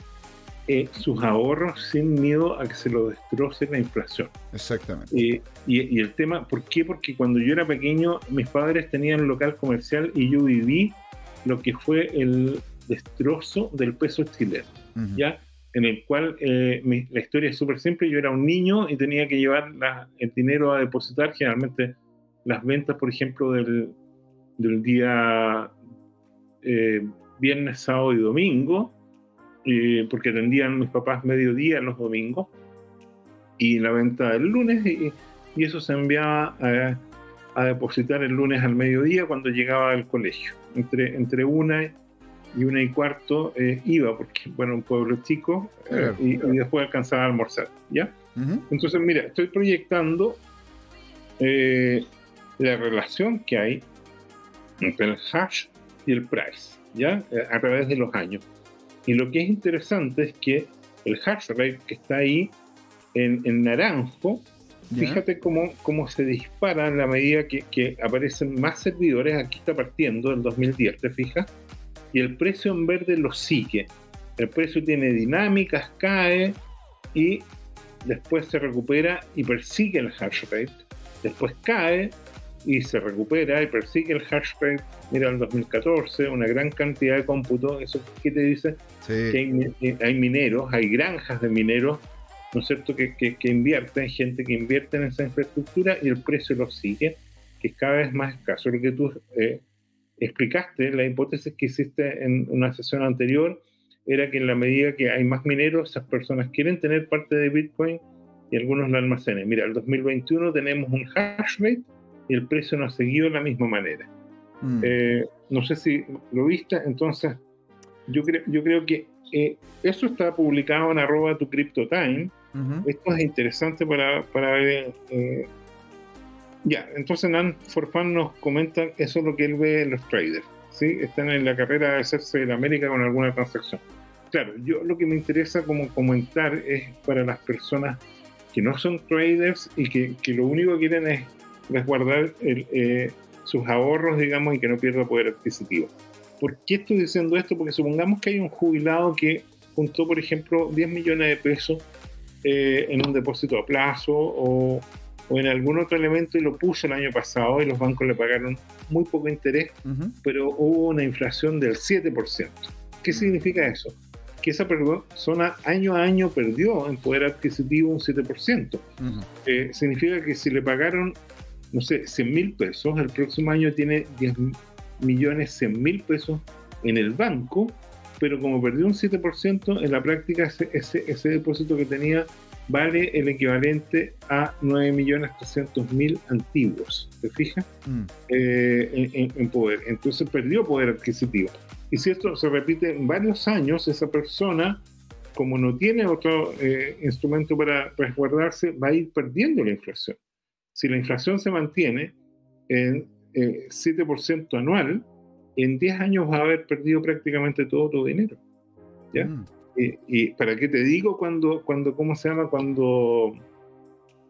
eh, sus ahorros sin miedo a que se lo destroce la inflación. Exactamente. Eh, y, el tema, ¿por qué? Porque cuando yo era pequeño, mis padres tenían un local comercial y yo viví lo que fue el destrozo del peso chileno, ¿ya? En el cual eh, la historia es súper simple. Yo era un niño y tenía que llevar el dinero a depositar, generalmente las ventas, por ejemplo, del, del día eh, viernes, sábado y domingo, eh, porque atendían mis papás mediodía los domingos, y la venta del lunes, y, eso se enviaba a, depositar el lunes al mediodía cuando llegaba al colegio. Entre, entre una y una y cuarto eh, iba, porque bueno, un pueblo chico, y, después alcanzaba a almorzar, ¿ya? Entonces, mira, estoy proyectando la relación que hay entre el hash y el price, ¿ya? Eh, a través de los años. Y lo que es interesante es que el hash rate que está ahí en, naranjo, fíjate cómo, cómo se dispara en la medida que, que, aparecen más servidores. Aquí está partiendo el 2010, ¿te fijas? Y el precio en verde lo sigue. El precio tiene dinámicas, cae y después se recupera y persigue el hash rate. Después cae y se recupera y persigue el hash rate. Mira, en 2014, una gran cantidad de cómputo. ¿Eso qué te dice? Que hay, mineros, hay granjas de mineros, ¿no es cierto?, que, que, invierten, gente que invierte en esa infraestructura y el precio lo sigue, que es cada vez más escaso. Lo que tú eh, explicaste, la hipótesis que hiciste en una sesión anterior, era que en la medida que hay más mineros, esas personas quieren tener parte de Bitcoin y algunos lo almacenen. Mira, el 2021 tenemos un hash rate y el precio no ha seguido de la misma manera. Mm. Eh, no sé si lo viste, entonces yo, creo yo creo que eh, eso está publicado en arroba tu CryptoTime. Esto es interesante para, para ver. Eh, ya, entonces Nan Forfan nos comenta eso es lo que él ve en los traders. ¿sí? Están en la carrera de hacerse en América con alguna transacción. Claro, yo lo que me interesa como comentar es para las personas que no son traders y que, que lo único que quieren es resguardar eh, sus ahorros, digamos, y que no pierda poder adquisitivo. ¿Por qué estoy diciendo esto? Porque supongamos que hay un jubilado que juntó, por ejemplo, 10 millones de pesos eh, en un depósito a plazo o, o, en algún otro elemento y lo puso el año pasado y los bancos le pagaron muy poco interés, pero hubo una inflación del 7%. ¿Qué mm. significa eso? Que esa persona año a año perdió en poder adquisitivo un 7%. Eh, significa que si le pagaron, no sé, 100 mil pesos, el próximo año tiene 10 millones 100 mil pesos en el banco, pero como perdió un 7%, en la práctica ese, ese depósito que tenía vale el equivalente a 9.300.000 antiguos, ¿te fijas? Mm. Eh, en, poder. Entonces perdió poder adquisitivo. Y si esto se repite en varios años, esa persona, como no tiene otro eh, instrumento para resguardarse, va a ir perdiendo la inflación. Si la inflación se mantiene en 7% eh, anual, en 10 años va a haber perdido prácticamente todo tu dinero. ¿Ya? Mm. Y, para qué te digo cuando, cuando, ¿cómo se llama? Cuando.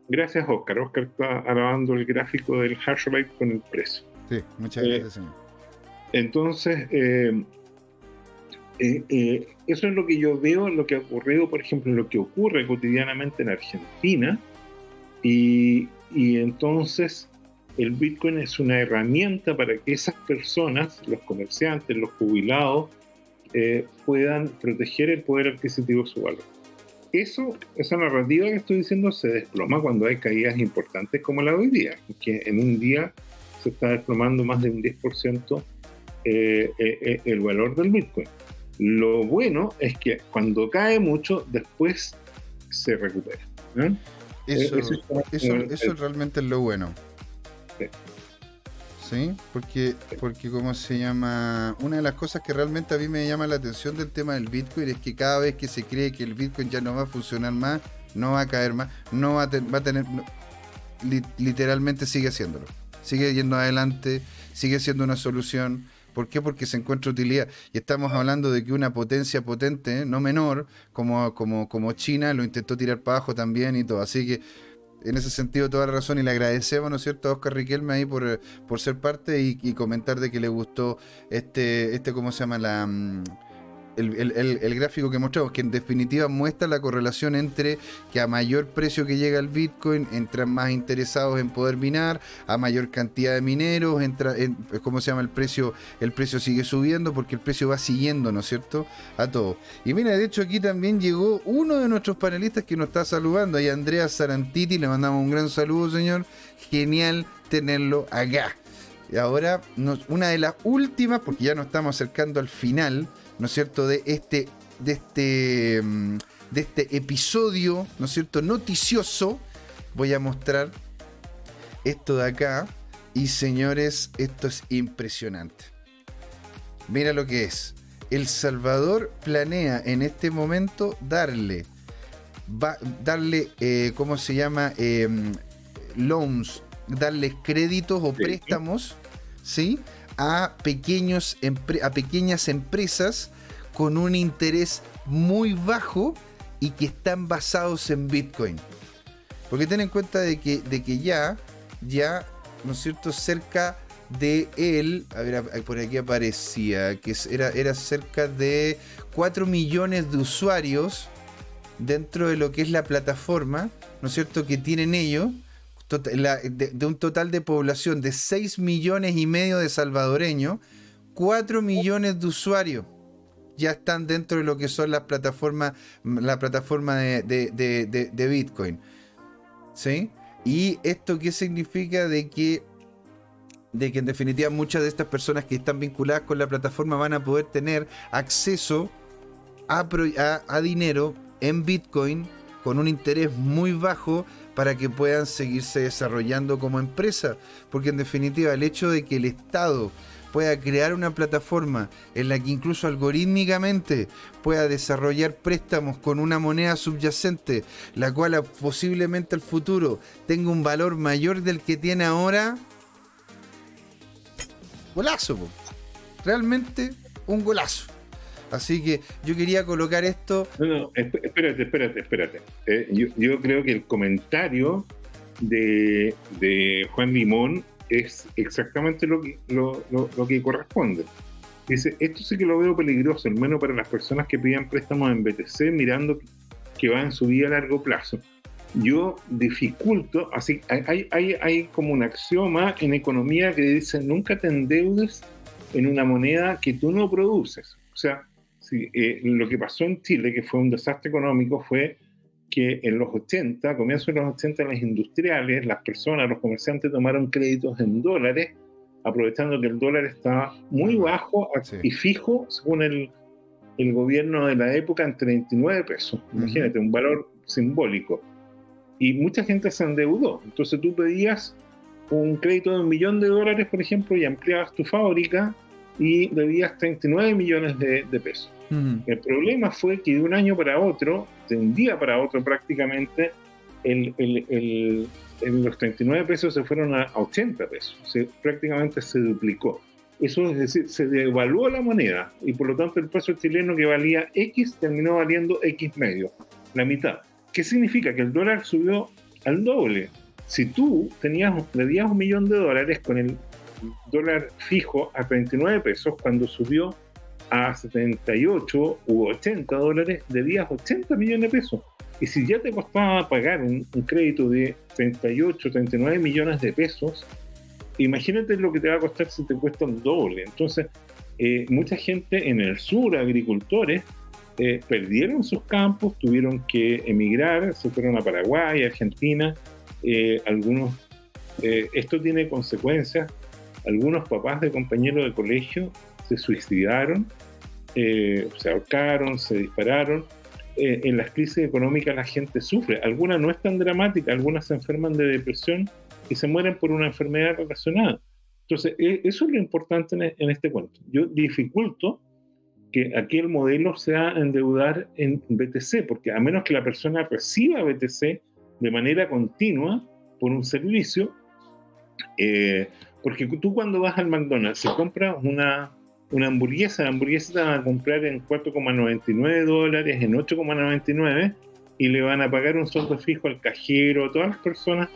Gracias, Oscar. Oscar está alabando el gráfico del hash rate con el precio. Sí, muchas gracias, señor. Entonces, eh, eh, eh, eso es lo que yo veo, lo que ha ocurrido, por ejemplo, lo que ocurre cotidianamente en Argentina. Y, y entonces, el Bitcoin es una herramienta para que esas personas, los comerciantes, los jubilados, eh, puedan proteger el poder adquisitivo de su valor. Eso, esa narrativa que estoy diciendo se desploma cuando hay caídas importantes como la de hoy día, que en un día se está desplomando más de un 10% eh, eh, el valor del Bitcoin. Lo bueno es que cuando cae mucho, después se recupera. Eso, eso, realmente es lo bueno. ¿sí? Porque, porque, ¿cómo se llama? Una de las cosas que realmente a mí me llama la atención del tema del Bitcoin es que cada vez que se cree que el Bitcoin ya no va a funcionar más, no va a caer más, no va a, va a tener, literalmente sigue haciéndolo, sigue yendo adelante, sigue siendo una solución. ¿Por qué? Porque se encuentra utilidad. Y estamos hablando de que una potencia potente, no menor, como, como, como China, lo intentó tirar para abajo también y todo. Así que en ese sentido toda la razón y le agradecemos, ¿no es cierto?, a Oscar Riquelme ahí por, por ser parte y, y, comentar de que le gustó este, este ¿cómo se llama? La... Mm, el, gráfico que mostramos, que en definitiva muestra la correlación entre que a mayor precio que llega el Bitcoin, entran más interesados en poder minar, a mayor cantidad de mineros, entra, en, ¿cómo se llama el precio? El precio sigue subiendo porque el precio va siguiendo, ¿no es cierto? A todo. Y mira, de hecho aquí también llegó uno de nuestros panelistas que nos está saludando, ahí Andrea Sarantiti, le mandamos un gran saludo, señor. Genial tenerlo acá. Y ahora, una de las últimas, porque ya nos estamos acercando al final, ¿no es cierto?, de este, de este, mm, de este episodio, ¿no es cierto?, noticioso, voy a mostrar esto de acá. Y señores, esto es impresionante. Mira lo que es. El Salvador planea en este momento darle, va, darle, eh, ¿cómo se llama? Em, loans, darles créditos o préstamos, ¿sí? A, pequeños, a pequeñas empresas con un interés muy bajo y que están basados en Bitcoin. Porque ten en cuenta de que, de que ya, ya, ¿no es cierto?, cerca de él, a ver, por aquí aparecía, que era, era cerca de 4 millones de usuarios dentro de lo que es la plataforma, ¿no es cierto?, que tienen ellos de, un total de población de 6 millones y medio de salvadoreños, 4 millones de usuarios ya están dentro de lo que son las plataformas, la plataforma de, Bitcoin. ¿Sí? ¿Y esto qué significa? De que, de que en definitiva muchas de estas personas que están vinculadas con la plataforma van a poder tener acceso a, a dinero en Bitcoin con un interés muy bajo para que puedan seguirse desarrollando como empresa. Porque en definitiva el hecho de que el Estado pueda crear una plataforma en la que incluso algorítmicamente pueda desarrollar préstamos con una moneda subyacente, la cual posiblemente al futuro tenga un valor mayor del que tiene ahora, golazo, realmente un golazo. Así que yo quería colocar esto. No, no, espérate, espérate, espérate. Eh, yo, creo que el comentario de, Juan Limón es exactamente lo que, lo, que corresponde. Dice, esto sí que lo veo peligroso, al menos para las personas que pidan préstamos en BTC mirando que va en su vida a largo plazo. yo dificulto, así hay, hay, hay como un axioma en economía que dice nunca te endeudes en una moneda que tú no produces. O sea, si, eh, lo que pasó en Chile, que fue un desastre económico, fue que en los 80, comienzo de los 80, las industriales, las personas, los comerciantes tomaron créditos en dólares, aprovechando que el dólar estaba muy bajo y fijo, según el, el, gobierno de la época, en 39 pesos. Imagínate, un valor simbólico. Y mucha gente se endeudó. Entonces tú pedías un crédito de un millón de dólares, por ejemplo, y ampliabas tu fábrica y debías 39 millones de, pesos. El problema fue que de un año para otro, de un día para otro prácticamente, el, el, los 39 pesos se fueron a 80 pesos. Se, prácticamente se duplicó. Eso es decir, se devaluó la moneda y por lo tanto el peso chileno que valía X terminó valiendo X medio, la mitad. ¿Qué significa? Que el dólar subió al doble. Si tú tenías, debías un millón de dólares con el dólar fijo a 39 pesos, cuando subió a 78 u 80 dólares, debías 80 millones de pesos. Y si ya te costaba pagar un, crédito de 38, 39 millones de pesos, imagínate lo que te va a costar si te cuesta un doble. Entonces, eh, mucha gente en el sur, agricultores, eh, perdieron sus campos, tuvieron que emigrar, se fueron a Paraguay, Argentina, eh, algunos, esto tiene consecuencias algunos papás de compañeros de colegio se suicidaron, eh, se ahorcaron, se dispararon. Eh, en las crisis económicas la gente sufre. Algunas no es tan dramática, algunas se enferman de depresión y se mueren por una enfermedad relacionada. Entonces, e, eso es lo importante en, en este cuento. Yo dificulto que aquí el modelo sea endeudar en BTC, porque a menos que la persona reciba BTC de manera continua por un servicio, eh, porque tú cuando vas al McDonald's, se compras una, una hamburguesa, la hamburguesa te van a comprar en 4,99 dólares, en 8,99 y le van a pagar un sueldo fijo al cajero, a todas las personas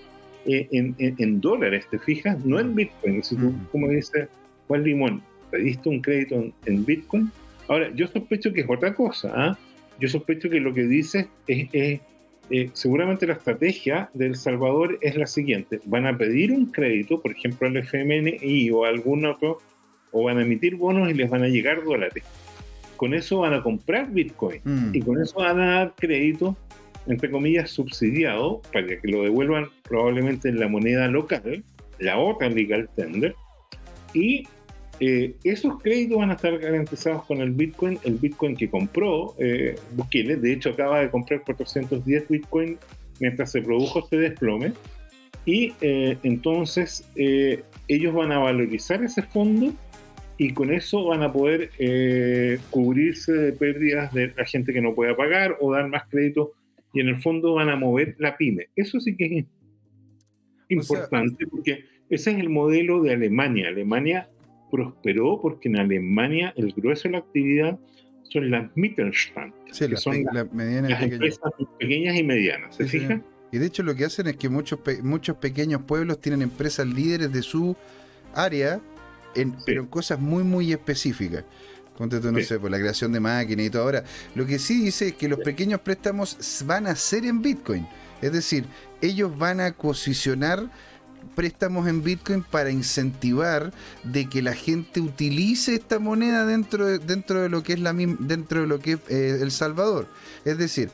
eh, en, en, dólares, ¿te fijas? No en Bitcoin. Si tú, como dice Juan Limón, pediste un crédito en, Bitcoin. Ahora, yo sospecho que es otra cosa. ¿ah? Yo sospecho que lo que dices es eh, seguramente la estrategia de El Salvador es la siguiente. Van a pedir un crédito, por ejemplo, al FMI o algún otro, o van a emitir bonos y les van a llegar dólares. Con eso van a comprar Bitcoin mm. y con eso van a dar crédito, entre comillas, subsidiado, para que lo devuelvan probablemente en la moneda local, la otra legal tender, y eh, esos créditos van a estar garantizados con el Bitcoin, el Bitcoin que compró eh, Bukele, de hecho acaba de comprar 410 Bitcoin mientras se produjo este desplome, y eh, entonces eh, ellos van a valorizar ese fondo y con eso van a poder cubrirse de pérdidas de la gente que no pueda pagar o dar más crédito y en el fondo van a mover la pyme. Eso sí que es importante porque ese es el modelo de Alemania. Alemania prosperó porque en Alemania el grueso de la actividad son las Mittelstand, que son las, empresas pequeñas y medianas. ¿Se fijan? Y de hecho lo que hacen es que muchos, muchos pequeños pueblos tienen empresas líderes de su área, en, pero en cosas muy, muy específicas. Ponte tú, no sé, por la creación de máquinas y todo. Ahora, lo que sí dice es que los pequeños préstamos van a ser en Bitcoin. Es decir, ellos van a posicionar préstamos en Bitcoin para incentivar de que la gente utilice esta moneda dentro de, dentro de lo que es la dentro de lo que es eh, El Salvador. Es decir,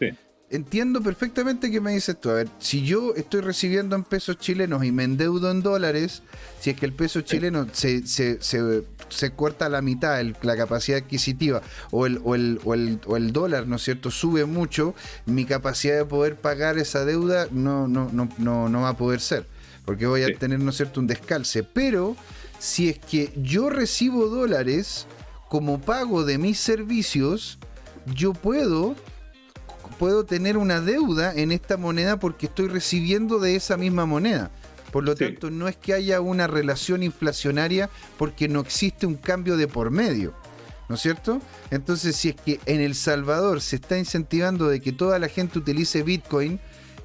entiendo perfectamente que me dices tú. A ver, si yo estoy recibiendo en pesos chilenos y me endeudo en dólares, si es que el peso chileno se, se, se, corta a la mitad la capacidad adquisitiva o el, o, el, o, el, o el dólar, ¿no es cierto?, sube mucho, mi capacidad de poder pagar esa deuda no, no, no, no, no va a poder ser porque voy a tener, ¿no es cierto?, un descalce. Pero si es que yo recibo dólares como pago de mis servicios, yo puedo puedo tener una deuda en esta moneda porque estoy recibiendo de esa misma moneda. Por lo tanto, no es que haya una relación inflacionaria porque no existe un cambio de por medio. ¿No es cierto? Entonces, si es que en El Salvador se está incentivando de que toda la gente utilice Bitcoin,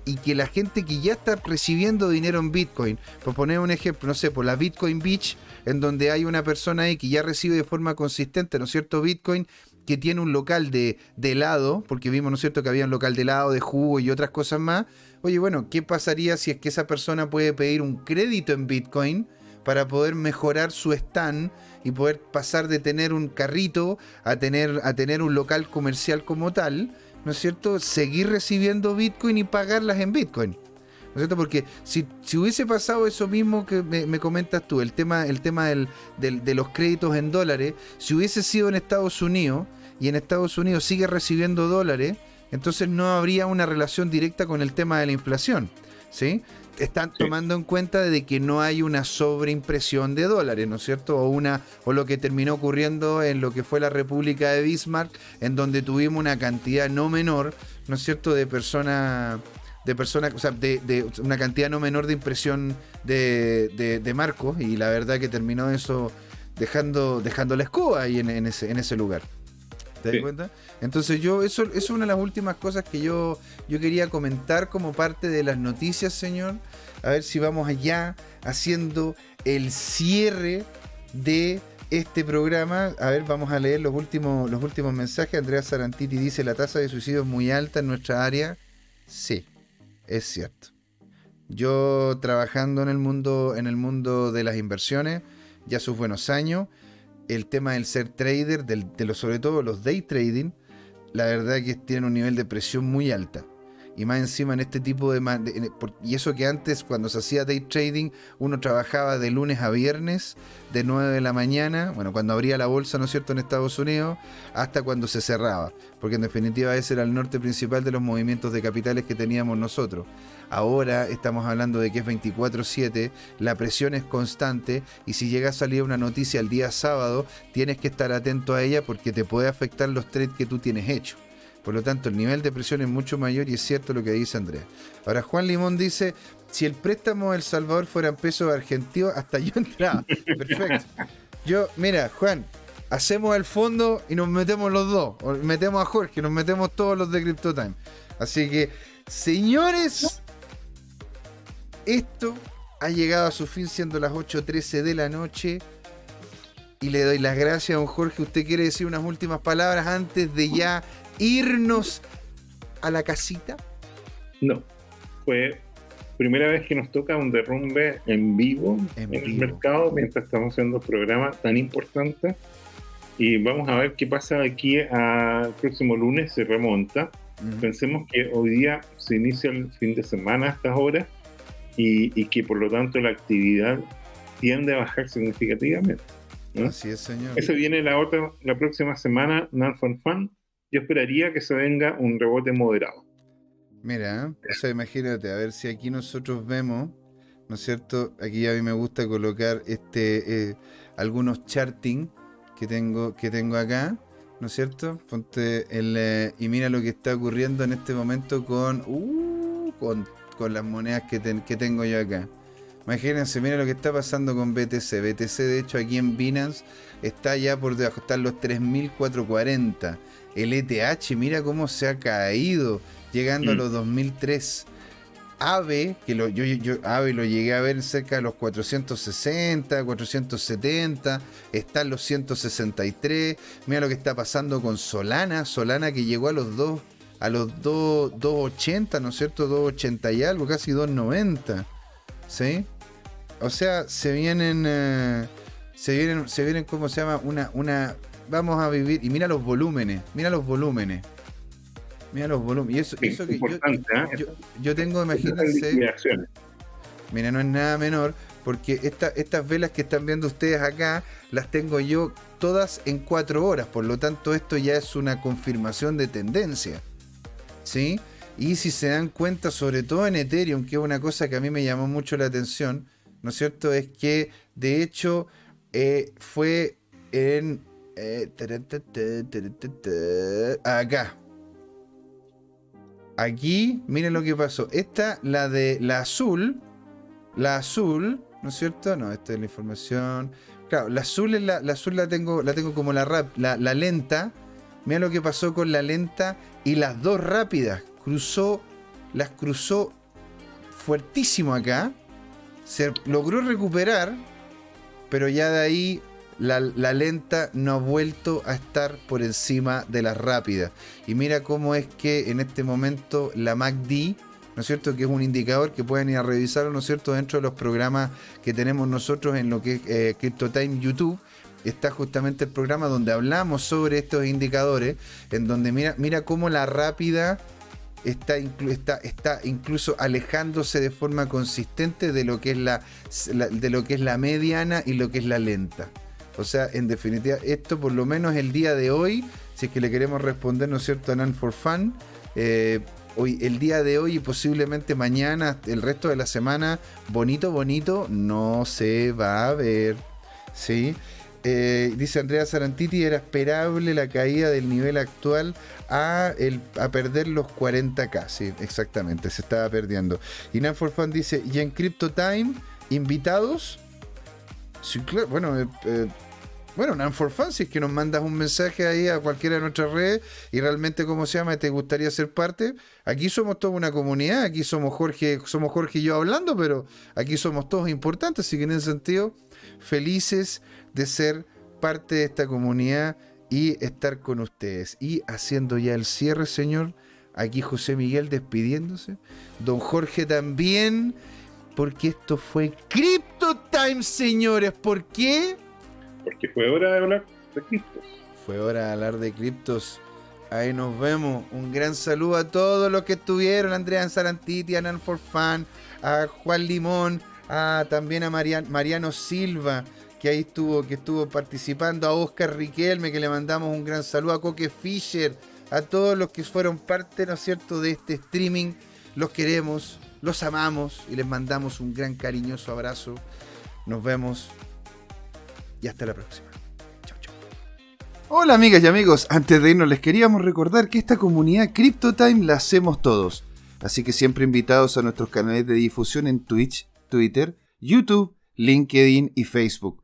y que la gente que ya está recibiendo dinero en Bitcoin, por poner un ejemplo, no sé, por la Bitcoin Beach, en donde hay una persona ahí que ya recibe de forma consistente, ¿no es cierto?, Bitcoin, que tiene un local de, de helado, porque vimos, ¿no es cierto?, que había un local de helado, de jugo y otras cosas más. Oye, bueno, ¿qué pasaría si es que esa persona puede pedir un crédito en Bitcoin para poder mejorar su stand y poder pasar de tener un carrito a tener, a tener un local comercial como tal? ¿No es cierto? Seguir recibiendo Bitcoin y pagarlas en Bitcoin. ¿No es cierto? Porque si, hubiese pasado eso mismo que me, comentas tú, el tema, el tema de los créditos en dólares, si hubiese sido en Estados Unidos y en Estados Unidos sigue recibiendo dólares, entonces no habría una relación directa con el tema de la inflación. ¿Sí? Están tomando en cuenta de que no hay una sobreimpresión de dólares, ¿no es cierto? O una o lo que terminó ocurriendo en lo que fue la República de Bismarck, en donde tuvimos una cantidad no menor, ¿no es cierto?, de personas de personas, o sea, de, una cantidad no menor de impresión de, de, marcos y la verdad que terminó eso dejando, dejando la escoba ahí en, ese, en ese lugar. ¿Te das cuenta? Entonces yo, eso, es una de las últimas cosas que yo, yo quería comentar como parte de las noticias, señor. A ver si vamos allá haciendo el cierre de este programa. A ver, vamos a leer los últimos, los últimos mensajes. Andrea Sarantiti dice, la tasa de suicidio es muy alta en nuestra área. Sí, es cierto. Yo trabajando en el mundo, en el mundo de las inversiones, ya sus buenos años, el tema del ser trader, de los, sobre todo los day trading, la verdad que tienen un nivel de presión muy alta y más encima en este tipo de, y eso que antes cuando se hacía day trading uno trabajaba de lunes a viernes de 9 de la mañana, bueno, cuando abría la bolsa, ¿no es cierto?, en Estados Unidos, hasta cuando se cerraba, porque en definitiva ese era el norte principal de los movimientos de capitales que teníamos nosotros. Ahora estamos hablando de que es 24/7, la presión es constante y si llega a salir una noticia el día sábado, tienes que estar atento a ella porque te puede afectar los trades que tú tienes hechos. Por lo tanto, el nivel de presión es mucho mayor y es cierto lo que dice Andrea. Ahora, Juan Limón dice, si el préstamo del Salvador fuera en pesos argentinos, hasta yo entraba. Perfecto. Yo, mira, Juan, hacemos el fondo y nos metemos los dos. O metemos a Jorge, nos metemos todos los de CryptoTime. Así que, señores, esto ha llegado a su fin siendo las 8.13 de la noche. Y le doy las gracias a don Jorge. ¿Usted quiere decir unas últimas palabras antes de ya irnos a la casita? No, fue primera vez que nos toca un derrumbe en vivo en, el mercado mientras estamos haciendo un programa tan importante. Y vamos a ver qué pasa aquí al próximo lunes, se remonta. Pensemos que hoy día se inicia el fin de semana a estas horas y, que por lo tanto la actividad tiende a bajar significativamente. Así es, señor. Eso viene la otra, la próxima semana, Non Fun Fun, yo esperaría que se venga un rebote moderado. Mira, o sea, imagínate, a ver si aquí nosotros vemos, ¿no es cierto? Aquí a mí me gusta colocar este eh, algunos charting que tengo, que tengo acá, ¿no es cierto? Ponte el, eh, y mira lo que está ocurriendo en este momento con, uh, con, las monedas que, que tengo yo acá. Imagínense, mira lo que está pasando con BTC. BTC, de hecho, aquí en Binance está ya por debajo, están los 3.440 el ETH, mira cómo se ha caído, llegando a mm. los 2003. AVE, que lo, yo, yo AVE lo llegué a ver cerca de los 460, 470, están los 163. Mira lo que está pasando con Solana, Solana que llegó a los 2 a los 280, ¿no es cierto? 280 y algo, casi 290. ¿Sí? O sea, se vienen eh, se vienen se vienen ¿cómo se llama? Una una vamos a vivir. Y mira los volúmenes, mira los volúmenes. Mira los volúmenes. Y eso, eso que yo, yo, tengo, imagínense. Mira, no es nada menor, porque estas velas que están viendo ustedes acá, las tengo yo todas en cuatro horas. Por lo tanto, esto ya es una confirmación de tendencia. ¿Sí? Y si se dan cuenta, sobre todo en Ethereum, que es una cosa que a mí me llamó mucho la atención, ¿no es cierto? Es que de hecho eh, fue en eh, acá. Aquí, miren lo que pasó. Esta, la de la azul. La azul, ¿no es cierto? No, esta es la información. Claro, la azul es la, azul la tengo, la tengo como la rap, la, la lenta. Mira lo que pasó con la lenta y las dos rápidas. Cruzó, las cruzó fuertísimo acá. Se logró recuperar, pero ya de ahí la, lenta no ha vuelto a estar por encima de la rápida. Y mira cómo es que en este momento la MACD, ¿no es cierto? Que es un indicador que pueden ir a revisar, ¿no es cierto? Dentro de los programas que tenemos nosotros en lo que es eh, CryptoTime YouTube está justamente el programa donde hablamos sobre estos indicadores, en donde mira, mira cómo la rápida está, está, está incluso alejándose de forma consistente de lo, que es la, de lo que es la mediana y lo que es la lenta. O sea, en definitiva, esto por lo menos el día de hoy, si es que le queremos responder, ¿no es cierto?, a Nan for Fun, eh, hoy, el día de hoy y posiblemente mañana, el resto de la semana, bonito, bonito, no se va a ver. ¿Sí? Eh, dice Andrea Sarantiti, era esperable la caída del nivel actual a, el, a perder los 40k. Sí, exactamente, se estaba perdiendo. Y for Fun dice, y en Crypto Time, invitados. Bueno, eh, eh, bueno, si es que nos mandas un mensaje ahí a cualquiera de nuestras redes y realmente, ¿cómo se llama? ¿Te gustaría ser parte? Aquí somos toda una comunidad, aquí somos Jorge, somos Jorge y yo hablando, pero aquí somos todos importantes, así que en ese sentido, felices de ser parte de esta comunidad y estar con ustedes. Y haciendo ya el cierre, señor, aquí José Miguel despidiéndose, don Jorge también, porque esto fue Crypto Time, señores. ¿Por qué? Porque fue hora de hablar de criptos. Fue hora de hablar de criptos. Ahí nos vemos. Un gran saludo a todos los que estuvieron. Andrea Sarantiti, Anan for Fun, a Juan Limón, a, también a Mariano Silva, que ahí estuvo, que estuvo participando, a Oscar Riquelme, que le mandamos un gran saludo, a Coque Fischer, a todos los que fueron parte, ¿no es cierto?, de este streaming. Los queremos, los amamos y les mandamos un gran cariñoso abrazo. Nos vemos y hasta la próxima. Chau, chau. Hola amigas y amigos, antes de irnos les queríamos recordar que esta comunidad CryptoTime la hacemos todos. Así que siempre invitados a nuestros canales de difusión en Twitch, Twitter, YouTube, LinkedIn y Facebook.